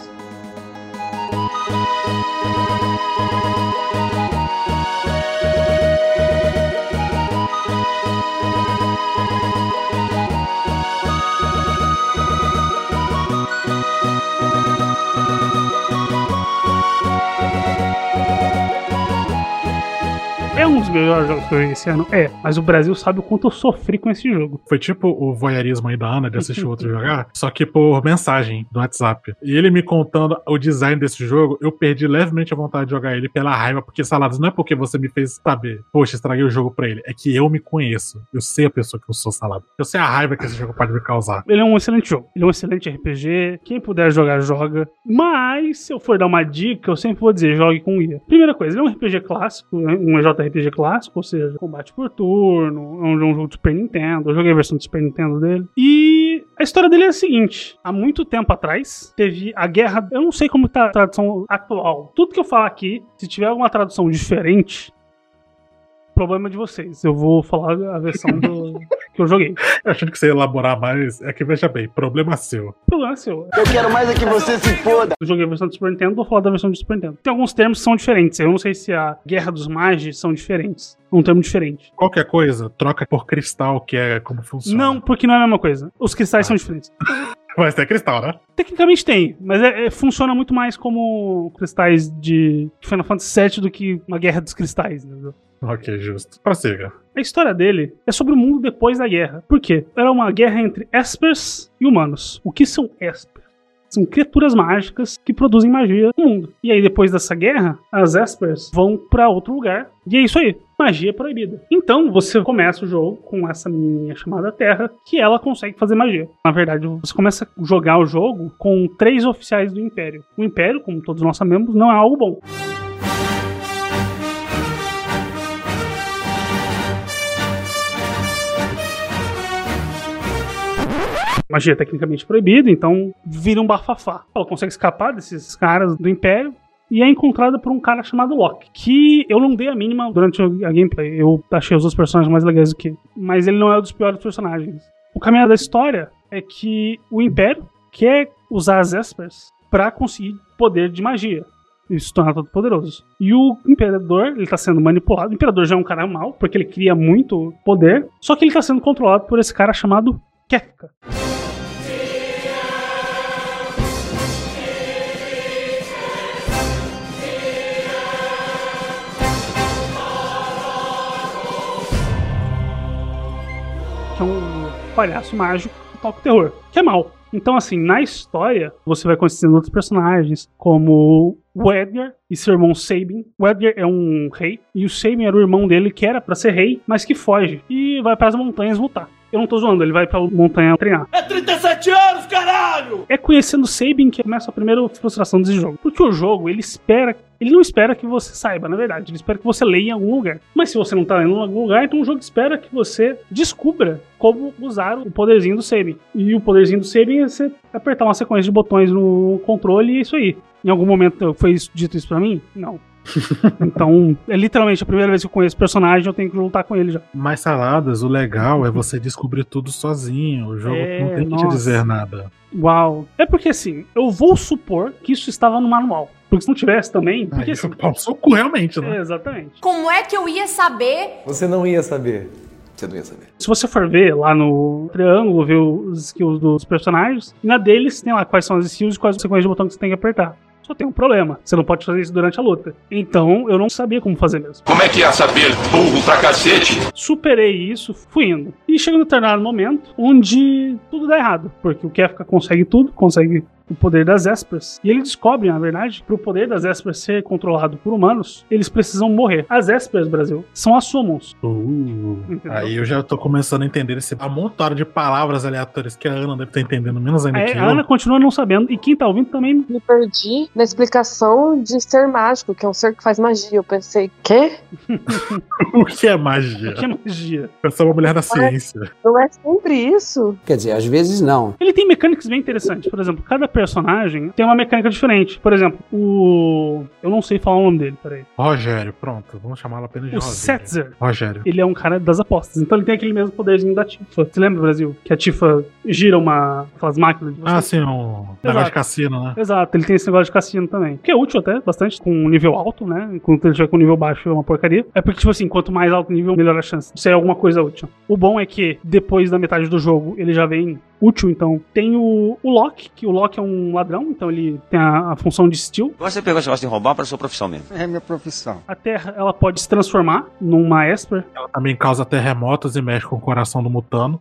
É um dos melhores jogos que eu joguei esse ano? É, mas o Brasil sabe o quanto eu sofri com esse jogo. Foi tipo o voyeurismo aí da Ana de assistir o outro jogar, só que por mensagem do WhatsApp. E ele me contando o design desse jogo, eu perdi levemente a vontade de jogar ele pela raiva, porque Saladas, não é porque você me fez saber, poxa, estraguei o jogo pra ele, é que eu me conheço. Eu sei a pessoa que eu sou, Salada. Eu sei a raiva que esse jogo pode me causar. Ele é um excelente jogo. Ele é um excelente RPG. Quem puder jogar, joga. Mas, se eu for dar uma dica, eu sempre vou dizer: jogue com guia. Primeira coisa, ele é um RPG clássico, né? um JRPG clássico, ou seja, combate por turno. É um jogo de Super Nintendo. Eu joguei a versão de Super Nintendo dele. E a história dele é a seguinte: há muito tempo atrás, teve a guerra. Eu não sei como tá a tradução atual. Tudo que eu falar aqui, se tiver alguma tradução diferente, problema de vocês. Eu vou falar a versão do que eu joguei. Achando que você ia elaborar mais, é que veja bem, problema seu. problema seu. Eu quero mais é que você se foda. Eu joguei a versão do Super Nintendo, vou falar da versão do Super Nintendo. Tem alguns termos que são diferentes. Eu não sei se a Guerra dos Magis são diferentes. É um termo diferente. Qualquer coisa, troca por cristal, que é como funciona. Não, porque não é a mesma coisa. Os cristais são diferentes. Mas tem cristal, né? Tecnicamente tem, mas é- é- funciona muito mais como cristais de Final Fantasy VII do que uma Guerra dos Cristais, entendeu? Ok, justo. Prossiga. A história dele é sobre o mundo depois da guerra. Por quê? Era uma guerra entre Espers e humanos. O que são Espers? São criaturas mágicas que produzem magia no mundo. E aí, depois dessa guerra, as Espers vão pra outro lugar. E é isso aí. Magia é proibida. Então, você começa o jogo com essa menininha chamada Terra, que ela consegue fazer magia. Na verdade, você começa a jogar o jogo com três oficiais do Império. O Império, como todos nós sabemos, não é algo bom. magia é tecnicamente proibida, então vira um bafafá. Ela consegue escapar desses caras do Império e é encontrada por um cara chamado Loki, que eu não dei a mínima durante a gameplay. Eu achei os outros personagens mais legais do que. Mas ele não é um dos piores personagens. O caminho da história é que o Império quer usar as Espers para conseguir poder de magia. E se tornar todo poderoso. E o imperador, ele tá sendo manipulado. O imperador já é um cara mau, porque ele cria muito poder. Só que ele tá sendo controlado por esse cara chamado Kefka. Que é um palhaço mágico que toca o terror, que é mal. Então, assim, na história, você vai conhecendo outros personagens, como o Edgar e seu irmão Sabin. O Edgar é um rei, e o Sabin era o irmão dele que era pra ser rei, mas que foge e vai para as montanhas lutar. Eu não tô zoando, ele vai pra montanha treinar. É 37 anos, caralho! É conhecendo o Sabin que começa a primeira frustração desse jogo. Porque o jogo, ele espera. Ele não espera que você saiba, na verdade. Ele espera que você leia em algum lugar. Mas se você não tá lendo em algum lugar, então o jogo espera que você descubra como usar o poderzinho do Sabin. E o poderzinho do Sabin é você apertar uma sequência de botões no controle e é isso aí. Em algum momento foi dito isso pra mim? Não. então, é literalmente a primeira vez que eu conheço o personagem, eu tenho que lutar com ele já. Mas saladas, o legal é você descobrir tudo sozinho. O jogo É, não tem que te nossa. dizer nada. Uau. É porque assim, eu vou supor que isso estava no manual. Porque se não tivesse também. Porque, Aí, assim, pau cu, realmente, né? é, exatamente. Como é que eu ia saber? Você não ia saber. Você não ia saber. Se você for ver lá no triângulo, ver os skills dos personagens, e na deles tem lá quais são as skills e quais as sequências de botão que você tem que apertar. Só tem um problema. Você não pode fazer isso durante a luta. Então, eu não sabia como fazer mesmo. Como é que ia saber, burro pra cacete? Superei isso, fui indo. E chega no determinado momento onde tudo dá errado. Porque o Kefka consegue tudo, consegue o poder das Espers. E ele descobre, na verdade, que para o poder das Espers ser controlado por humanos, eles precisam morrer. As Espers, Brasil, são as Summons. Uh, aí eu já tô começando a entender esse amontoado de palavras aleatórias que a Ana deve estar entendendo menos ainda É, que a eu. Ana continua não sabendo. E quem tá ouvindo também. Me perdi na explicação de ser mágico, que é um ser que faz magia. Eu pensei, quê? o que é magia? Que é magia? Eu sou uma mulher da ciência. Não é sempre isso? Quer dizer, às vezes não. Ele tem mecânicas bem interessantes. Por exemplo, cada personagem tem uma mecânica diferente. Por exemplo, o. Eu não sei falar o nome dele, peraí. Rogério, pronto. Vamos chamá-lo apenas de O Rogério. Setzer. Rogério. Ele é um cara das apostas. Então ele tem aquele mesmo poderzinho da Tifa. Você lembra, Brasil? Que a Tifa gira uma. aquelas máquinas de você. Ah, sim, um negócio de cassino, né? Exato, ele tem esse negócio de cassino também. Que é útil até, bastante, com um nível alto, né? Enquanto ele tiver com um nível baixo é uma porcaria. É porque, tipo assim, quanto mais alto o nível, melhor a chance de ser alguma coisa útil. O bom é que, depois da metade do jogo, ele já vem útil, então. Tem o, o Loki, que o Loki é um ladrão, então ele tem a, a função de steal. Você pegou esse negócio de roubar para sua profissão mesmo. É minha profissão. A Terra, ela pode se transformar numa Esper. Ela também causa terremotos e mexe com o coração do mutano.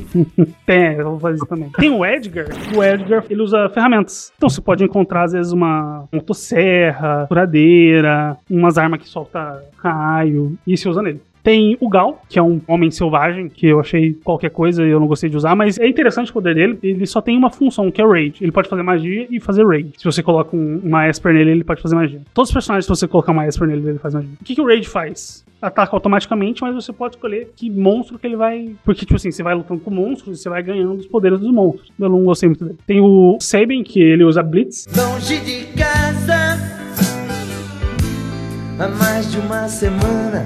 Tem, eu vou fazer isso também. Tem o Edgar. O Edgar, ele usa ferramentas. Então você pode encontrar, às vezes, uma motosserra, furadeira, umas armas que solta raio, e você usa nele. Tem o Gal, que é um homem selvagem, que eu achei qualquer coisa e eu não gostei de usar, mas é interessante o poder dele. Ele só tem uma função, que é o Raid. Ele pode fazer magia e fazer Raid. Se você coloca um- uma Esper nele, ele pode fazer magia. Todos os personagens, se você colocar uma Esper nele, ele faz magia. O que, que o Raid faz? Ataca automaticamente, mas você pode escolher que monstro que ele vai. Porque, tipo assim, você vai lutando com monstros e você vai ganhando os poderes dos monstros. Eu não gostei muito dele. Tem o Sabin, que ele usa Blitz. Longe de casa há mais de uma semana.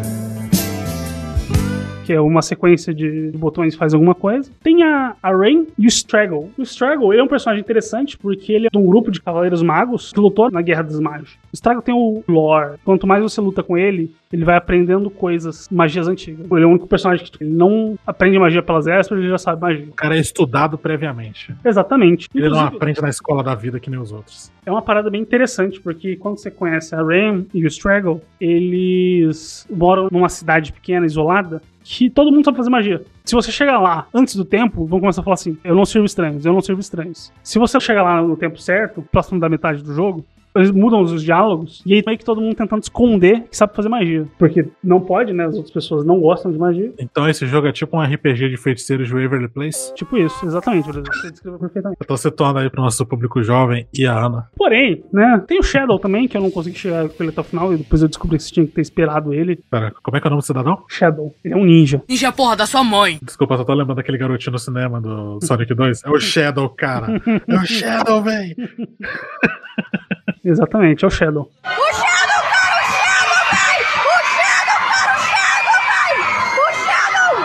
Que é uma sequência de botões que faz alguma coisa. Tem a, a Rain e o Straggle. O Straggle ele é um personagem interessante porque ele é de um grupo de cavaleiros magos que lutou na Guerra dos Magos. O Straggle tem o lore. Quanto mais você luta com ele, ele vai aprendendo coisas, magias antigas. Ele é o único personagem que ele não aprende magia pelas Espers, ele já sabe magia. O cara é estudado previamente. Exatamente. Ele não Inclusive, aprende na escola da vida que nem os outros. é uma parada bem interessante, porque quando você conhece a Ram e o Straggle, eles moram numa cidade pequena, isolada, que todo mundo sabe fazer magia. Se você chegar lá antes do tempo, vão começar a falar assim: eu não sirvo estranhos, eu não sirvo estranhos. Se você chegar lá no tempo certo, próximo da metade do jogo, eles mudam os diálogos e aí meio que todo mundo tentando esconder que sabe fazer magia. Porque não pode, né? As outras pessoas não gostam de magia. Então esse jogo é tipo um RPG de feiticeiros de Waverly Place. Tipo isso, exatamente. Você descreveu perfeitamente. Eu tô situando aí pro nosso público jovem e a Ana. Porém, né? Tem o Shadow também, que eu não consegui chegar com ele até o final, e depois eu descobri que você tinha que ter esperado ele. Pera, como é que é o nome do cidadão? Shadow. Ele é um ninja. Ninja porra da sua mãe. Desculpa, só tô lembrando daquele garotinho no cinema do Sonic 2. É o Shadow, cara. É o Shadow, véi. Exatamente, é o Shadow. O Shadow, cara, o Shadow, véi! O Shadow, cara, o Shadow, véi! O Shadow!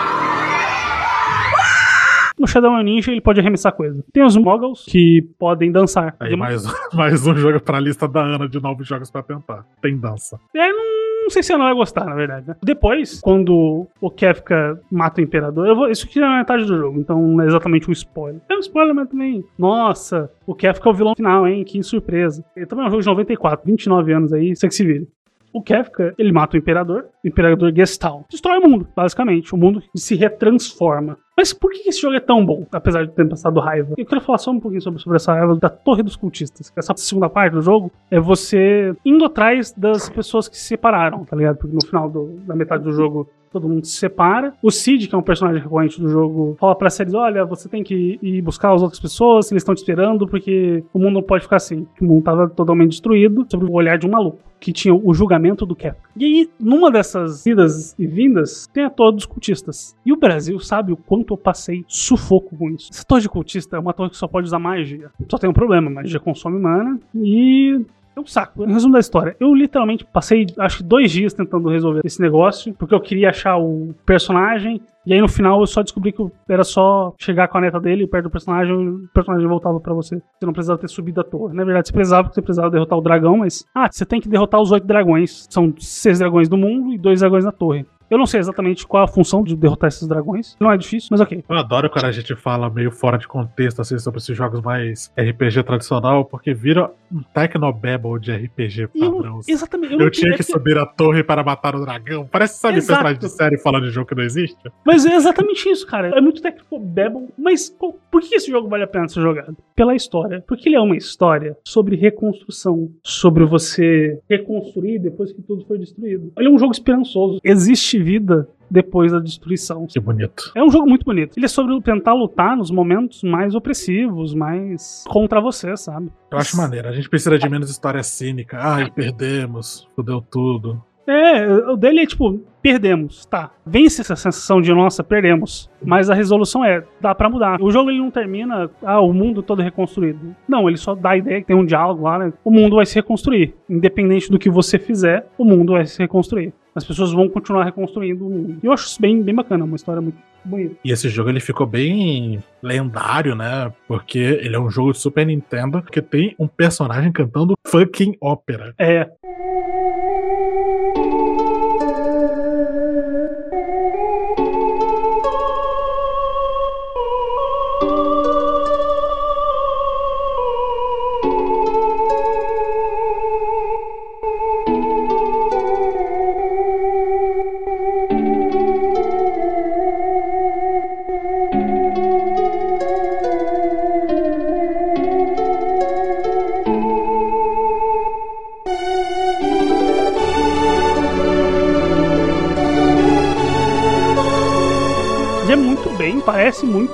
O Shadow é um ninja e ele pode arremessar coisa. Tem os Moggles que podem dançar. Aí mais, mais um jogo pra lista da Ana de novos jogos pra tentar. Tem dança. É, não, não sei se ela vai gostar, na verdade. Né? Depois, quando o Kefka mata o Imperador, vou, isso aqui é a metade do jogo, então não é exatamente um spoiler. É um spoiler, mas também. Nossa, o Kefka é o vilão final, hein? Que surpresa. Ele também é um jogo de 94, 29 anos aí, você que se vire. O Kefka, ele mata o Imperador, o Imperador Gestalt. Destrói o mundo, basicamente. O mundo se retransforma. Mas por que esse jogo é tão bom, apesar de ter passado raiva? Eu quero falar só um pouquinho sobre, sobre essa raiva da Torre dos Cultistas. Essa segunda parte do jogo é você indo atrás das pessoas que se separaram, tá ligado? Porque no final do- da metade do jogo todo mundo se separa. O Cid, que é um personagem recorrente do jogo, fala pra séries: olha, você tem que ir buscar as outras pessoas, eles estão te esperando, porque o mundo não pode ficar assim. O mundo tava totalmente destruído sob o olhar de um maluco. Que tinha o julgamento do Kefka. E aí, numa dessas idas e vindas, tem a torre dos cultistas. E o Brasil sabe o quanto eu passei sufoco com isso. Essa torre de cultista é uma torre que só pode usar magia. Só tem um problema, magia consome mana e é um saco. Resumo da história. Eu literalmente passei, acho que dois dias tentando resolver esse negócio, porque eu queria achar o personagem. E aí no final eu só descobri que era só chegar com a neta dele perto do personagem o personagem voltava pra você. Você não precisava ter subido a torre. Na verdade, você precisava, porque você precisava derrotar o dragão, mas. Ah, você tem que derrotar os oito dragões. São seis dragões do mundo e dois dragões na torre. Eu não sei exatamente qual a função de derrotar esses dragões. Não é difícil, mas ok. Eu adoro quando a gente fala meio fora de contexto, assim, sobre esses jogos mais RPG tradicional, porque vira um Tecnobabble de RPG padrão. assim. exatamente. Eu, não tinha é que subir a torre para matar o dragão. Parece, sabe, Exato. personagem de série falando de jogo que não existe. Mas é exatamente isso, cara. É muito técnico Babel. Mas pô, por que esse jogo vale a pena ser jogado? Pela história. Porque ele é uma história sobre reconstrução. Sobre você reconstruir depois que tudo foi destruído. Ele é um jogo esperançoso. Existe vida depois da destruição. Que bonito. É um jogo muito bonito. Ele é sobre tentar lutar nos momentos mais opressivos, mais contra você, sabe? Eu acho maneiro. A gente precisa de menos história cínica. Ai, perdemos, fudeu tudo. É, o dele é tipo, perdemos, tá. Vence essa sensação de, nossa, perdemos. Mas a resolução é, dá pra mudar. O jogo ele não termina, ah, o mundo todo reconstruído. Não, ele só dá a ideia que tem um diálogo lá, né? O mundo vai se reconstruir. Independente do que você fizer, o mundo vai se reconstruir. As pessoas vão continuar reconstruindo o mundo. E eu acho isso bem, bem bacana, uma história muito bonita. E esse jogo ele ficou bem lendário, né? Porque ele é um jogo de Super Nintendo que tem um personagem cantando fucking ópera. É.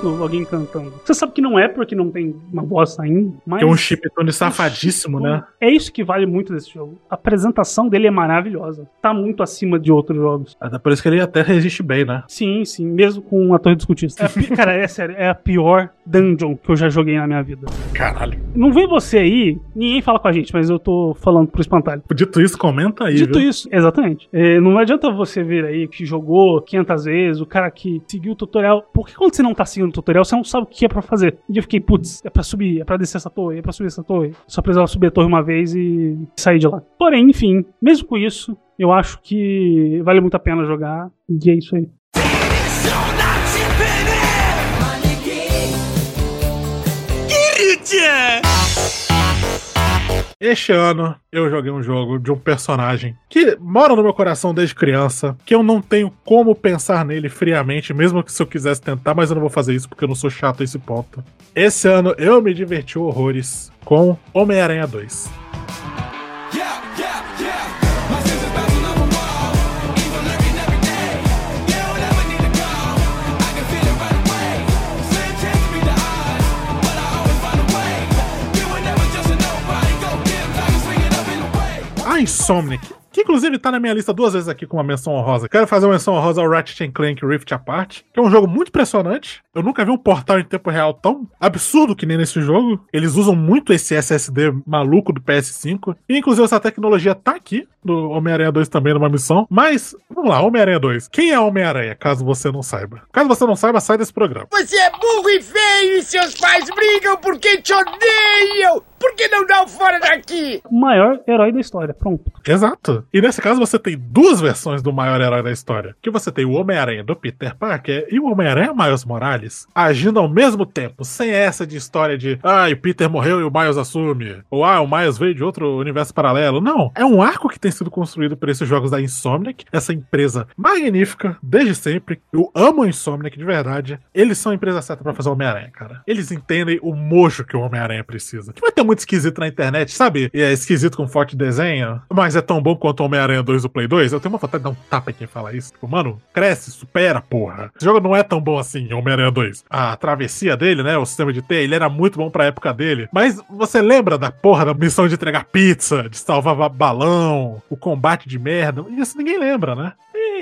muito alguém cantando. Você sabe que não é porque não tem uma voz saindo, mas. Que é um chiptune safadíssimo, né? É isso que vale muito desse jogo. A apresentação dele é maravilhosa. Tá muito acima de outros jogos. Até por isso que ele até resiste bem, né? Sim, sim, mesmo com a torre dos cultistas. É cara, é sério, é a pior dungeon que eu já joguei na minha vida. Caralho. Não vem você aí, ninguém fala com a gente, mas eu tô falando pro espantalho. Dito isso, comenta aí. Dito viu? isso, exatamente. É, não adianta você vir aí que jogou 500 vezes, o cara que seguiu o tutorial. Porque quando você não tá seguindo o tutorial, você não sabe o que é pra fazer. E eu fiquei, putz, é pra subir, é pra descer essa torre, é pra subir essa torre. Só precisava subir a torre uma vez e sair de lá. Porém, enfim, mesmo com isso, eu acho que vale muito a pena jogar. E é isso aí. Este ano eu joguei um jogo de um personagem que mora no meu coração desde criança, que eu não tenho como pensar nele friamente, mesmo que se eu quisesse tentar, mas eu não vou fazer isso porque eu não sou chato a esse ponto. Esse ano eu me diverti horrores com Homem-Aranha 2. Insomniac, que inclusive tá na minha lista duas vezes aqui com uma menção honrosa. Quero fazer uma menção honrosa ao Ratchet Clank Rift Apart, que é um jogo muito impressionante. Eu nunca vi um portal em tempo real tão absurdo que nem nesse jogo. Eles usam muito esse SSD maluco do PS5. E inclusive essa tecnologia tá aqui no Homem-Aranha 2 também numa missão. Mas, vamos lá, Homem-Aranha 2. Quem é Homem-Aranha, caso você não saiba? Caso você não saiba, sai desse programa. Você é burro e feio e seus pais brigam porque te odeiam! Por que não dá o fora daqui? O maior herói da história, pronto. Exato. E nesse caso você tem duas versões do maior herói da história. Que você tem o Homem-Aranha do Peter Parker e o Homem-Aranha Miles Morales agindo ao mesmo tempo, sem essa de história de ah, o Peter morreu e o Miles assume. Ou ah, o Miles veio de outro universo paralelo. Não. É um arco que tem sido construído por esses jogos da Insomniac, essa empresa magnífica desde sempre. Eu amo a Insomniac de verdade. Eles são a empresa certa pra fazer o Homem-Aranha, cara. Eles entendem o mojo que o Homem-Aranha precisa. Que vai ter muito esquisito na internet, sabe? E é esquisito com foto de desenho, mas é tão bom quanto Homem-Aranha 2 do Play 2. Eu tenho uma vontade de dar um tapa em quem fala isso. Tipo, mano, cresce, supera, porra. Esse jogo não é tão bom assim, Homem-Aranha 2. A travessia dele, né? O sistema de T, ele era muito bom pra época dele. Mas você lembra da porra da missão de entregar pizza, de salvar ba- balão, o combate de merda? Isso ninguém lembra, né?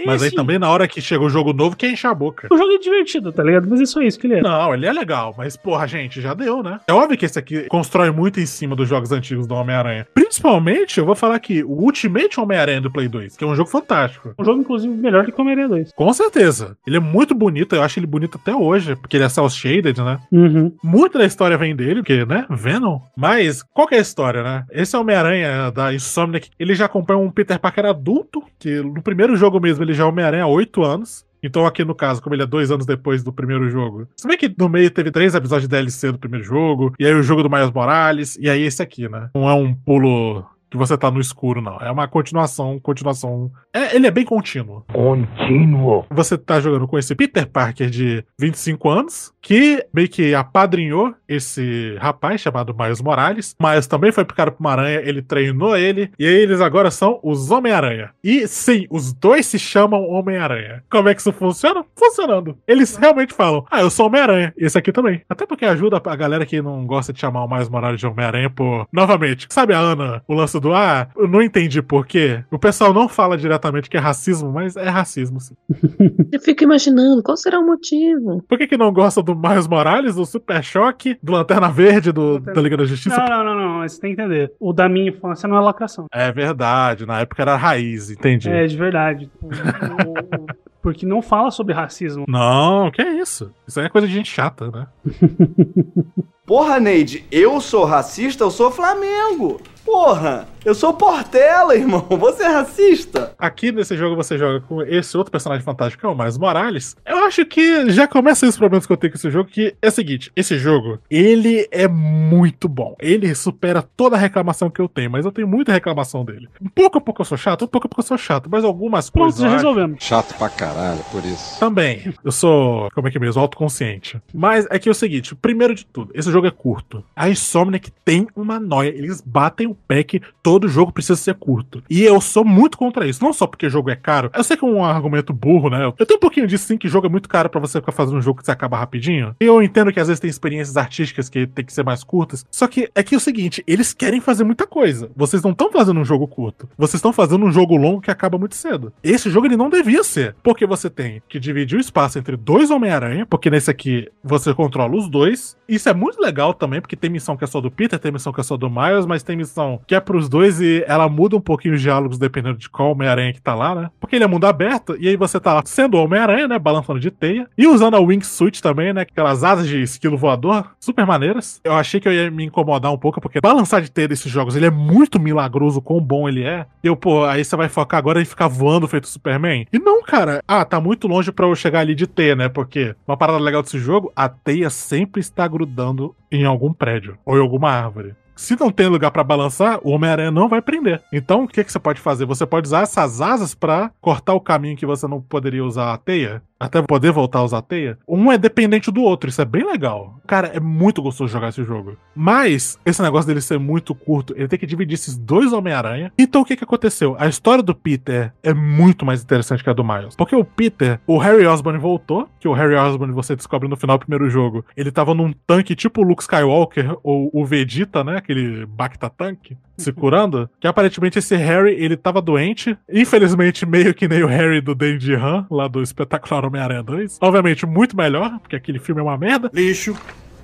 E, Mas aí assim, também, na hora que chega o jogo novo, quer encher a boca. O jogo é divertido, tá ligado? Mas é só isso que ele é. Não, ele é legal, mas porra, gente, já deu, né? É óbvio que esse aqui constrói muito em cima dos jogos antigos do Homem-Aranha. Principalmente, eu vou falar aqui, o Ultimate Homem-Aranha do Play 2, que é um jogo fantástico. Um jogo, inclusive, melhor do que o Homem-Aranha 2. Com certeza. Ele é muito bonito, eu acho ele bonito até hoje, porque ele é cel-shaded, né? Uhum. Muita da história vem dele, porque, né? Venom. Mas, qual que é a história, né? Esse Homem-Aranha da Insomniac, ele já acompanha um Peter Parker adulto, que no primeiro jogo mesmo ele já é Homem-Aranha há 8 anos. Então, aqui no caso, como ele é dois anos depois do primeiro jogo. Você vê que no meio teve três episódios de DLC do primeiro jogo, e aí o jogo do Miles Morales, e aí esse aqui, né? Não é um pulo que você tá no escuro, não. É uma continuação, continuação. É, ele é bem contínuo. Contínuo. Você tá jogando com esse Peter Parker de 25 anos, que meio que apadrinhou esse rapaz chamado Miles Morales. Miles também foi picado por uma aranha, ele treinou ele, e aí eles agora são os Homem-Aranha. E sim, os dois se chamam Homem-Aranha. Como é que isso funciona? Funcionando. Eles realmente falam, ah, eu sou Homem-Aranha. Esse aqui também. Até porque ajuda a galera que não gosta de chamar o Miles Morales de Homem-Aranha por. Novamente, sabe a Ana, o lance do ah, eu não entendi por quê. O pessoal não fala diretamente que é racismo, mas é racismo, sim. Eu fico imaginando qual será o motivo. Por que, que não gosta do Miles Morales, do Super Choque, do Lanterna Verde, do, da Liga da Justiça? Não, não, não, não, você tem que entender. O da minha infância não é lacração. É verdade, na época era raiz, entendi. É, de verdade. O- Porque não fala sobre racismo. Não, que é isso? Isso aí é coisa de gente chata, né? Porra, Neide, eu sou racista, eu sou Flamengo. Porra, eu sou Portela, irmão. Você é racista? Aqui nesse jogo você joga com esse outro personagem fantástico, que é o Miles Morales. Eu acho que já começa os problemas que eu tenho com esse jogo, que é o seguinte, esse jogo, ele é muito bom. Ele supera toda a reclamação que eu tenho, mas eu tenho muita reclamação dele. Um pouco a pouco eu sou chato, um pouco a pouco eu sou chato, mas algumas Pronto, coisas... já eu acho- resolvemos. Chato pra caralho, por isso. Também. Eu sou, como é que é mesmo, autoconsciente. Mas é que é o seguinte, primeiro de tudo, esse jogo é curto. A Insomniac tem uma noia, eles batem o pé que todo jogo precisa ser curto. E eu sou muito contra isso, não só porque jogo é caro. Eu sei que é um argumento burro, né? Eu tenho um pouquinho disso sim, que jogo é muito caro pra você ficar fazendo um jogo que você acaba rapidinho. Eu entendo que às vezes tem experiências artísticas que tem que ser mais curtas. Só que é que é o seguinte, eles querem fazer muita coisa. Vocês não estão fazendo um jogo curto. Vocês estão fazendo um jogo longo que acaba muito cedo. Esse jogo ele não devia ser. Porque você tem que dividir o espaço entre dois Homem-Aranha, porque nesse aqui você controla os dois. Isso é muito legal também, porque tem missão que é só do Peter, tem missão que é só do Miles, mas tem missão que é pros dois e ela muda um pouquinho os diálogos dependendo de qual Homem-Aranha que tá lá, né? Porque ele é mundo aberto, e aí você tá lá sendo Homem-Aranha, né? Balançando de teia. E usando a Wingsuit também, né? Aquelas asas de esquilo voador, super maneiras. Eu achei que eu ia me incomodar um pouco, porque balançar de teia desses jogos, ele é muito milagroso, quão bom ele é. Eu, pô, aí você vai focar agora em ficar voando feito Superman? E não, cara. Ah, tá muito longe pra eu chegar ali de teia, né? Porque uma parada legal desse jogo, a teia sempre está grudando em algum prédio ou em alguma árvore. Se não tem lugar pra balançar, o Homem-Aranha não vai prender. Então, o que, que você pode fazer? Você pode usar essas asas pra cortar o caminho que você não poderia usar a teia, até poder voltar a usar a teia. Um é dependente do outro, isso é bem legal. Cara, é muito gostoso jogar esse jogo. Mas, esse negócio dele ser muito curto, ele tem que dividir esses dois Homem-Aranha. Então, o que, que aconteceu? A história do Peter é muito mais interessante que a do Miles. Porque o Peter, o Harry Osborn voltou, que o Harry Osborn você descobre no final do primeiro jogo. Ele tava num tanque tipo o Luke Skywalker ou o Vegeta, né? Aquele Bacta tanque se curando. Que aparentemente esse Harry, ele tava doente. Infelizmente, meio que nem o Harry do Dandy Han, lá do espetacular Homem-Aranha 2. Obviamente, muito melhor, porque aquele filme é uma merda. Lixo,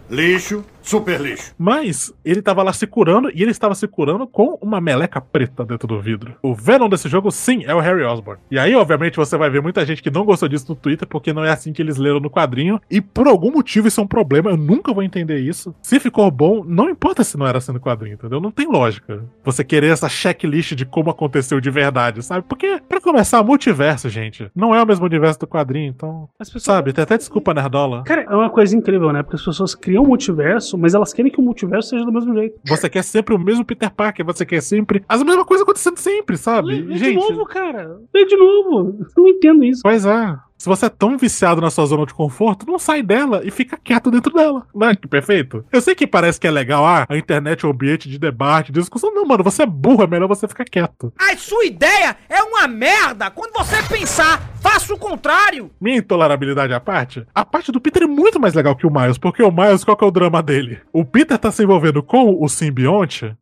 lixo, super lixo. Mas ele tava lá se curando e ele estava se curando com uma meleca preta dentro do vidro. O Venom desse jogo, sim, é o Harry Osborn. E aí, obviamente, você vai ver muita gente que não gostou disso no Twitter porque não é assim que eles leram no quadrinho. E por algum motivo isso é um problema, eu nunca vou entender isso. Se ficou bom, não importa se não era assim no quadrinho, entendeu? Não tem lógica. Você querer essa checklist de como aconteceu de verdade, sabe? Porque, pra começar, multiverso, gente, não é o mesmo universo do quadrinho, então. Sabe, tem até desculpa, Nerdola. Cara, é uma coisa incrível, né? Porque as pessoas criam um multiverso, mas elas querem que o multiverso seja do mesmo jeito. Você quer sempre o mesmo Peter Parker, você quer sempre as mesmas coisas acontecendo sempre, sabe? Lê de novo, cara. Lê de novo. Eu não entendo isso. Pois é. Se você é tão viciado na sua zona de conforto, não sai dela e fica quieto dentro dela. Não é que perfeito? Eu sei que parece que é legal, ah, a internet é um ambiente de debate, de discussão. Não, mano, você é burro, é melhor você ficar quieto. A sua ideia é uma merda! Quando você pensar, faça o contrário! Minha intolerabilidade à parte, a parte do Peter é muito mais legal que o Miles, porque o Miles, qual que é o drama dele? O Peter tá se envolvendo com o simbionte.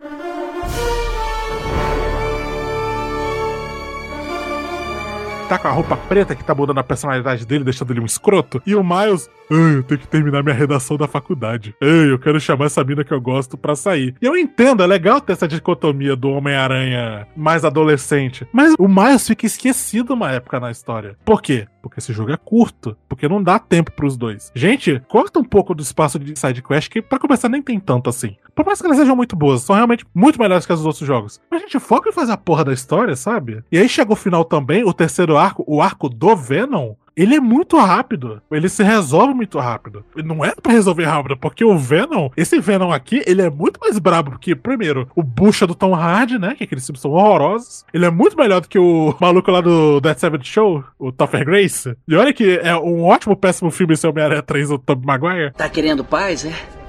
Tá com a roupa preta que tá mudando a personalidade dele, deixando ele um escroto. E o Miles, eu tenho que terminar minha redação da faculdade. Ei, eu quero chamar essa mina que eu gosto pra sair. E eu entendo, é legal ter essa dicotomia do Homem-Aranha mais adolescente. Mas o Miles fica esquecido uma época na história. Por quê? Porque esse jogo é curto. Porque não dá tempo pros dois. Gente, corta um pouco do espaço de side quest, que pra começar nem tem tanto assim. Por mais que elas sejam muito boas, são realmente muito melhores que dos outros jogos. Mas a gente foca em fazer a porra da história, sabe? E aí chega o final também, o terceiro arco, o arco do Venom ele é muito rápido. Ele se resolve muito rápido. Não é pra resolver rápido, porque o Venom, esse Venom aqui, ele é muito mais brabo. Porque, primeiro, o bucha do Tom Hardy, né? Que aqueles filmes são horrorosos. Ele é muito melhor do que o maluco lá do Dead Seven Show, o Topher Grace. E olha que é um ótimo, péssimo filme esse Homem-Aranha 3, o Tobey Maguire. Tá querendo paz, é?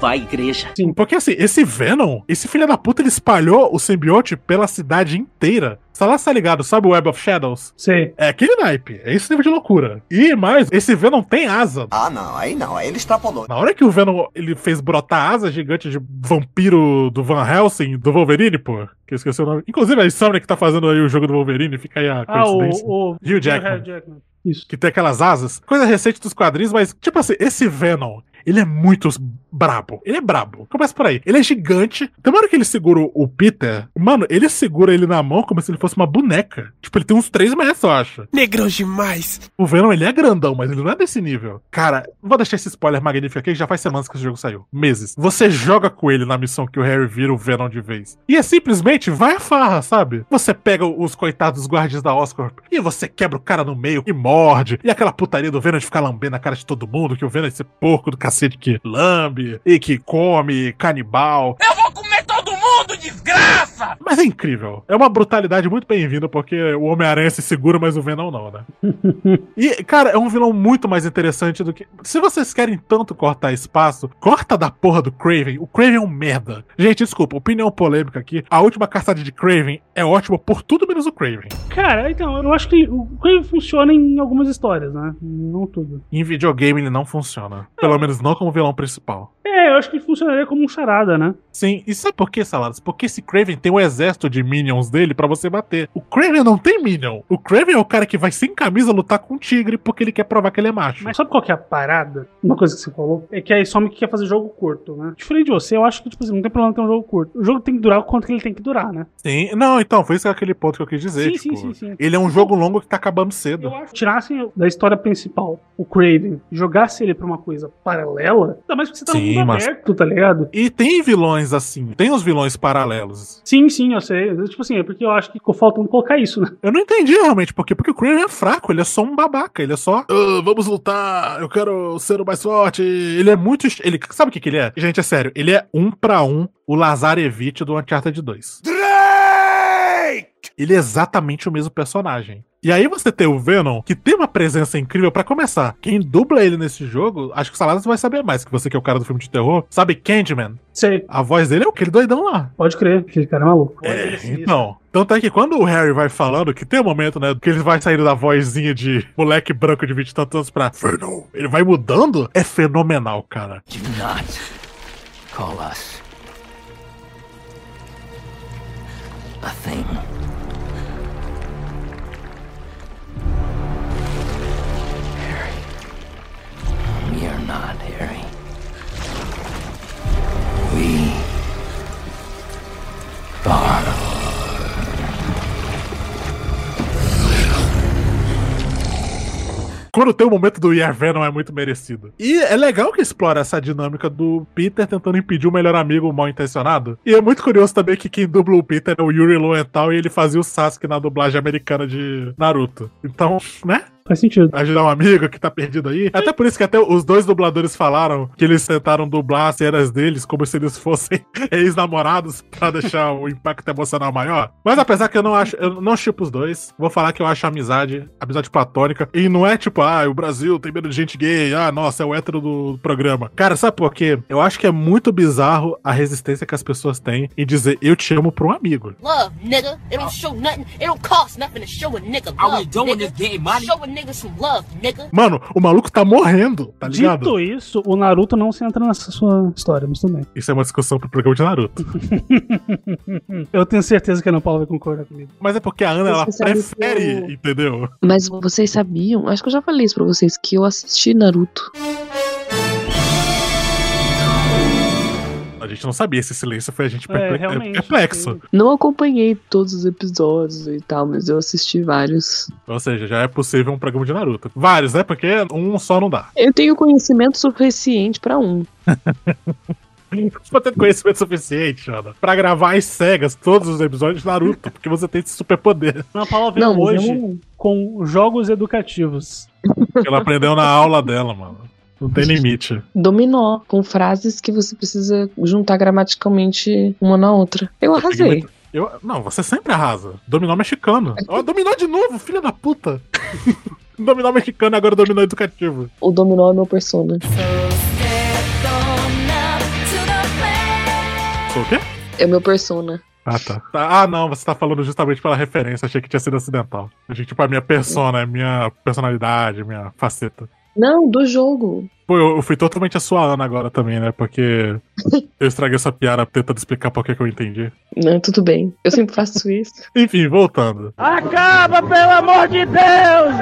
Vai, igreja. Sim, porque assim, esse Venom, esse filho da puta, ele espalhou o simbionte pela cidade inteira. Sei lá se tá ligado, sabe o Web of Shadows? Sim. É aquele naipe, é esse nível de loucura. E mais, esse Venom tem asa. Ah, não, aí não, aí ele extrapolou. Na hora que o Venom ele fez brotar asa gigante de vampiro do Van Helsing, do Wolverine, pô, que eu esqueci o nome. Inclusive a Insomnia que tá fazendo aí o jogo do Wolverine, fica aí a Ah, o, coincidência. o Hugh Jackman. Hugh Jackman. Isso. Que tem aquelas asas. Coisa recente dos quadrinhos, mas, tipo assim, esse Venom, ele é muito brabo. Ele é brabo. Começa por aí. Ele é gigante. Tem uma hora que ele segura o- Peter, mano, ele segura ele na mão como se ele fosse uma boneca. Tipo, ele tem uns 3 metros, eu acho. Negrão demais. O Venom, ele é grandão, mas ele não é desse nível. Cara, vou deixar esse spoiler magnífico aqui, que já faz semanas que esse jogo saiu. Meses. Você joga com ele na missão que o Harry vira o Venom de vez. E é simplesmente, vai a farra, sabe? Você pega os coitados guardias da Oscorp e você quebra o cara no meio e morde. E aquela putaria do Venom de ficar lambendo a cara de todo mundo, que o Venom é esse porco do cacete que lambe e que come, canibal. Eu vou comer todo mundo, desgraça! Mas é incrível. É uma brutalidade muito bem-vinda, porque o Homem-Aranha se segura, mas o Venom não, né? E, cara, é um vilão muito mais interessante do que. Se vocês querem tanto cortar espaço, corta da porra do Craven. O Craven é um merda. Gente, desculpa, opinião polêmica aqui. A última caçada de Craven é ótima por tudo menos o Craven. Cara, então, eu acho que o Crave funciona em algumas histórias, né? Não tudo. Em videogame ele não funciona. Pelo menos não como vilão principal. É, eu acho que funcionaria como um charada, né? Sim, e sabe por que, Saladas? Porque esse Craven tem um exército de minions dele pra você bater. O Craven não tem minion. O Craven é o cara que vai sem camisa lutar com um tigre porque ele quer provar que ele é macho. Mas sabe qual que é a parada? Uma coisa que você falou é que a Insomniac quer fazer jogo curto, né? Diferente de você, eu acho que, tipo assim, não tem problema ter um jogo curto. O jogo tem que durar o quanto que ele tem que durar, né? Sim, não, então, foi isso aquele ponto que eu quis dizer. Sim, tipo, sim, sim, sim. Ele é um jogo longo que tá acabando cedo. Eu acho que tirassem da história principal o Craven, jogasse ele pra uma coisa paralela, ainda mais porque você tá Sim, no mundo mas- aberto, tá ligado? E tem vilões assim, tem os vilões paralelos. Sim, sim, eu sei. Tipo assim, é porque eu acho que faltando colocar isso, né? Eu não entendi realmente por quê. Porque o Craven é fraco, ele é só um babaca, ele é só. "Ah, vamos lutar, eu quero ser o mais forte. Ele é muito. Ele, sabe o que, que ele é? Gente, é sério, ele é um pra um o Lazarevich do Uncharted 2. Ele é exatamente o mesmo personagem. E aí você tem o Venom, que tem uma presença incrível pra começar. Quem dubla ele nesse jogo, acho que o Saladas vai saber mais, que você que é o cara do filme de terror, sabe Candyman? Sei. A voz dele é aquele doidão lá. Pode crer, aquele cara é maluco. É, então. Tanto é que quando o Harry vai falando, que tem um momento, né, que ele vai saindo da vozinha de moleque branco de 20 e tantos anos pra Venom, ele vai mudando, é fenomenal, cara. Do not call us a thing. Are. Quando tem o momento do Year Venom é muito merecido. E é legal que explora essa dinâmica do Peter tentando impedir o melhor amigo mal intencionado. E é muito curioso também que quem dubla o Peter é o Yuri Lowenthal e ele fazia o Sasuke na dublagem americana de Naruto. Então, né? Faz sentido. Ajudar um amigo que tá perdido aí. Até por isso que até os dois dubladores falaram que eles tentaram dublar as cenas deles como se eles fossem ex-namorados pra deixar o impacto emocional maior. Mas apesar que eu não acho, eu não chipo os dois, vou falar que eu acho amizade, amizade platônica. E não é tipo, ah, o Brasil tem medo de gente gay, ah, nossa, é o hétero do programa. Cara, sabe por quê? Eu acho que é muito bizarro a resistência que as pessoas têm em dizer eu te amo pra um amigo. Love, nigga. It don't show nothing. It don't cost nothing to show a nigga love. Are we doing nigga. this game, money? Show a love, nigga. Mano, o maluco tá morrendo, tá ligado? Dito isso, o Naruto não se entra nessa sua história, mas também. Isso é uma discussão pro programa de Naruto. Eu tenho certeza que a Ana Paula vai concordar comigo. Mas é porque a Ana, ela prefere, eu- entendeu? Mas vocês sabiam? Acho que eu já falei isso pra vocês, que eu assisti Naruto. Gente não sabia, esse silêncio foi a gente É, perple- realmente. perplexo. Não acompanhei todos os episódios e tal, mas eu assisti vários. Ou seja, já é possível um programa de Naruto. Vários, né? Porque um só não dá. Eu tenho conhecimento suficiente pra um. Você ter conhecimento suficiente, Ana, pra gravar às cegas todos os episódios de Naruto, porque você tem esse superpoder. Ana Paula veio hoje eu- com jogos educativos. que Ela aprendeu na aula dela, mano. Não tem limite. Dominó, com frases que você precisa juntar gramaticalmente uma na outra. Eu arrasei. Eu, não, você sempre arrasa. Dominó mexicano. Ó, dominó de novo, filha da puta. dominó mexicano, agora dominó educativo. O dominó é meu persona. Sou o quê? É meu persona. Ah, tá. Tá, Ah, não, você tá falando justamente pela referência. Achei que tinha sido acidental. Achei que, tipo, a minha persona, a minha personalidade, a minha faceta. Não, do jogo. Pô, eu, eu fui totalmente a sua Ana agora também, né? Porque eu estraguei essa piada tentando explicar por que que eu entendi. Não, tudo bem. Eu sempre faço isso. Enfim, voltando. Acaba, pelo amor de Deus!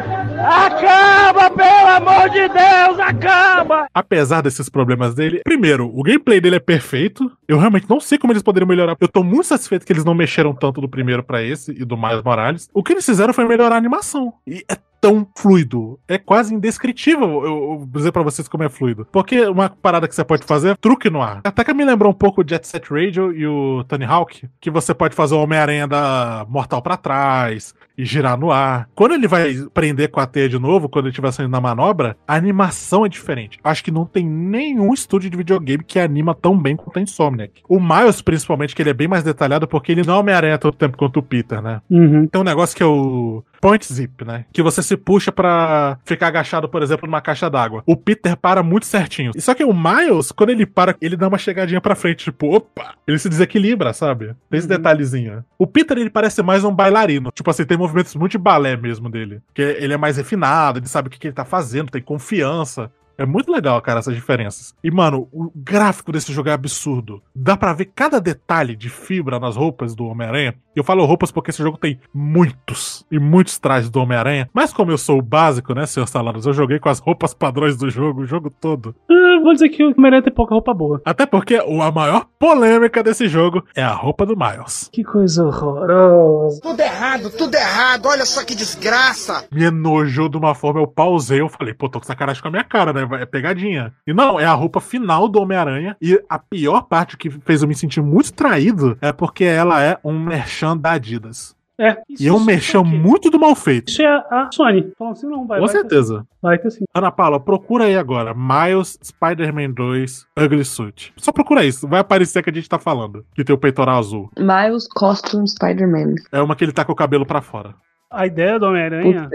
Acaba, pelo amor de Deus! Acaba! Apesar desses problemas dele, primeiro, o gameplay dele é perfeito. Eu realmente não sei como eles poderiam melhorar. Eu tô muito satisfeito que eles não mexeram tanto do primeiro pra esse e do Miles Morales. O que eles fizeram foi melhorar a animação. E é tão fluido. É quase indescritível eu, eu dizer pra vocês como é fluido. Porque uma parada que você pode fazer é truque no ar. Até que me lembrou um pouco o Jet Set Radio e o Tony Hawk, que você pode fazer o Homem-Aranha da Mortal pra trás e girar no ar. Quando ele vai prender com a teia de novo, quando ele estiver saindo na manobra, a animação é diferente. Acho que não tem nenhum estúdio de videogame que anima tão bem quanto a Insomniac. O Miles, principalmente, que ele é bem mais detalhado, porque ele não é Homem-Aranha todo tempo quanto o Peter, né? Uhum. Tem um negócio que é o point zip, né? Que você se puxa pra ficar agachado, por exemplo, numa caixa d'água. O Peter para muito certinho. E Só que o Miles, quando ele para, ele dá uma chegadinha pra frente, tipo, opa! Ele se desequilibra, sabe? Tem esse detalhezinho. O Peter, ele parece mais um bailarino. Tipo assim, tem movimentos muito de balé mesmo dele. Que ele é mais refinado, ele sabe o que, que ele tá fazendo, tem confiança. É muito legal, cara, essas diferenças. E, mano, o gráfico desse jogo é absurdo. Dá pra ver cada detalhe de fibra nas roupas do Homem-Aranha. E eu falo roupas porque esse jogo tem muitos e muitos trajes do Homem-Aranha. Mas como eu sou o básico, né, senhor Salados, eu joguei com as roupas padrões do jogo, o jogo todo. Ah, vou dizer que o Homem-Aranha tem pouca roupa boa. Até porque a maior polêmica desse jogo é a roupa do Miles. Que coisa horrorosa. Tudo errado, tudo errado. Olha só que desgraça. Me enojou de uma forma, eu pausei, eu falei, pô, tô com sacanagem com a minha cara, né? É pegadinha. E não, é a roupa final do Homem-Aranha. E a pior parte que fez eu me sentir muito traído é porque ela é um merchan da Adidas. É. E é um merchan muito do mal feito. Isso é a Sony. Falando assim, não, vai. Com vai ter- certeza. Vai ter sim. Ana Paula, procura aí agora. Miles Spider-Man 2 Ugly Suit. Só procura isso. Vai aparecer que a gente tá falando. Que tem o peitoral azul. Miles Costume Spider-Man. É uma que ele tá com o cabelo pra fora. A ideia do Homem-Aranha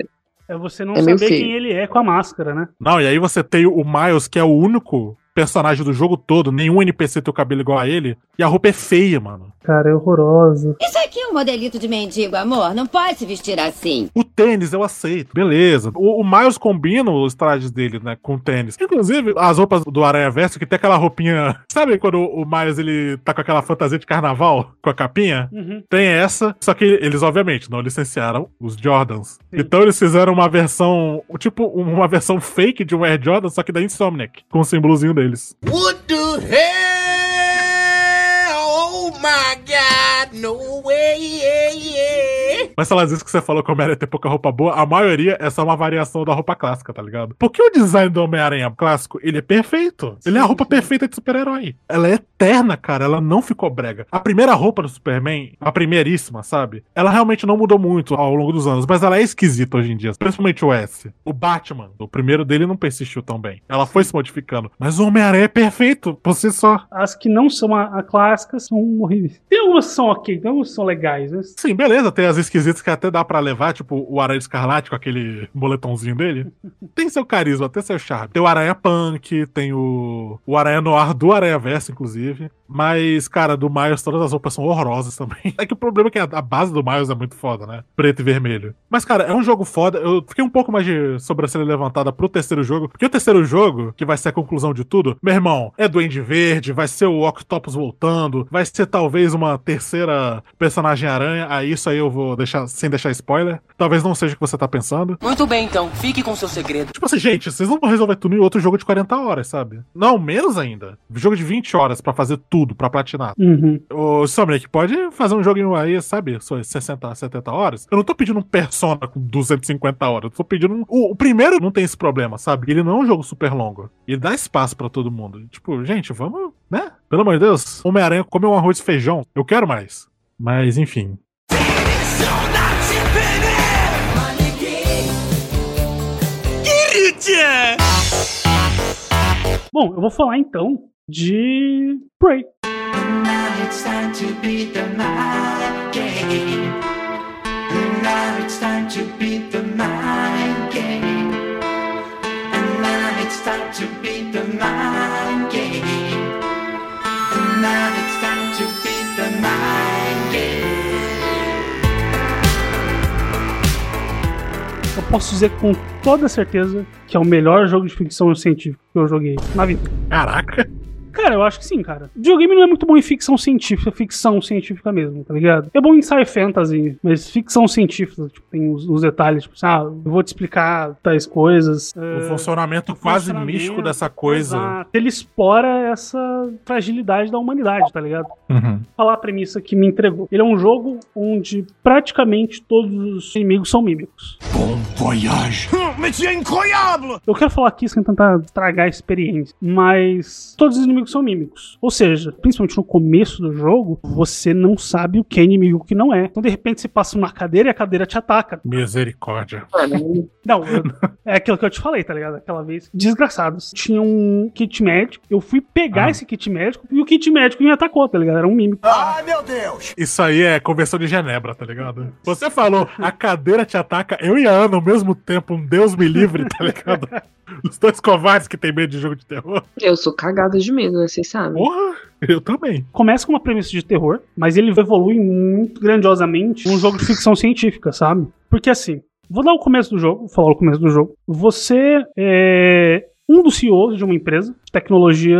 é você não É saber quem ele é com a máscara, né? Não, e aí você tem o Miles, que é o único personagem do jogo todo. Nenhum NPC tem o cabelo igual a ele. E a roupa é feia, mano. Cara, é horrorosa. Isso aqui é um modelito de mendigo, amor. Não pode se vestir assim. O tênis eu aceito, beleza. O, o Miles combina os trajes dele, né, com o tênis. Inclusive, as roupas do Aranha Verso, que tem aquela roupinha. Sabe quando o Miles ele tá com aquela fantasia de carnaval, com a capinha? Uhum. Tem essa, só que eles, obviamente, não licenciaram os Jordans. Então eles fizeram uma versão, tipo, uma versão fake de um Air Jordan, só que da Insomniac, com o símbolozinho deles. What the hell? Oh my god, no way, yeah. Mas sei lá, isso que você falou que o Homem-Aranha tem pouca roupa boa, a maioria é só uma variação da roupa clássica, tá ligado? Porque o design do Homem-Aranha clássico, ele é perfeito. Ele é a roupa perfeita de super-herói. Ela é eterna, cara. Ela não ficou brega. A primeira roupa do Superman, a primeiríssima, sabe? Ela realmente não mudou muito ao longo dos anos, mas ela é esquisita hoje em dia. Principalmente o S. O Batman, o primeiro dele não persistiu tão bem. Ela foi se modificando. Mas o Homem-Aranha é perfeito, por si só. As que não são a, a clássica são horríveis. Tem algumas que são ok, tem algumas que são legais, né? Sim, beleza. Tem as esquisitas que até dá pra levar, tipo o Aranha Escarlate com aquele boletãozinho dele. tem seu carisma, tem seu charme. Tem o Aranha Punk, tem o, o Aranha Noir do Aranha Verso, inclusive. Mas, cara, do Miles todas as roupas são horrorosas também. É que o problema é que a, base do Miles é muito foda, né? Preto e vermelho. Mas, cara, é um jogo foda. Eu fiquei um pouco mais de sobrancelha levantada pro terceiro jogo. Porque o terceiro jogo, que vai ser a conclusão de tudo, meu irmão, é Duende Verde, vai ser o Octopus voltando, vai ser talvez uma terceira personagem aranha. Aí isso aí eu vou deixar sem deixar spoiler. Talvez não seja o que você tá pensando. Muito bem, então. Fique com seu segredo. Tipo assim, gente, vocês não vão resolver tudo em outro jogo de 40 horas, sabe? Não, menos ainda. Jogo de 20 horas pra fazer tudo, pra platinar. Uhum. O Sonic pode fazer um joguinho aí, sabe? só 60, 70 horas. Eu não tô pedindo um Persona com 250 horas. Eu tô pedindo um. O, o primeiro não tem esse problema, sabe? Ele não é um jogo super longo. Ele dá espaço pra todo mundo. Tipo, gente, vamos, né? Pelo amor de Deus, Homem-Aranha comeu um arroz e feijão. Eu quero mais. Mas, enfim. Bom, eu vou falar então de Prey. Eu posso dizer com toda certeza que é o melhor jogo de ficção científica que eu joguei na vida. Caraca. Cara, eu acho que sim, cara. Videogame não é muito bom em ficção científica, ficção científica mesmo, tá ligado? É bom em sci fantasy, mas ficção científica, tipo, tem os, os detalhes, tipo, ah, eu vou te explicar tais coisas. O funcionamento quase místico dessa coisa. Exato. Ele explora essa fragilidade da humanidade, tá ligado? Uhum. Vou falar a premissa que me entregou. Ele é um jogo onde praticamente todos os inimigos são mímicos. Bon voyage. Monsieur incroyable! Eu quero falar aqui sem tentar estragar a experiência, mas todos os inimigos são mímicos. Ou seja, principalmente no começo do jogo, você não sabe o que é inimigo e o que não é. Então, de repente, você passa uma cadeira e a cadeira te ataca. Misericórdia. Não, eu- é aquilo que eu te falei, tá ligado? Aquela vez. Desgraçados. Tinha um kit médico, eu fui pegar esse kit médico e o kit médico me atacou, tá ligado? Era um mímico. Ai, meu Deus! Isso aí é conversão de Genebra, tá ligado? Você falou, a cadeira te ataca, eu e a Ana ao mesmo tempo, um Deus me livre, tá ligado? Os dois covardes que tem medo de jogo de terror. Eu sou cagada de medo, né? Vocês sabem. Porra, eu também. Começa com uma premissa de terror, mas ele evolui muito grandiosamente um jogo de ficção científica, sabe? Porque assim, vou dar o começo do jogo, vou falar o começo do jogo. Você é um dos CEOs de uma empresa de tecnologia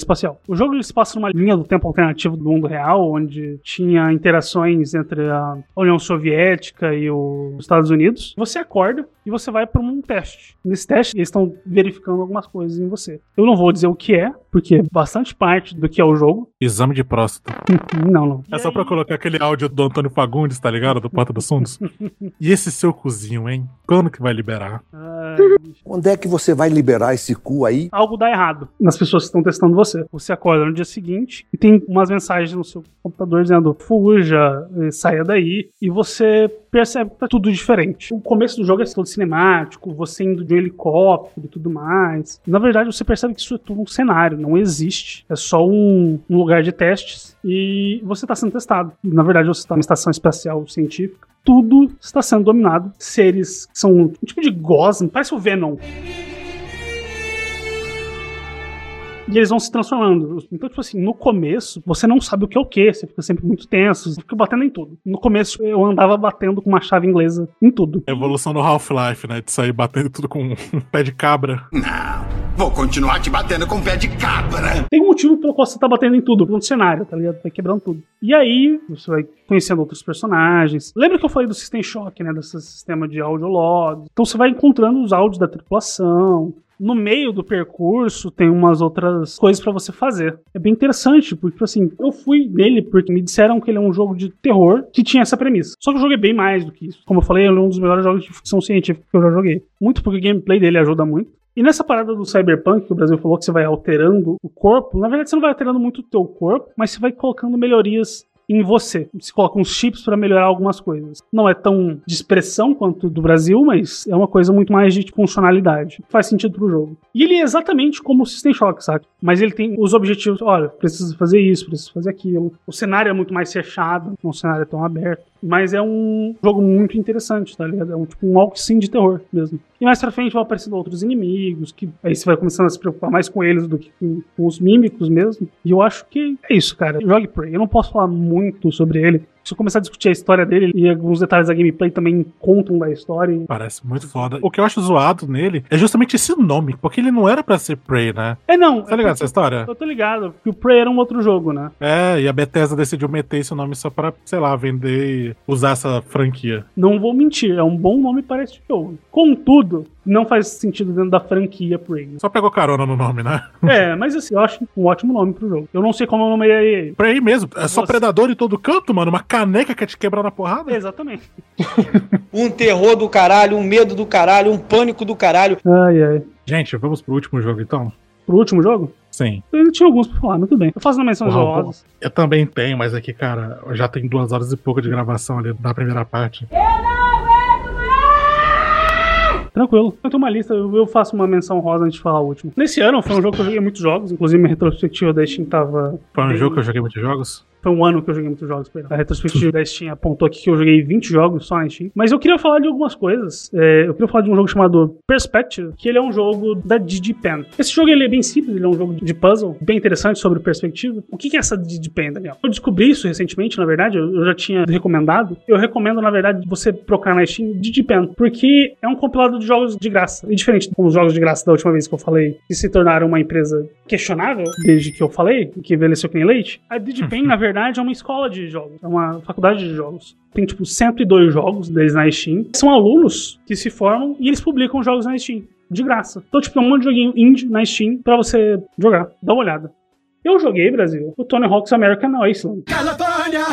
espacial. O jogo se passa numa linha do tempo alternativo do mundo real, onde tinha interações entre a União Soviética e os Estados Unidos. Você acorda e você vai para um teste. Nesse teste, eles estão verificando algumas coisas em você. Eu não vou dizer o que é, porque bastante parte do que é o jogo. Exame de próstata. Não, não. É só pra colocar aquele áudio do Antônio Fagundes, tá ligado? Do Porta dos Fundos. E esse seu cozinho, hein? Quando que vai liberar? Quando é que você vai liberar esse cu aí? algo dá errado nas pessoas que estão testando você. Você acorda no dia seguinte e tem umas mensagens no seu computador dizendo fuja, eh, saia daí, e você percebe que tá tudo diferente. O começo do jogo é todo cinemático, você indo de um helicóptero e tudo mais. Na verdade, você percebe que isso é tudo um cenário, não existe. É só um, um lugar de testes e você está sendo testado. Na verdade, você está numa estação espacial científica. Tudo está sendo dominado. Seres que são um tipo de gosma, parece o Venom. E eles vão se transformando. Então, tipo assim, no começo, você não sabe o que é o que, você fica sempre muito tenso, você fica batendo em tudo. No começo, eu andava batendo com uma chave inglesa em tudo. Evolução do Half-Life, né? De sair batendo tudo com um pé de cabra. Vou continuar te batendo com pé de cabra. Tem um motivo pelo qual você tá batendo em tudo, no cenário, tá ligado? Vai quebrando tudo. E aí, você vai conhecendo outros personagens. Lembra que eu falei do System Shock, né? Desse sistema de audiolog. Então você vai encontrando os áudios da tripulação. No meio do percurso tem umas outras coisas pra você fazer. É bem interessante, porque tipo assim, eu fui nele porque me disseram que ele é um jogo de terror que tinha essa premissa. Só que jogo é bem mais do que isso. Como eu falei, ele é um dos melhores jogos de ficção científica que eu já joguei. Muito porque o gameplay dele ajuda muito. E nessa parada do Cyberpunk, que o Brasil falou que você vai alterando o corpo, na verdade você não vai alterando muito o teu corpo, mas você vai colocando melhorias em você. Você coloca uns chips para melhorar algumas coisas. Não é tão de expressão quanto do Brasil, mas é uma coisa muito mais de funcionalidade. Faz sentido pro jogo. E ele é exatamente como o System Shock, sabe? Mas ele tem os objetivos, olha, precisa fazer isso, precisa fazer aquilo. O cenário é muito mais fechado, não é um cenário tão aberto. Mas é um jogo muito interessante, tá ligado? É um, tipo um walk sim de terror mesmo. E mais pra frente vão aparecendo outros inimigos, que aí você vai começando a se preocupar mais com eles do que com, com os mímicos mesmo. E eu acho que é isso, cara. Jogue Prey. Eu não posso falar muito sobre ele. Se eu começar a discutir a história dele e alguns detalhes da gameplay também contam da história. Parece muito foda. O que eu acho zoado nele é justamente esse nome, porque ele não era pra ser Prey, né? É, não. Tá ligado essa história? Eu tô ligado, porque o Prey era um outro jogo, né? É, e a Bethesda decidiu meter esse nome só pra, sei lá, vender e usar essa franquia. Não vou mentir, é um bom nome para esse jogo. Contudo, não faz sentido dentro da franquia Prey. Só pegou carona no nome, né? É, mas assim, eu acho um ótimo nome pro jogo. Eu não sei como eu nomeei ele. Prey mesmo. É só Você- predador em todo canto, mano. Uma caneca quer te quebrar na porrada. Exatamente. Um terror do caralho, um medo do caralho, um pânico do caralho. Ai, ai. Gente, vamos pro último jogo então? Pro último jogo? Sim. Eu tinha alguns pra falar, mas tudo bem. Eu faço na menção honrosas. Eu também tenho, mas aqui, cara, já tem duas horas e pouco de gravação ali na primeira parte. Tranquilo. Eu tenho uma lista, eu faço uma menção rosa antes de falar o último. Nesse ano foi um jogo que eu joguei muitos jogos, inclusive minha retrospectiva da Steam tava. Foi um bem- jogo que eu joguei muitos jogos? Foi um ano que eu joguei muitos jogos, perdão. A retrospectiva da Steam apontou aqui que eu joguei 20 jogos só na Steam. Mas eu queria falar de algumas coisas. É, eu queria falar de um jogo chamado Perspective, que ele é um jogo da DigiPen. Esse jogo ele é bem simples, ele é um jogo de puzzle, bem interessante sobre perspectiva. O que é essa DigiPen, Daniel? Eu descobri isso recentemente, na verdade, eu eu já tinha recomendado. Eu recomendo, na verdade, você procurar na Steam DigiPen, porque é um compilado de jogos de graça. E diferente dos jogos de graça da última vez que eu falei, que se tornaram uma empresa questionável, desde que eu falei, que envelheceu que nem leite, a DigiPen, na verdade, é uma escola de jogos, é uma faculdade de jogos. Tem, tipo, 102 jogos deles na Steam. São alunos que se formam e eles publicam jogos na Steam, de graça. Então, tipo, tem um monte de joguinho indie na Steam pra você jogar. Dá uma olhada. Eu joguei, Brasil, o Tony Hawk's American Overallas, California,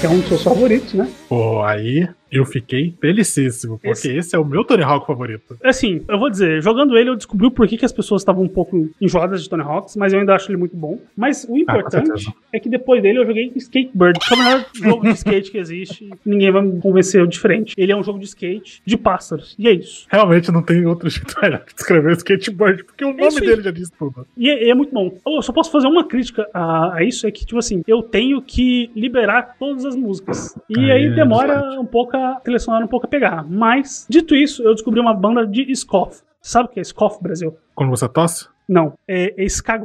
que é um dos seus favoritos, né? Pô, aí eu fiquei felicíssimo, porque Esse- esse, é o meu Tony Hawk favorito. Assim, eu vou dizer, jogando ele, eu descobri o porquê que as pessoas estavam um pouco enjoadas de Tony Hawks, mas eu ainda acho ele muito bom. Mas o importante certeza. é que depois dele eu joguei Skatebird, que é o melhor jogo de skate que existe. Ninguém vai me convencer diferente. Ele é um jogo de skate de pássaros. E é isso. Realmente não tem outro jeito melhor de escrever skateboard, porque o isso nome dele já diz tudo. E é, é muito bom. Eu só posso fazer uma crítica a, a isso, é que, tipo assim, eu tenho que liberar todas as músicas. E Aí aí é demora um pouco a trilha sonora um pouco a pegar. Mas, dito isso, eu descobri uma banda de Scoff. Sabe o que é Scoff, Brasil? Quando você tosse? Não, é, é ska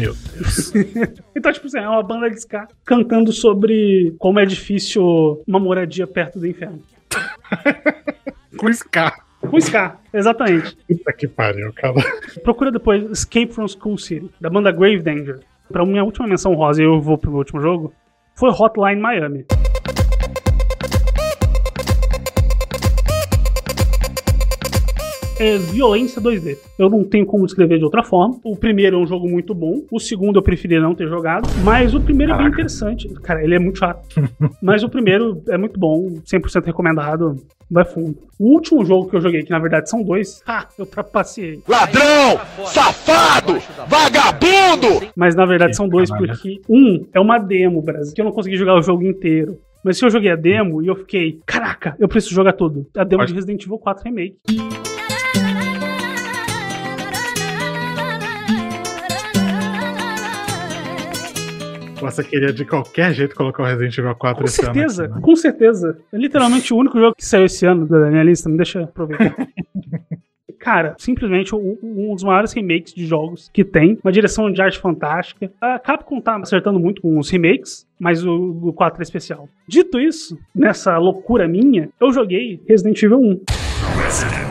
Meu Deus. Então, tipo assim, é uma banda de ska cantando sobre como é difícil uma moradia perto do inferno. Com Ska. Com ska, exatamente. Puta que pariu, cara. Procura depois Escape from School City, da banda Grave Danger. Pra minha última menção rosa, e eu vou pro meu último jogo, foi Hotline Miami. É violência 2D. Eu não tenho como descrever de outra forma. O primeiro é um jogo muito bom. O segundo eu preferi não ter jogado. Mas o primeiro é bem interessante. Cara, ele é muito chato. mas o primeiro é muito bom. 100% recomendado. Vai fundo. O último jogo que eu joguei, que na verdade são dois. Ah, eu trapaceei. Ladrão! Safado! Vagabundo! Mas na verdade são dois, porque um é uma demo, Brasil, que eu não consegui jogar o jogo inteiro. Mas se eu joguei a demo e eu fiquei, caraca, eu preciso jogar tudo. A demo Pode- de Resident Evil 4 Remake. Você queria de qualquer jeito colocar o Resident Evil 4 Com esse certeza, ano. aqui, né? com certeza. É literalmente o único jogo que saiu esse ano da minha lista, me deixa aproveitar. Cara, simplesmente um, um dos maiores remakes de jogos que tem. Uma direção de arte fantástica. A Capcom tá acertando muito com os remakes, mas o, o 4 é especial. Dito isso, nessa loucura minha, eu joguei Resident Evil 1. Resident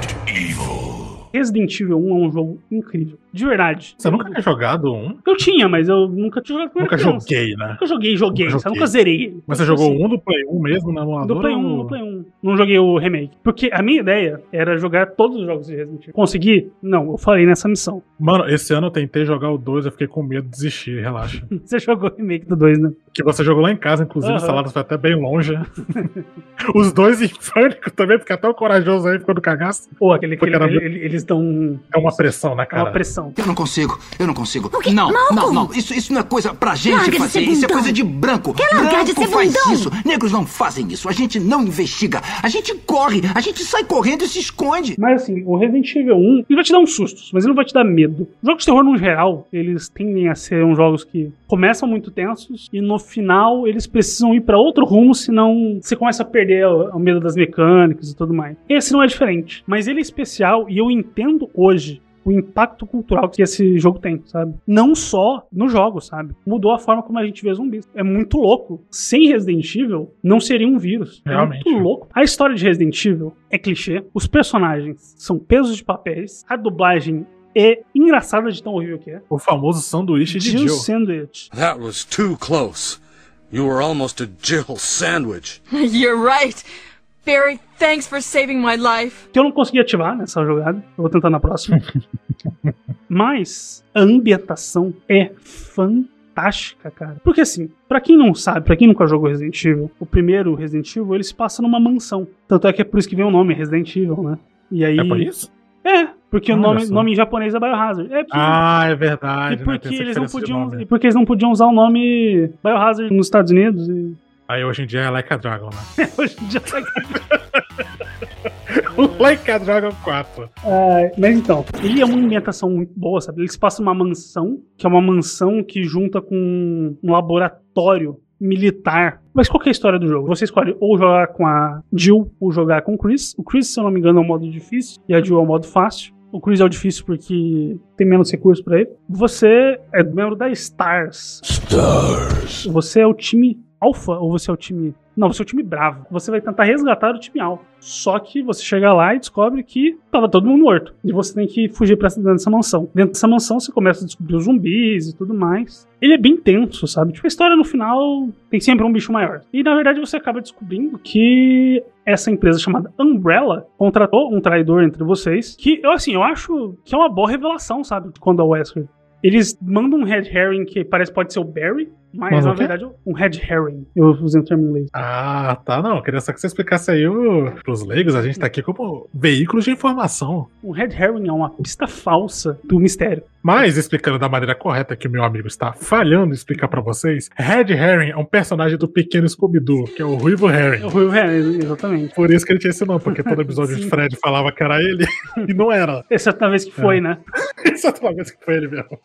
Evil 1 é um jogo incrível. De verdade. Você nunca tinha jogado um? Eu tinha, mas eu nunca tinha jogado Nunca criança. joguei, né? Nunca joguei, joguei. Nunca joguei. nunca zerei. ele. Mas você jogou assim, um do Play 1 mesmo na emulador? do Play 1, ou- no Play 1. Não joguei o remake. Porque a minha ideia era jogar todos os jogos de Resident Evil. Consegui? Não, eu falei nessa missão. Mano, esse ano eu tentei jogar o 2, eu fiquei com medo de desistir, relaxa. Você jogou o remake do 2, né? que você jogou lá em casa, inclusive, o Saladas foi até bem longe. Os dois em pânico também, porque é tão corajoso aí, ficou no cagaço. Ou aquele que Porque era- ele- ele- eles dão. É uma pressão, né, É cara? uma pressão. Eu não consigo, eu não consigo. Não, não, não. Isso, isso não é coisa pra gente Larga de fazer. ser Isso é coisa de branco. Quer largar de branco ser faz bundão? isso. Negros não fazem isso. A gente não investiga. A gente corre. A gente sai correndo e se esconde. Mas assim, o Resident Evil 1, ele vai te dar uns sustos, mas ele não vai te dar medo. Jogos de terror, no geral, eles tendem a ser uns jogos que começam muito tensos e no final eles precisam ir pra outro rumo, senão você começa a perder o, o medo das mecânicas e tudo mais. Esse não é diferente, mas ele é especial e eu entendo hoje o impacto cultural que esse jogo tem, sabe? Não só no jogo, sabe? Mudou a forma como a gente vê zumbis. É muito louco. Sem Resident Evil, não seria um vírus. Realmente. É muito louco. A história de Resident Evil é clichê. Os personagens são pesos de papéis. A dublagem é engraçada de tão horrível que é. O famoso sanduíche de Jill Jill. Sandwich. That was too close. You were almost a Jill sandwich. You're right. Barry, thanks for saving my life. Que eu não consegui ativar nessa jogada. Eu vou tentar na próxima. Mas a ambientação é fantástica, cara. Porque assim, pra quem não sabe, pra quem nunca jogou Resident Evil, o primeiro Resident Evil ele se passa numa mansão. Tanto é que é por isso que vem o nome Resident Evil, né? E aí É por isso? É, porque o nome, nome em japonês é Biohazard. É porque- Ah, é e verdade. né? porque essa eles não podiam, e porque eles não podiam usar o nome Biohazard nos Estados Unidos. E Aí hoje em dia é Like a Dragon, né? hoje em dia tá like a Dragon 4. Ah, mas então, ele é uma ambientação muito boa, sabe? Ele se passa numa mansão, que é uma mansão que junta com um laboratório militar. Mas qual que é a história do jogo? Você escolhe ou jogar com a Jill ou jogar com o Chris. O Chris, se eu não me engano, é o modo difícil e a Jill é o modo fácil. O Chris é o difícil porque tem menos recursos pra ele. Você é membro da Stars. Stars. Você é o time Alpha ou você é o time. Não, você é o time Bravo. Você vai tentar resgatar o time Alpha. Só que você chega lá e descobre que tava todo mundo morto. E você tem que fugir pra dentro dessa mansão. Dentro dessa mansão você começa a descobrir os zumbis e tudo mais. Ele é bem tenso, sabe? Tipo, a história no final tem sempre um bicho maior. E na verdade você acaba descobrindo que essa empresa chamada Umbrella contratou um traidor entre vocês. Que eu, assim, eu acho que é uma boa revelação, sabe? Quando a Wesker. Eles mandam um red herring que parece pode ser o Barry, mas Mas na o verdade um red herring. Eu usei um termo em inglês. Ah, tá, não. Queria só que você explicasse aí o, pros leigos. A gente tá aqui como veículo de informação. Um red herring é uma pista falsa do mistério. Mas, explicando da maneira correta que o meu amigo está falhando em explicar pra vocês, Red Herring é um personagem do pequeno Scooby-Doo, que é o Ruivo Herring. É o Ruivo Herring, exatamente. Por isso que ele tinha esse nome, porque todo episódio de. Fred falava que era ele, e não era. Exceto vez que foi, É. né? Exceto vez que foi ele mesmo.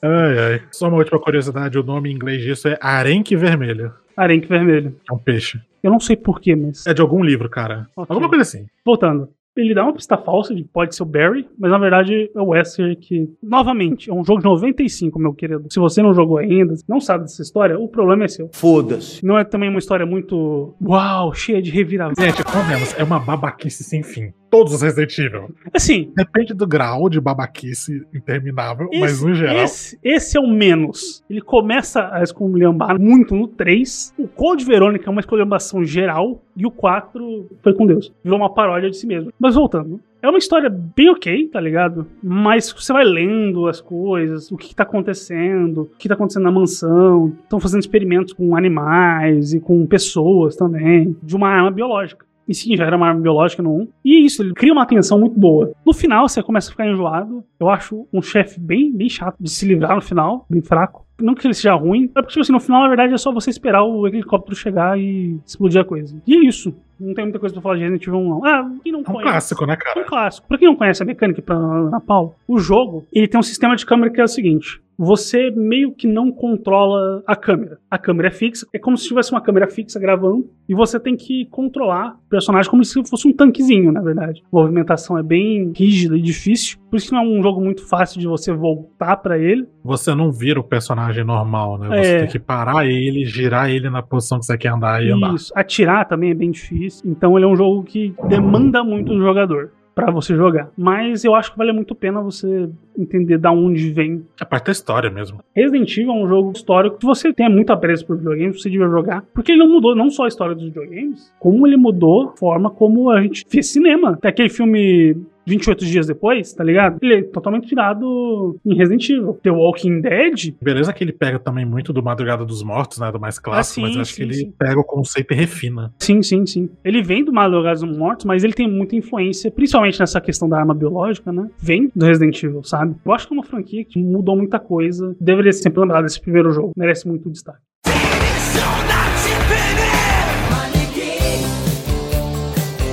Ai, ai. Só uma última curiosidade, o nome em inglês disso é arenque vermelho. Arenque vermelho. É um peixe. Eu não sei porquê, mas. É de algum livro, cara. Ok. Alguma coisa assim. Voltando. Ele dá uma pista falsa de que pode ser o Barry, mas na verdade é o Wesker que, novamente, é um jogo de 95, meu querido. Se você não jogou ainda, não sabe dessa história, o problema é seu. Foda-se. Não é também uma história muito, uau, cheia de reviravolta. Gente, convenhamos, é uma babaquice sem fim. Todos os Resident Evil. Assim, Depende do grau de babaquice interminável, mas no geral. Esse, esse é o menos. Ele começa a esculhambar muito no 3. O Code Verônica é uma esculhambação geral. E o 4 foi com Deus. Virou uma paródia de si mesmo. Mas voltando. É uma história bem ok, tá ligado? Mas você vai lendo as coisas, o que, que tá acontecendo, o que tá acontecendo na mansão. Estão fazendo experimentos com animais e com pessoas também. De uma arma biológica. E sim, já era uma arma biológica no 1. E é isso, ele cria uma tensão muito boa. No final, você começa a ficar enjoado. Eu acho um chefe bem, bem chato de se livrar no final, bem fraco. Não que ele seja ruim, é porque, tipo assim, no final, na verdade, é só você esperar o helicóptero chegar e explodir a coisa. E é isso. Não tem muita coisa pra falar de Resident Evil 1, não. Ah, quem não É um conhece. clássico, né, É cara? um clássico. Pra quem não conhece a mecânica pra, na pau, o jogo, ele tem um sistema de câmera que é o seguinte. você meio que não controla a câmera. A câmera é fixa, é como se tivesse uma câmera fixa gravando, e você tem que controlar o personagem como se fosse um tanquezinho, na verdade. A movimentação é bem rígida e difícil, por isso que não é um jogo muito fácil de você voltar pra ele. Você não vira o personagem normal, né? Você É. tem que parar ele, girar ele na posição que você quer andar e andar. Isso. Atirar também é bem difícil. Então ele é um jogo que demanda muito do jogador pra você jogar. Mas eu acho que vale muito a pena você entender da onde vem. É parte da história mesmo. Resident Evil é um jogo histórico que você tem muito apreço por videogames, você devia jogar. Porque ele não mudou não só a história dos videogames, como ele mudou a forma como a gente fez cinema. Tem aquele filme 28 dias depois, tá ligado? Ele é totalmente tirado em Resident Evil. The Walking Dead, Beleza que ele pega também muito do Madrugada dos Mortos, né? Do mais clássico, sim, mas eu acho sim, que ele sim. pega o conceito e refina. Sim, sim, sim. Ele vem do Madrugadas dos Mortos, mas ele tem muita influência, principalmente nessa questão da arma biológica, né? Vem do Resident Evil, sabe? Eu acho que é uma franquia que mudou muita coisa. Deveria ser sempre lembrado desse primeiro jogo. Merece muito destaque.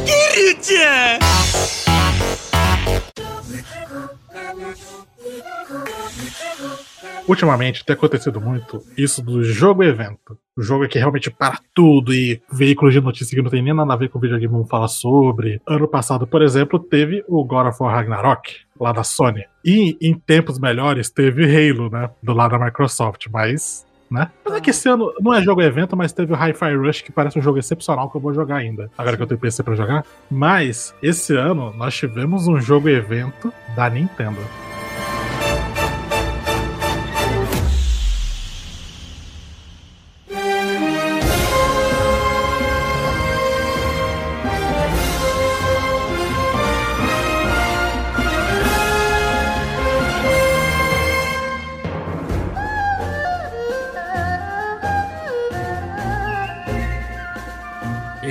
Querida! Ultimamente tem acontecido muito isso do jogo evento. O jogo é que realmente para tudo e veículos de notícia que não tem nem nada a ver com o videogame vão falar sobre. Ano passado, por exemplo, teve o God of War Ragnarok, lá da Sony. E em tempos melhores teve Halo, né? Do lado da Microsoft, mas. Né? Mas é que esse ano não é jogo evento, mas teve o Hi-Fi Rush, que parece um jogo excepcional que eu vou jogar ainda. Agora que eu tenho PC pra jogar. Mas esse ano nós tivemos um jogo evento da Nintendo.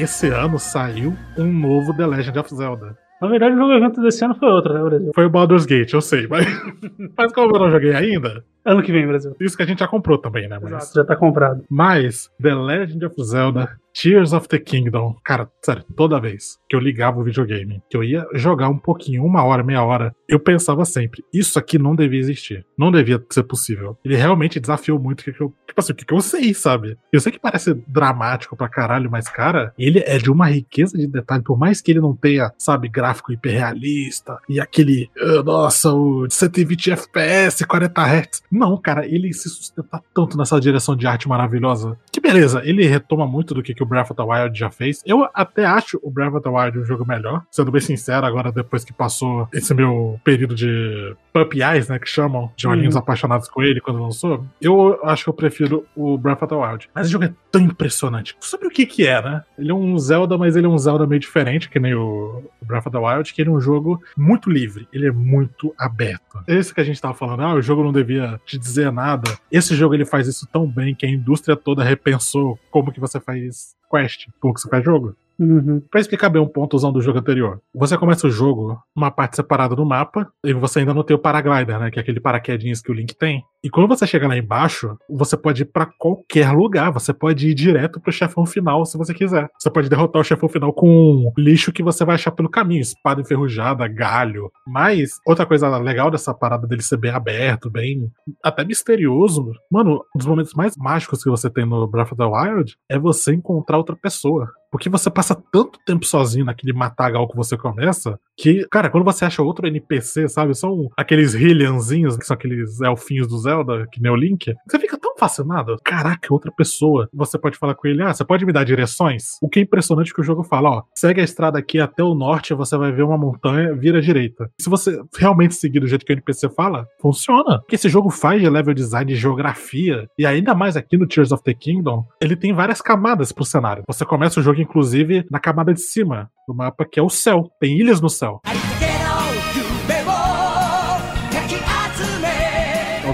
Esse ano saiu um novo The Legend of Zelda. Na verdade, o jogo evento desse ano foi outro, né, Brasil? Foi o Baldur's Gate, eu sei, mas, mas como eu não joguei ainda, Ano que vem, Brasil. isso que a gente já comprou também, né? Mas, Exato, já tá comprado. mas The Legend of Zelda Tears of the Kingdom, cara, sério, toda vez que eu ligava o videogame, que eu ia jogar um pouquinho, uma hora, meia hora, eu pensava sempre, isso aqui não devia existir, não devia ser possível. Ele realmente desafiou muito o que eu, tipo assim, o que eu sei, sabe? Eu sei que parece dramático pra caralho, mas, cara, ele é de uma riqueza de detalhe, por mais que ele não tenha, sabe, gráfico hiperrealista e aquele, ah, nossa, o 120 FPS, 40 Hz. Não, cara, ele se sustenta tanto nessa direção de arte maravilhosa. Que beleza, ele retoma muito do que, que o Breath of the Wild já fez. Eu até acho o Breath of the Wild um jogo melhor, sendo bem sincero, agora depois que passou esse meu período de puppy eyes, né, que chamam, de olhinhos Uhum. apaixonados com ele quando lançou, eu acho que eu prefiro o Breath of the Wild. Mas o jogo é tão impressionante. Sobre o que que é, né? Ele é um Zelda, mas ele é um Zelda meio diferente, que nem o Breath of the Wild, que ele é um jogo muito livre, ele é muito aberto. Esse que a gente tava falando, ah, o jogo não devia te dizer nada. Esse jogo ele faz isso tão bem que a indústria toda repensou como que você faz quest, como que você faz jogo. Uhum. Pra explicar bem um ponto usando o jogo anterior. Você começa o jogo numa parte separada do mapa, e você ainda não tem o paraglider, né? Que é aquele paraquedinhos que o Link tem. E quando você chega lá embaixo, você pode ir pra qualquer lugar. Você pode ir direto pro chefão final se você quiser. Você pode derrotar o chefão final com lixo que você vai achar pelo caminho. Espada enferrujada, galho. Mas, outra coisa legal dessa parada dele ser bem aberto, bem. até misterioso. Mano, um dos momentos mais mágicos que você tem no Breath of the Wild é você encontrar outra pessoa. Porque você passa tanto tempo sozinho naquele matagal que você começa, que, cara, quando você acha outro NPC, sabe? São aqueles Hylianzinhos, que são aqueles elfinhos do Zelda, que nem o Link. Você fica tão fascinado. Caraca, outra pessoa. Você pode falar com ele, ah, você pode me dar direções? O que é impressionante é que o jogo fala, ó, segue a estrada aqui até o norte, você vai ver uma montanha, vira à direita. Se você realmente seguir do jeito que o NPC fala, funciona. Porque esse jogo faz de level design, de geografia, e ainda mais aqui no Tears of the Kingdom, ele tem várias camadas pro cenário. Você começa o jogo, inclusive, na camada de cima do mapa, que é o céu. Tem ilhas no céu.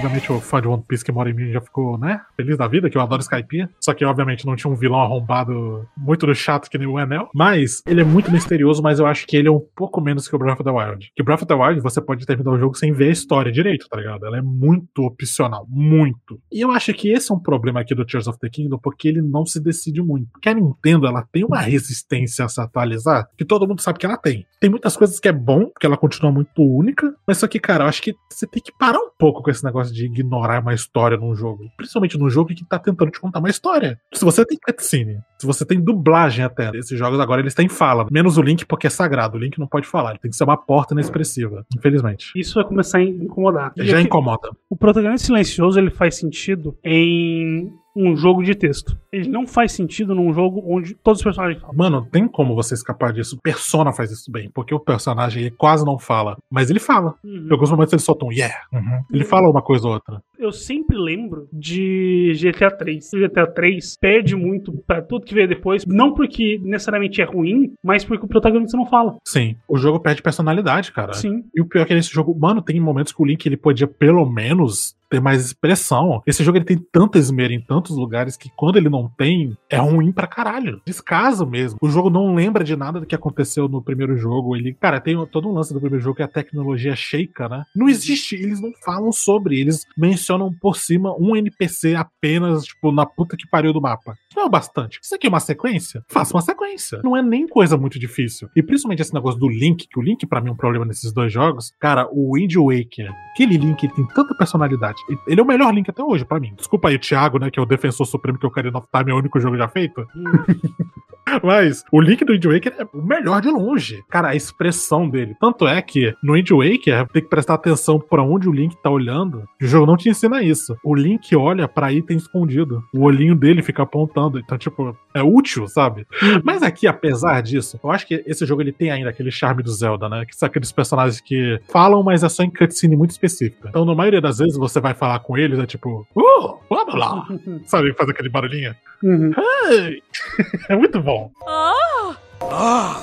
Obviamente o fã de One Piece que mora em mim já ficou, né? Feliz da vida, que eu adoro Skype. Só que, obviamente, não tinha um vilão arrombado muito do chato que nem o Enel. Mas ele é muito misterioso, mas eu acho que ele é um pouco menos que o Breath of the Wild. Que o Breath of the Wild você pode terminar o jogo sem ver a história direito, tá ligado? Ela é muito opcional. Muito. E eu acho que esse é um problema aqui do Tears of the Kingdom, porque ele não se decide muito. Porque a Nintendo, ela tem uma resistência a se atualizar que todo mundo sabe que ela tem. Tem muitas coisas que é bom, porque ela continua muito única. Mas só que, cara, eu acho que você tem que parar um pouco com esse negócio negócio de ignorar uma história num jogo. Principalmente num jogo que tá tentando te contar uma história. Se você tem cutscene, se você tem dublagem até, esses jogos agora eles têm fala. Menos o Link porque é sagrado. O Link não pode falar. Ele tem que ser uma porta inexpressiva. Infelizmente. Isso vai começar a incomodar. Já aqui- incomoda. O protagonista silencioso ele faz sentido em um jogo de texto. Ele não faz sentido num jogo onde todos os personagens falam. Mano, tem como você escapar disso. Persona faz isso bem, porque o personagem ele quase não fala, mas ele fala. Uhum. Em alguns momentos ele solta um yeah. Uhum. Ele fala uma coisa ou outra. Eu sempre lembro de GTA 3. O GTA 3 perde muito pra tudo que veio depois, não porque necessariamente é ruim, mas porque o protagonista não fala. Sim, o jogo perde personalidade, cara. Sim. E o pior é que nesse jogo, mano, tem momentos que o Link ele podia pelo menos ter mais expressão. Esse jogo ele tem tanta esmera em tantos lugares que quando ele não tem, é ruim pra caralho. Descaso mesmo. O jogo não lembra de nada do que aconteceu no primeiro jogo. Ele, cara, tem todo um lance do primeiro jogo que é a tecnologia Sheikah, né? Não existe, eles não falam sobre, eles mencionam por cima um NPC apenas, tipo, na puta que pariu do mapa. Não é o bastante. Isso aqui é uma sequência? Faça uma sequência. Não é nem coisa muito difícil. E principalmente esse negócio do Link, que o Link pra mim é um problema nesses dois jogos. Cara, o Wind Waker, aquele Link, ele tem tanta personalidade. Ele é o melhor Link até hoje pra mim. Desculpa aí o Thiago, né, que é o defensor supremo que o Ocarina of Time é o único jogo já feito. Mas o Link do Wind Waker é o melhor de longe. Cara, a expressão dele. Tanto é que no Wind Waker tem que prestar atenção pra onde o Link tá olhando. O jogo não te ensina isso. O Link olha pra item escondido. O olhinho dele fica apontando. Então, tipo, é útil, sabe? Mas aqui, apesar disso, eu acho que esse jogo ele tem ainda aquele charme do Zelda, né? Que são aqueles personagens que falam, mas é só em cutscene muito específica. Então, na maioria das vezes, você vai falar com eles, é tipo, uh, blá blá blá. Sabe? Faz aquele barulhinho. Uhum. Hey! é muito bom. Oh! Ah!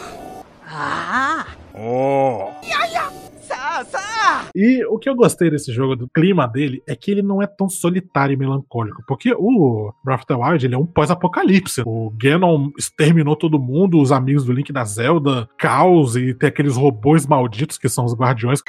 Ah! Oh! Ya, ya! E o que eu gostei desse jogo, do clima dele, é que ele não é tão solitário e melancólico. Porque o Breath of the Wild ele é um pós-apocalipse. O Ganon exterminou todo mundo, os amigos do Link da Zelda, caos, e tem aqueles robôs malditos que são os guardiões.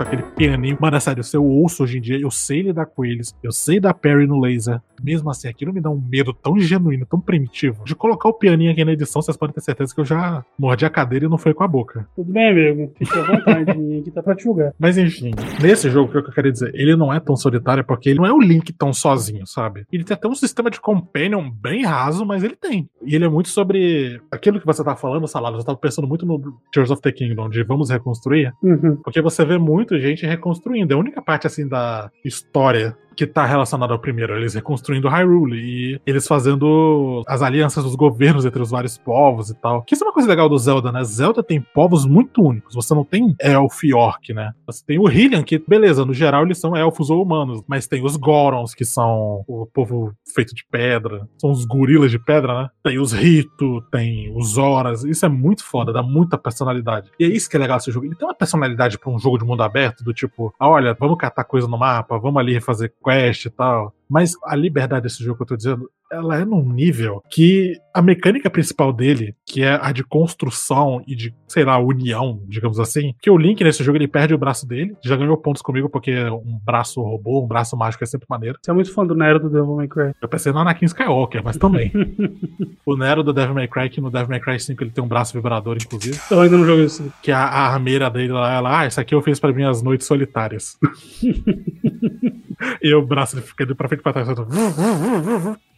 Com aquele pianinho. Mano, é sério, se eu ouço hoje em dia, eu sei lidar com eles, eu sei dar parry no laser. Mesmo assim, aquilo me dá um medo tão genuíno, tão primitivo. De colocar o pianinho aqui na edição, vocês podem ter certeza que eu já mordi a cadeira e não foi com a boca. Tudo bem, amigo. Fique à vontade. Aqui tá pra te julgar. Mas enfim, nesse jogo, o que eu quero dizer, ele não é tão solitário porque ele não é o Link tão sozinho, sabe? Ele tem até um sistema de companion bem raso, mas ele tem. E ele é muito sobre aquilo que você tá falando, Salado. Eu tava pensando muito no Tears of the Kingdom, de vamos reconstruir. Uhum. Porque você vê muito gente reconstruindo. É a única parte, assim, da história que tá relacionada ao primeiro. Eles reconstruindo Hyrule e eles fazendo as alianças dos governos entre os vários povos e tal. Que isso é uma coisa legal do Zelda, né? Zelda tem povos muito únicos. Você não tem elfo e orc, né? Você tem o Hylian, que, beleza, no geral eles são elfos ou humanos. Mas tem os Gorons, que são o povo feito de pedra. São os gorilas de pedra, né? Tem os Rito, tem os Horas. Isso é muito foda, dá muita personalidade. E é isso que é legal desse jogo. Ele tem uma personalidade pra um jogo de mundo aberto, do tipo, ah, olha, vamos catar coisa no mapa, vamos ali fazer quest e tal. Mas a liberdade desse jogo que eu tô dizendo, ela é num nível que a mecânica principal dele, que é a de construção e de, sei lá, união, digamos assim, que o Link nesse jogo ele perde o braço dele, já ganhou pontos comigo porque um braço robô, um braço mágico é sempre maneiro. Você é muito fã do Nero do Devil May Cry. Eu pensei no Anakin Skywalker, mas também. o Nero do Devil May Cry, que no Devil May Cry 5 ele tem um braço vibrador, inclusive. Eu ainda não joguei isso. Que a, a armeira dele lá, ela, ah, isso aqui eu fiz para minhas noites solitárias. e o braço ele fica indo pra frente e pra trás.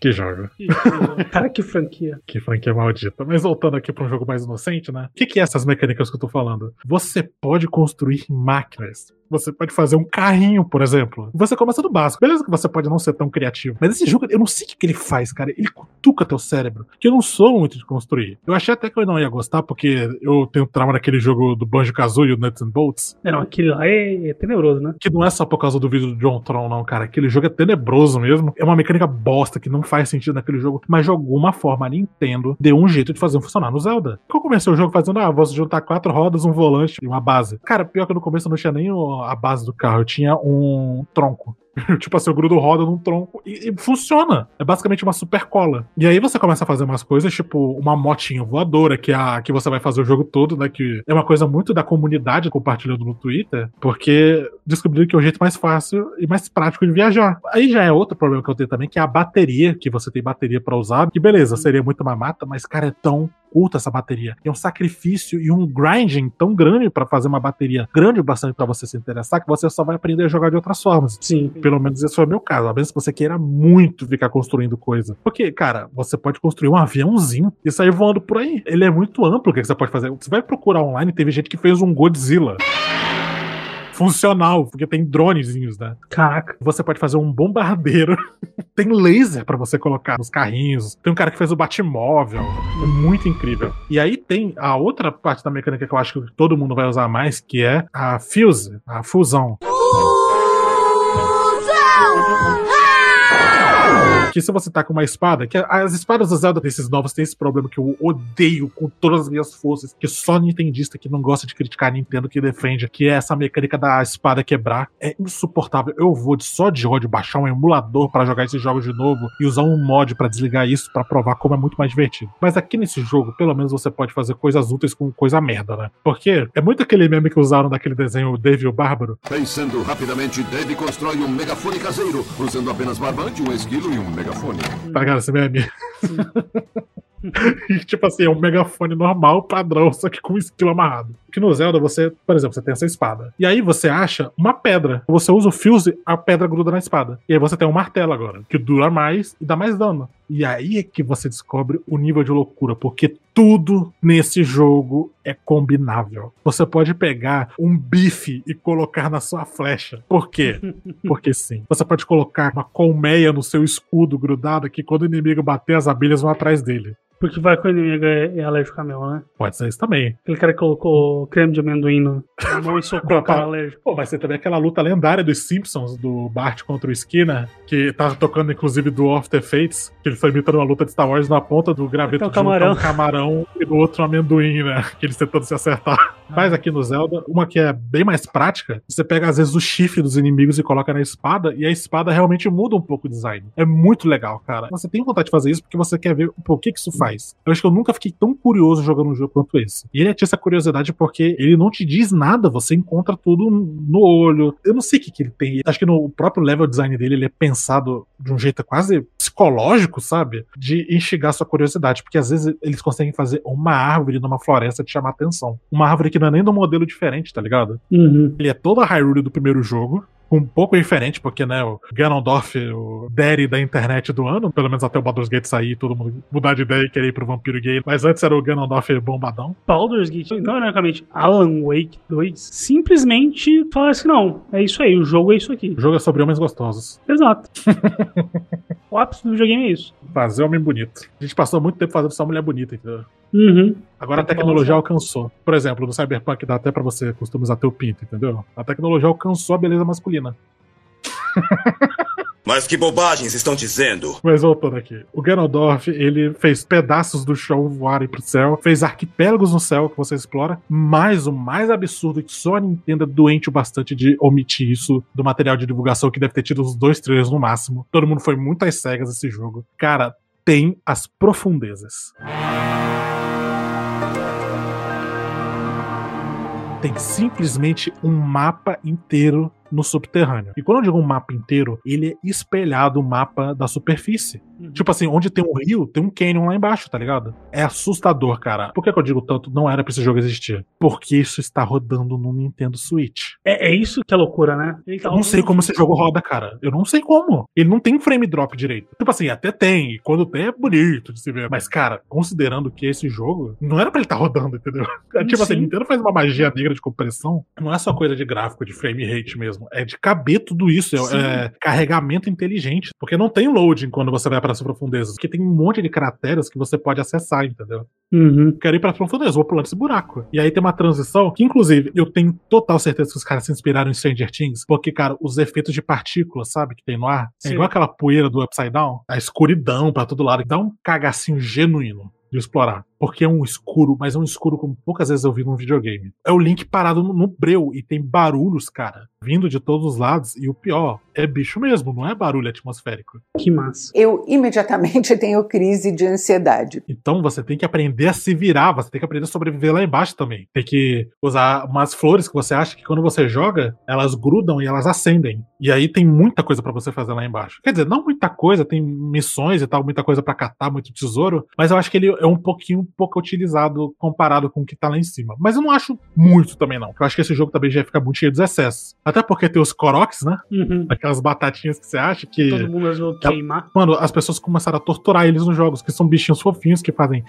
Que jogo. Cara, que franquia. Que franquia maldita. Mas voltando aqui pra um jogo mais inocente, né? O que, que é essas mecânicas que eu tô falando? Você pode construir máquinas. Você pode fazer um carrinho, por exemplo. Você começa do básico. Beleza que você pode não ser tão criativo. Mas esse jogo, eu não sei o que, ele faz, cara. Ele cutuca teu cérebro. Que eu não sou muito de construir. Eu achei até que eu não ia gostar, porque eu tenho trauma daquele jogo do Banjo-Kazooie, o Nuts and Bolts. Não, aquele lá é, é tenebroso, né? Que não é só por causa do vídeo do John Tron, não, cara. Aquele jogo é tenebroso mesmo. É uma mecânica bosta que não faz sentido naquele jogo. Mas de alguma forma a Nintendo deu um jeito de fazer funcionar no Zelda. Eu comecei o jogo fazendo, ah, vou juntar quatro rodas, um volante e uma base. Cara, pior que no começo eu não tinha nem a base do carro, eu tinha um tronco. tipo assim, eu grudo roda num tronco e, e funciona. É basicamente uma super cola. E aí você começa a fazer umas coisas, tipo uma motinha voadora, que é a que você vai fazer o jogo todo, né? Que é uma coisa muito da comunidade compartilhando no Twitter, porque descobriram que é o jeito mais fácil e mais prático de viajar. Aí já é outro problema que eu tenho também, que é a bateria, que você tem bateria pra usar, que beleza, seria muito mamata, mas cara, é tão oculta essa bateria. É um sacrifício e um grinding tão grande pra fazer uma bateria grande o bastante pra você se interessar que você só vai aprender a jogar de outras formas. Sim. Pelo menos esse foi o meu caso. A menos que você queira muito ficar construindo coisa. Porque, cara, você pode construir um aviãozinho e sair voando por aí. Ele é muito amplo o que que você pode fazer. Você vai procurar online, teve gente que fez um Godzilla funcional, porque tem dronezinhos, né? Caraca. Você pode fazer um bombardeiro. tem laser pra você colocar nos carrinhos. Tem um cara que fez o Batmóvel. É muito incrível. E aí tem a outra parte da mecânica que eu acho que todo mundo vai usar mais, que é a fuse, a fusão. Que se você tá com uma espada, que as espadas do Zelda desses novos tem esse problema que eu odeio com todas as minhas forças, que só nintendista que não gosta de criticar a Nintendo que defende, que é essa mecânica da espada quebrar. É insuportável. Eu vou de só de ódio baixar um emulador pra jogar esses jogos de novo e usar um mod pra desligar isso pra provar como é muito mais divertido. Mas aqui nesse jogo, pelo menos você pode fazer coisas úteis com coisa merda, né? Porque é muito aquele meme que usaram daquele desenho Dave e o Bárbaro. Pensando rapidamente, Dave constrói um megafone caseiro, usando apenas barbante, um esquilo e um megafone. Tá ligado esse meme? E, tipo assim, é um megafone normal, padrão, só que com um esquilo amarrado. Que no Zelda você, por exemplo, você tem essa espada. E aí você acha uma pedra. Você usa o fuse, a pedra gruda na espada. E aí você tem um martelo agora, que dura mais e dá mais dano. E aí é que você descobre o nível de loucura, porque tudo nesse jogo é combinável. Você pode pegar um bife e colocar na sua flecha. Por quê? Porque sim. Você pode colocar uma colmeia no seu escudo grudado que quando o inimigo bater, as abelhas vão atrás dele. Porque vai com o inimigo é, é alérgico a mel, né? Pode ser isso também. Aquele cara que colocou creme de amendoim no- na mão e socou o cara alérgico. Pô, vai ser também aquela luta lendária dos Simpsons, do Bart contra o Skinner, que tá tocando inclusive do Off the Fates, que eles estão imitando uma luta de Star Wars na ponta do graveto Então, de um camarão. um camarão e do outro um amendoim, né? Que eles tentando se acertar. Mas aqui no Zelda, uma que é bem mais prática, você pega às vezes o chifre dos inimigos e coloca na espada, e a espada realmente muda um pouco o design. É muito legal, cara. Você tem vontade de fazer isso porque você quer ver pô, o que que isso faz. Eu acho que eu nunca fiquei tão curioso jogando um jogo quanto esse. E ele tinha essa curiosidade porque ele não te diz nada, você encontra tudo no olho. Eu não sei o que, que ele tem. Acho que no próprio level design dele ele é pensado de um jeito quase psicológico, sabe? De instigar sua curiosidade. Porque às vezes eles conseguem fazer uma árvore numa floresta te chamar atenção. Uma árvore que não é nem de um modelo diferente, tá ligado? Uhum. Ele é toda a Hyrule do primeiro jogo. Um pouco diferente, porque, né, o Ganondorf, o daddy da internet do ano, pelo menos até o Baldur's Gate sair, todo mundo mudar de ideia e querer ir pro vampiro gay. Mas antes era o Ganondorf bombadão. Baldur's Gate, então, ironicamente, Alan Wake 2, simplesmente fala assim, não, é isso aí, o jogo é isso aqui. O jogo é sobre homens gostosos. Exato. o ápice do videogame é isso. Fazer homem bonito. A gente passou muito tempo fazendo só mulher bonita, entendeu? Uhum. Agora a tecnologia alcançou. Por exemplo, no Cyberpunk dá até pra você customizar teu pinto, entendeu? A tecnologia alcançou a beleza masculina. Mas que bobagens estão dizendo? Mas voltando aqui. O Ganondorf, ele fez pedaços do chão voarem pro céu, fez arquipélagos no céu que você explora, mas o mais absurdo é que só a Nintendo é doente o bastante de omitir isso do material de divulgação, que deve ter tido uns dois trailers no máximo. Todo mundo foi muito às cegas esse jogo. Cara, tem as profundezas. Tem simplesmente um mapa inteiro no subterrâneo. E quando eu digo um mapa inteiro, ele é espelhado o mapa da superfície. Tipo assim, onde tem um rio, tem um canyon lá embaixo, tá ligado? É assustador, cara. Por que, que eu digo tanto? Não era pra esse jogo existir. Porque isso está rodando no Nintendo Switch. É, é isso que é loucura, né? Tá Eu não sei como esse jogo roda, cara. Eu não sei como. Ele não tem frame drop direito. Tipo assim, até tem. E quando tem é bonito de se ver. Mas, cara, considerando que esse jogo não era pra ele estar rodando, entendeu? É tipo assim, Sim. Nintendo faz uma magia negra de compressão. Não é só coisa de gráfico, de frame rate mesmo. É de caber tudo isso. É, é carregamento inteligente. Porque não tem loading quando você vai para as profundezas. Porque tem um monte de crateras que você pode acessar, entendeu? Uhum. Quero ir pra profundeza, vou pular esse buraco. E aí tem uma transição que, inclusive, eu tenho total certeza que os caras se inspiraram em Stranger Things, porque, cara, os efeitos de partículas, sabe, que tem no ar, é Sim. igual aquela poeira do Upside Down, a escuridão pra todo lado, dá um cagacinho genuíno de explorar. Porque é um escuro, mas é um escuro como poucas vezes eu vi num videogame. É o Link parado no, no breu e tem barulhos, cara, vindo de todos os lados. E o pior, é bicho mesmo, não é barulho atmosférico. Que massa. Eu imediatamente tenho crise de ansiedade. Então você tem que aprender a se virar, você tem que aprender a sobreviver lá embaixo também. Tem que usar umas flores que você acha que quando você joga, elas grudam e elas acendem. E aí tem muita coisa pra você fazer lá embaixo. Quer dizer, não muita coisa, tem missões e tal, muita coisa pra catar, muito tesouro, mas eu acho que ele é um pouquinho pouco utilizado comparado com o que tá lá em cima. Mas eu não acho muito também, não. Eu acho que esse jogo também já ia ficar muito cheio dos excessos. Até porque tem os Koroks, né? Uhum. Aquelas batatinhas que você acha que. Todo mundo ajudou a queimar. Mano, as pessoas começaram a torturar eles nos jogos, que são bichinhos fofinhos que fazem.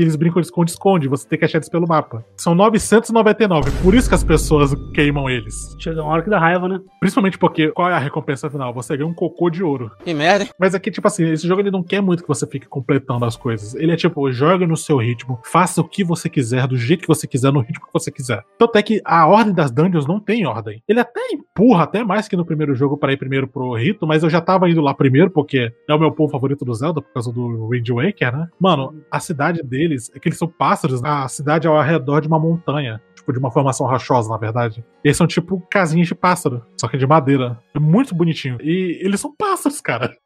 Que eles brincam de esconde-esconde, você tem que achar eles pelo mapa. São 999, por isso que as pessoas queimam eles. Chega uma hora que dá raiva, né? Principalmente porque qual é a recompensa final? Você ganha um cocô de ouro. Que merda. hein? Mas aqui, tipo assim, esse jogo ele não quer muito que você fique completando as coisas. Ele é tipo, joga no seu ritmo, faça o que você quiser, do jeito que você quiser, no ritmo que você quiser. Tanto é que a ordem das dungeons não tem ordem. Ele até empurra, até mais que no primeiro jogo, para ir primeiro pro rito, mas eu já tava indo lá primeiro, porque é o meu povo favorito do Zelda, por causa do Wind Waker, né? Mano, a cidade deles, é que eles são pássaros, a cidade é ao redor de uma montanha. Tipo, de uma formação rochosa, na verdade. Eles são tipo casinhas de pássaro, só que de madeira. É muito bonitinho. E eles são pássaros, cara.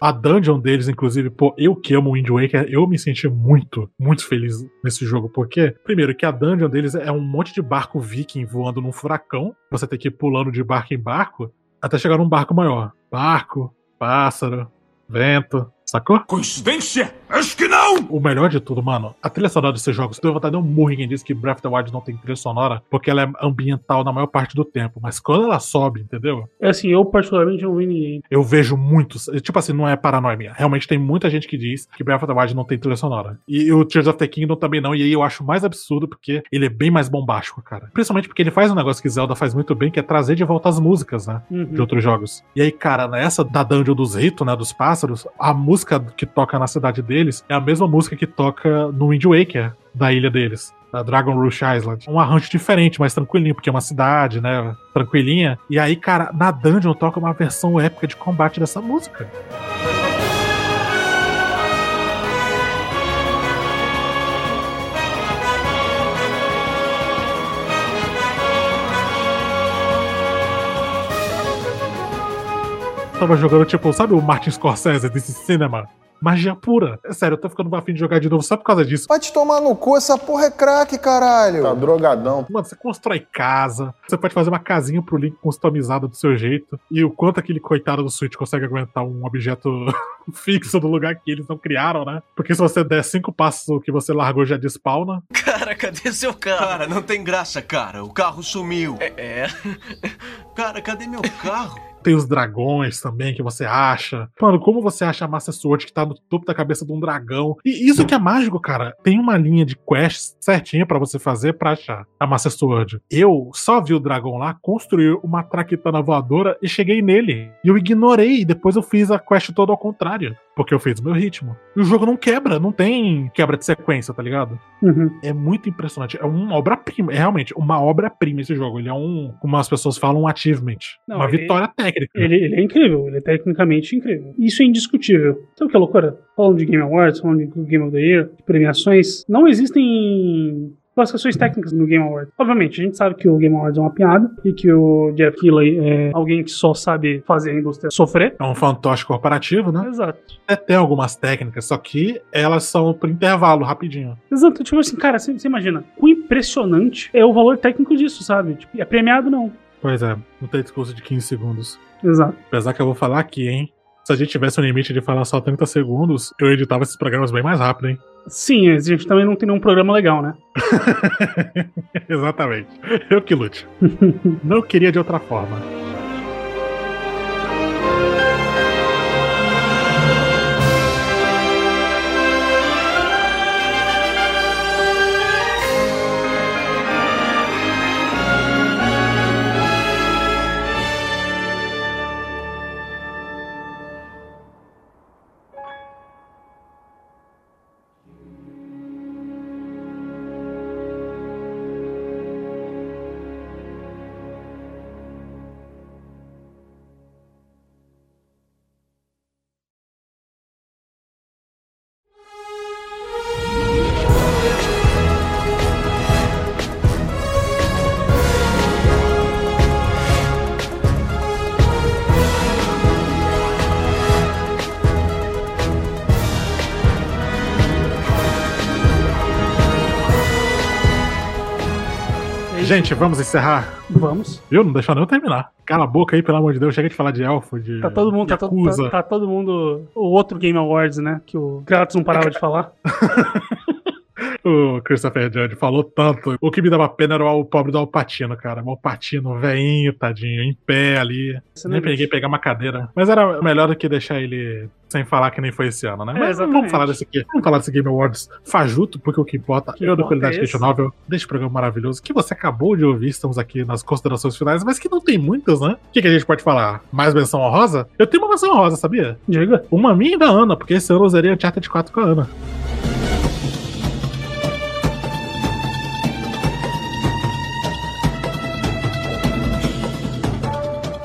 A dungeon deles, inclusive, pô, eu que amo Wind Waker, eu me senti muito, muito feliz nesse jogo. Porque, primeiro, que a dungeon deles é um monte de barco viking voando num furacão. Você tem que ir pulando de barco em barco até chegar num barco maior. Barco, pássaro, vento. Sacou? Coincidência? Acho que não! O melhor de tudo, mano, a trilha sonora desses jogos, eu vontade de um murro em quem diz que Breath of the Wild não tem trilha sonora, porque ela é ambiental na maior parte do tempo. Mas quando ela sobe, entendeu? É assim, eu particularmente não vi ninguém. Eu vejo muitos. Tipo assim, não é paranoia minha. Realmente tem muita gente que diz que Breath of the Wild não tem trilha sonora. E o Tears of the Kingdom também não. E aí eu acho mais absurdo porque ele é bem mais bombástico, cara. Principalmente porque ele faz um negócio que Zelda faz muito bem, que é trazer de volta as músicas, né? Uhum. De outros jogos. E aí, cara, nessa da Dungeon dos Ritos, né? Dos pássaros, a música que toca na cidade deles é a mesma música que toca no Wind Waker, da ilha deles. Da Dragon Rush Island. Um arranjo diferente, mais tranquilinho, porque é uma cidade, né? Tranquilinha. E aí, cara, na Dungeon toca uma versão épica de combate dessa música. Tava jogando, tipo, sabe o Martin Scorsese desse cinema? Magia pura. É sério, eu tô ficando afim de jogar de novo só por causa disso. Vai te tomar no cu, essa porra é crack, caralho. Tá drogadão. Mano, você constrói casa, você pode fazer uma casinha pro Link customizada do seu jeito. E o quanto aquele coitado do Switch consegue aguentar um objeto fixo do lugar que eles não criaram, né? Porque se você der cinco passos, o que você largou já despawna. Cara, cadê seu carro? Cara, não tem graça, cara. O carro sumiu. É. Cara, cadê meu carro? Tem os dragões também que você acha. Mano, como você acha a Master Sword que tá no topo da cabeça de um dragão? E isso que é mágico, cara. Tem uma linha de quests certinha pra você fazer pra achar a Master Sword. Eu só vi o dragão lá, construí uma traquitana voadora e cheguei nele. E eu ignorei. E depois eu fiz a quest toda ao contrário. Porque eu fiz o meu ritmo. E o jogo não quebra, não tem quebra de sequência, tá ligado? Uhum. É muito impressionante. É uma obra-prima. É realmente uma obra-prima esse jogo. Ele é um, como as pessoas falam, um achievement. Não, uma ele- vitória técnica. Ele, ele é incrível, ele é tecnicamente incrível. Isso é indiscutível. Sabe o que é loucura? Falando de Game Awards, falando de Game of the Year, de premiações, não existem classificações técnicas no Game Awards. Obviamente, a gente sabe que o Game Awards é uma piada e que o Jeff Keighley é alguém que só sabe fazer a indústria sofrer. É um fantoche corporativo, né? Exato. Até tem algumas técnicas, só que elas são por intervalo, rapidinho. Exato, tipo assim, cara, você, você imagina, o impressionante é o valor técnico disso, sabe? Tipo, é premiado não. Pois é, não tem discurso de 15 segundos. Exato. Apesar que eu vou falar aqui, hein? Se a gente tivesse um limite de falar só 30 segundos, eu editava esses programas bem mais rápido, hein? Sim, a gente também não tem nenhum programa legal, né? Exatamente. Eu que lute. não queria de outra forma. Gente, vamos encerrar? Vamos. Viu? Não deixar nem eu terminar. Cala a boca aí, pelo amor de Deus. Chega de falar de elfo, de. Tá todo mundo, tá todo, tá, tá todo mundo. O outro Game Awards, né? Que o Kratos não parava de falar. O Christopher Judge falou tanto. O que me dava pena era o pobre do Alpatino, cara. O Alpatino, velhinho, tadinho, em pé ali. Você nem peguei pegar uma cadeira. Mas era melhor do que deixar ele sem falar que nem foi esse ano, né? É, Mas exatamente. vamos falar desse aqui. Vamos falar desse Game Awards fajuto, porque o que importa Que é a importa qualidade é questionável desse programa maravilhoso que você acabou de ouvir. Estamos aqui nas considerações finais, mas que não tem muitas, né? O que, que a gente pode falar? Mais menção honrosa? Eu tenho uma menção honrosa, sabia? Diga. Uma minha e da Ana, porque esse ano eu usaria Uncharted 4 com a Ana.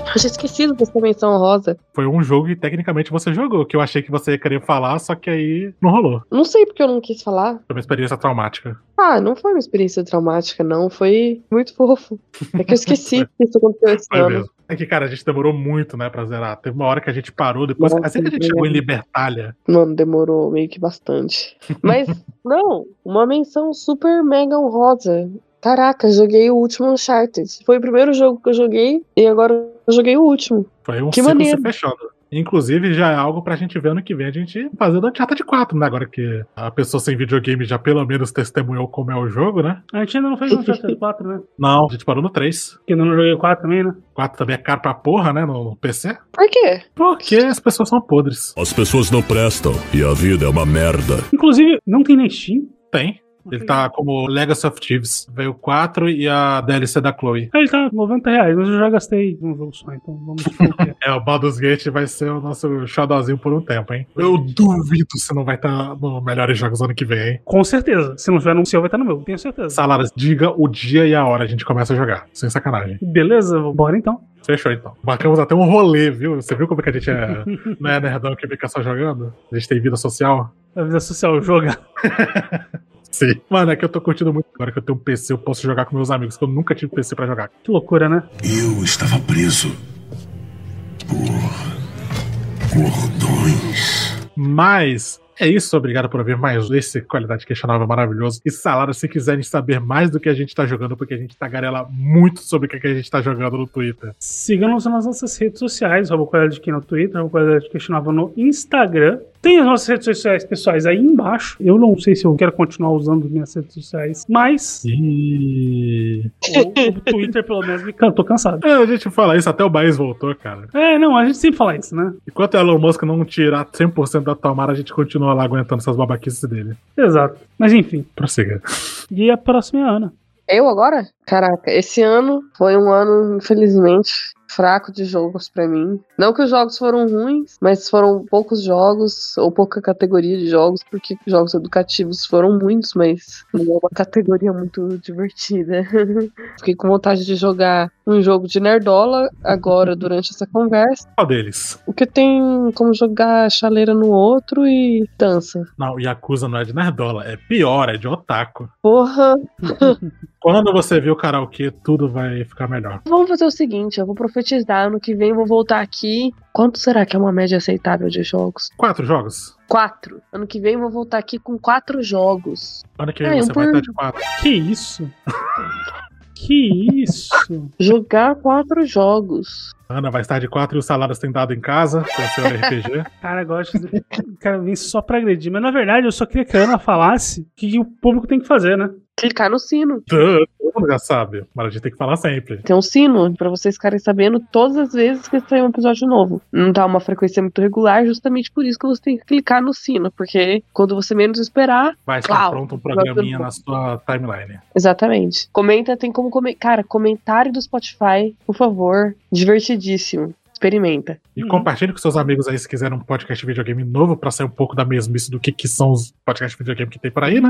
Eu tinha esquecido dessa menção rosa. Foi um jogo que tecnicamente você jogou, que eu achei que você ia querer falar, só que aí não rolou. Não sei porque eu não quis falar. Foi uma experiência traumática. Ah, não foi uma experiência traumática, não. Foi muito fofo. É que eu esqueci que isso aconteceu esse Foi ano. mesmo. É que, cara, a gente demorou muito, né, pra zerar. Teve uma hora que a gente parou, depois. Nossa, assim que a gente chegou em. Libertália. Mano, demorou meio que bastante. Mas, não, uma menção super mega honrosa. Caraca, joguei o último Uncharted. Foi o primeiro jogo que eu joguei e agora eu joguei o último. Foi um Que ciclo maneiro. se fechando. Inclusive, já é algo pra gente ver ano que vem, a gente fazer do Uncharted 4, né? Agora que a pessoa sem videogame já pelo menos testemunhou como é o jogo, né? A gente ainda não fez um Uncharted 4, né? Não, a gente parou no 3. Porque ainda não joguei o 4 também, né? 4 também é caro pra porra, né? No PC. Por quê? Porque as pessoas são podres. As pessoas não prestam e a vida é uma merda. Inclusive, não tem nem Steam. Tem. Ele tá como Legacy of Thieves. Veio o 4 e a DLC da Chloe. Ele tá 90 reais, mas eu já gastei num jogo só, então vamos ver. É, o Baldur's Gate vai ser o nosso xodózinho por um tempo, hein? Eu duvido se não vai estar no Melhores Jogos ano que vem, hein? Com certeza. Se não tiver no seu, vai estar no meu, tenho certeza. Salaras, diga o dia e a hora a gente começa a jogar. Sem sacanagem. Beleza, bora então. Fechou então. Marcamos até um rolê, viu? Você viu como é que a gente é, não é nerdão que fica só jogando? A gente tem vida social? A vida social joga. Sim. Mano, é que eu tô curtindo muito. Agora que eu tenho um PC, eu posso jogar com meus amigos, que eu nunca tive PC pra jogar. Que loucura, né? Eu estava preso por cordões. Mas é isso, obrigado por ouvir mais esse Qualidade Questionável maravilhoso. E Salara, se quiserem saber mais do que a gente tá jogando, porque a gente tagarela muito sobre o que que a gente tá jogando no Twitter. Sigam-nos nas nossas redes sociais, Qualidade aqui no Twitter, Qualidade Questionável no Instagram. Tem as nossas redes sociais pessoais aí embaixo. Eu não sei se eu quero continuar usando minhas redes sociais, mas E... o, o Twitter pelo menos me can- tô cansado. É, a gente fala isso, até o Baez voltou, cara. É, não, a gente sempre fala isso, né? Enquanto o Elon Musk não tirar 100% da tomara, a gente continua lá aguentando essas babaquices dele. Exato. Mas enfim. Prossiga. E a próxima é a Ana. Eu agora? Caraca, esse ano foi um ano, infelizmente, fraco de jogos pra mim. Não que os jogos foram ruins, mas foram poucos jogos, ou pouca categoria de jogos, porque jogos educativos foram muitos, mas não é uma categoria muito divertida. Fiquei com vontade de jogar um jogo de nerdola agora, durante essa conversa. Qual deles? O que tem como jogar chaleira no outro e dança. Não, Yakuza não é de nerdola, é pior, é de otaku. Porra! Quando você viu o karaokê, tudo vai ficar melhor. Vamos fazer o seguinte, eu vou profetizar, ano que vem eu vou voltar aqui. Quanto será que é uma média aceitável de jogos? Quatro jogos? Quatro. Ano que vem eu vou voltar aqui com quatro jogos. Ano que vem É, você um vai estar de quatro. Que isso? que isso? Jogar quatro jogos. Ana vai estar de quatro e os salários têm dado em casa, com o seu RPG. Cara, gosta de... O cara vem só pra agredir. Mas na verdade eu só queria que a Ana falasse o que o público tem que fazer, né? Clicar no sino. Todo mundo já sabe, mas a gente tem que falar sempre. Tem um sino pra vocês ficarem sabendo todas as vezes que sair um episódio novo. Não tá uma frequência muito regular, justamente por isso que você tem que clicar no sino, porque quando você menos esperar, Vai estar Uau, pronto um programinha na sua timeline. Exatamente. Comenta, tem como comentar. Cara, comentário do Spotify, por favor. Divertidíssimo. Experimenta. E compartilhe com seus amigos aí se quiserem um podcast de videogame novo pra sair um pouco da mesmice do que, que são os podcasts de videogame que tem por aí, né?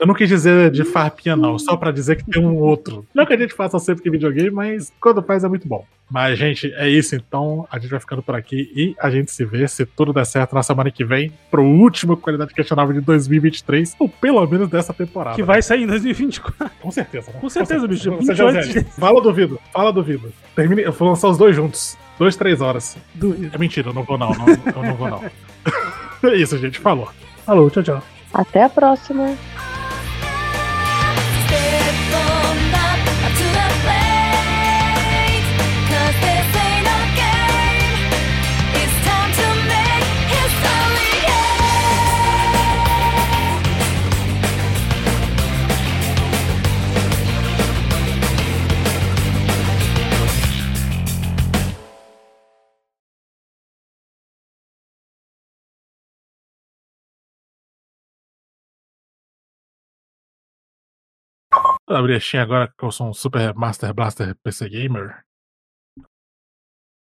Eu não quis dizer de farpinha, não, só pra dizer que tem um outro. Não que a gente faça sempre que videogame, mas quando faz é muito bom. Mas, gente, é isso então. A gente vai ficando por aqui e a gente se vê, se tudo der certo, na semana que vem, pro último Qualidade Questionável de 2023, ou pelo menos dessa temporada. Que vai sair em 2024. Com certeza, né? Com certeza, bicho. Você já 28 zero. Fala duvido, fala duvido. Termine, eu vou lançar os dois juntos. Dois, três horas. Duvido. É mentira, eu não vou não. não eu não vou não. é isso, gente. Falou. Falou, tchau, tchau. Até a próxima. Vou abrir a agora que eu sou um Super Master Blaster PC Gamer.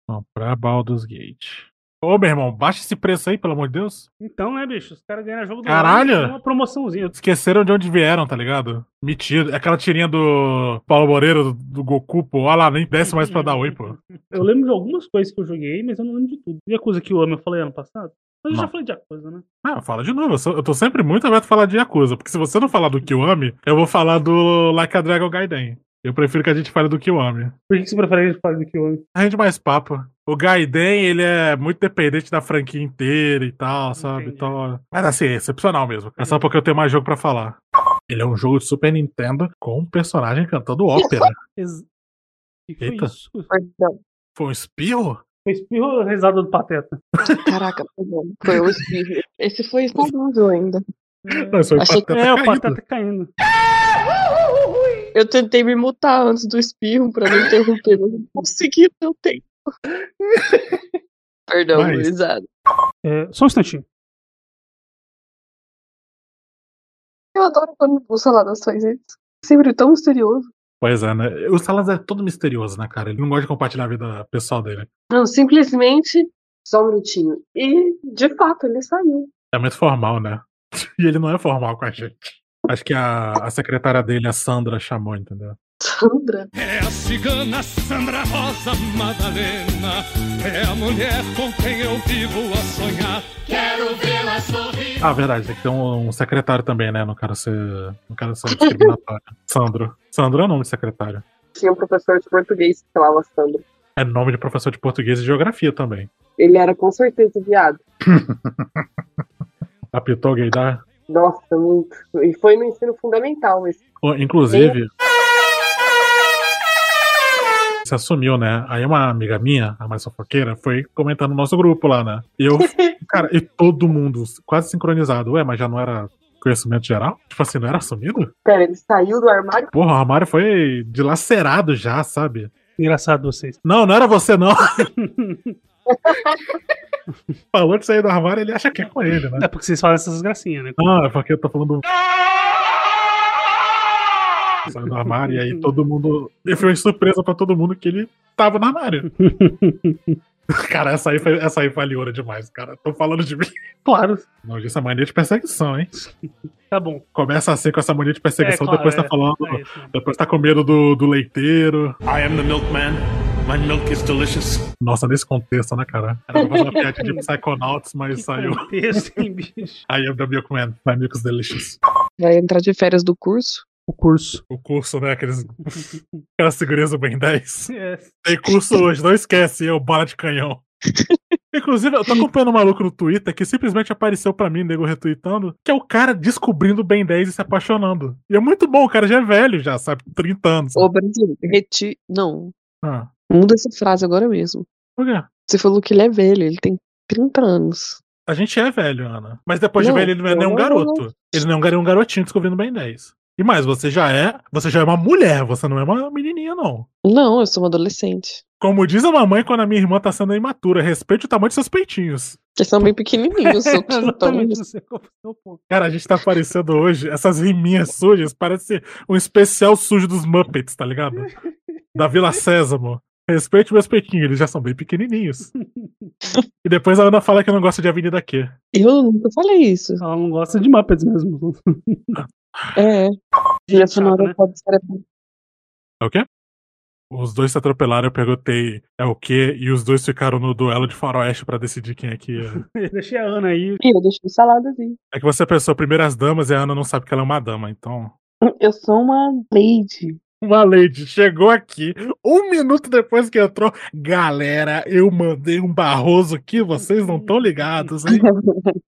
Comprar Baldur's Gate. Ô, meu irmão, baixa esse preço aí, pelo amor de Deus. Então, né, bicho? Os caras ganham jogo do Caralho! ano, uma promoçãozinha. Esqueceram de onde vieram, tá ligado? Metido. É Aquela tirinha do Paulo Moreira, do, do Goku, pô. Olha lá, nem desce mais pra dar oi, pô. Eu lembro de algumas coisas que eu joguei, mas eu não lembro de tudo. E a coisa que eu amo, eu falei ano passado? Mas eu já falei de Yakuza, né? Ah, fala de novo. Eu, sou- eu tô sempre muito aberto a falar de Yakuza. Porque se você não falar do Kiwami, eu vou falar do Like a Dragon Gaiden. Eu prefiro que a gente fale do Kiwami. Por que você prefere que a gente fale do Kiwami? A gente mais papo. O Gaiden, ele é muito dependente da franquia inteira e tal, sabe? Então, mas assim, é excepcional mesmo. É só porque eu tenho mais jogo pra falar. Ele é um jogo de Super Nintendo com um personagem cantando ópera. Ex- que foi Eita. isso? Foi um espirro? Foi espirro ou risada do Pateta? Caraca. Foi o espirro. Esse foi saudável ainda. Não, foi o Achei que- Pateta É, o. Pateta caindo. Eu tentei me mutar antes do espirro pra não interromper, mas não consegui, não tempo. Perdão, Mas- risada. É, só um instantinho. Eu adoro quando o Saladas faz isso. Sempre tão misterioso. Pois é, né? O Salas é todo misterioso, né, cara? Ele não gosta de compartilhar a vida pessoal dele. Não, simplesmente. Só um minutinho. E, de fato, ele saiu. É muito formal, né? E ele não é formal com a gente. Acho que a, a secretária dele, a Sandra, chamou, entendeu? Sandra? É a cigana Sandra Rosa Madalena. É a mulher com quem eu vivo a sonhar. Quero vê-la sorrir. Ah, verdade, tem que ter um, um secretário também, né? Não quero ser. Não quero ser discriminatório. Sandro. Sandro é o nome de secretário. Tinha um professor de português que falava Sandra. É nome de professor de português e geografia também. Ele era com certeza viado. Apitou gaydar. Nossa, muito. E foi no ensino fundamental. Ô, Inclusive. Se assumiu, né? Aí uma amiga minha, a mais fofoqueira, foi comentar no nosso grupo lá, né? E eu, cara, e todo mundo quase sincronizado. Ué, mas já não era conhecimento geral? Tipo assim, não era assumido? Pera, ele saiu do armário? Porra, o armário foi dilacerado já, sabe? Engraçado vocês. Não, não era você, não. Falou de sair do armário, ele acha que é com ele, né? É porque vocês falam essas gracinhas, né? Não, é porque eu tô falando. Saiu do armário e aí todo mundo. E foi uma surpresa pra todo mundo que ele tava no armário. Cara, essa aí, foi, essa aí foi aliora demais, cara. Tô falando de mim. Claro. Não, isso é mania de perseguição, hein? Tá bom. Começa assim com essa mania de perseguição, É, claro, depois tá é. falando. É isso, né? depois tá com medo do, do leiteiro. I am the milkman. My milk is delicious. Nossa, nesse contexto, né, cara? Era pra fazer uma piada de Psychonauts, mas saiu. Contexto, hein, bicho? I am the milkman. My milk is delicious. Vai entrar de férias do curso? O curso. O curso, né? Aqueles. Aquelas segurança bem 10. É. Tem curso hoje, não esquece, eu, bala de canhão. Inclusive, eu tô acompanhando um maluco no Twitter que simplesmente apareceu pra mim, nego retweetando, que é o cara descobrindo o Ben 10 e se apaixonando. E é muito bom, o cara já é velho, já, sabe? 30 anos. Ô, Brasil, reti... Não. Ah, Muda essa frase agora mesmo. por quê? Você falou que ele é velho, ele tem 30 anos. A gente é velho, Ana. Mas depois Não, de velho, ele não é nenhum não- garoto. Ele não é um gar- um garotinho descobrindo Ben 10. E mais, você já é. Você já é uma mulher, você não é uma menininha, não. Não, eu sou uma adolescente. Como diz a mamãe quando a minha irmã tá sendo imatura, respeite o tamanho de seus peitinhos. Eles são bem pequenininhos, não ponto. Cara, a gente tá aparecendo hoje, essas riminhas sujas, parece um especial sujo dos Muppets, tá ligado? Da Vila Sésamo. Respeite meus peitinhos, eles já são bem pequenininhos. e depois a Ana fala que não gosta de Avenida Q. Eu nunca falei isso. Ela não gosta de Muppets mesmo. É. Trilha sonora né? pode ser. É o quê? Os dois se atropelaram, eu perguntei é o quê, e os dois ficaram no duelo de faroeste pra decidir quem é que ia. Deixei a Ana aí. E eu deixei salada assim. É que você pensou primeiro as damas e a Ana não sabe que ela é uma dama, então. Eu sou uma lady. Uma lady chegou aqui, um minuto depois que entrou. Galera, eu mandei um barroso aqui, vocês não estão ligados, hein?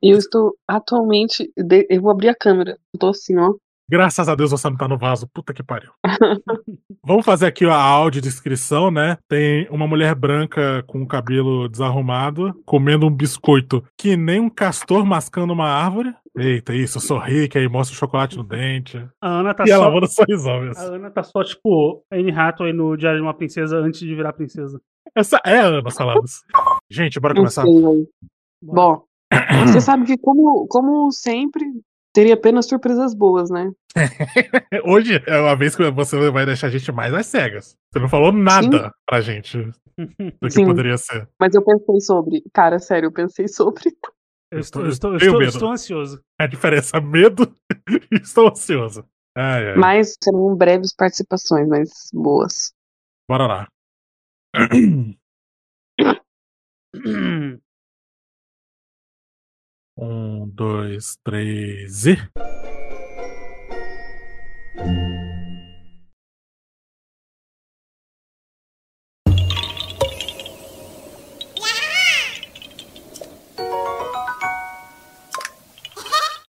Eu estou atualmente. Eu vou abrir a câmera. Eu assim, ó. Graças a Deus você não tá no vaso, puta que pariu. Vamos fazer aqui a audiodescrição, né? Tem uma mulher branca com o cabelo desarrumado, comendo um biscoito que nem um castor mascando uma árvore. Eita, isso, sorri, que aí mostra o chocolate no dente. A Ana tá e ela só. manda sorrisão mesmo. A Ana tá só, tipo, Anne Hathaway no Diário de uma Princesa antes de virar princesa. Essa é a Ana Saladas. Gente, bora começar? Bom, você sabe que, como, como sempre, Teria apenas surpresas boas, né? Hoje é uma vez que você vai deixar a gente mais às cegas. Você não falou nada Sim. pra gente do que Sim. poderia ser. Mas eu pensei sobre. Cara, sério, eu pensei sobre. Eu estou, eu estou, eu estou, estou ansioso. A diferença é medo e estou ansioso. Ai, ai. Mas serão breves participações, mas boas. Bora lá. Um, dois, três e.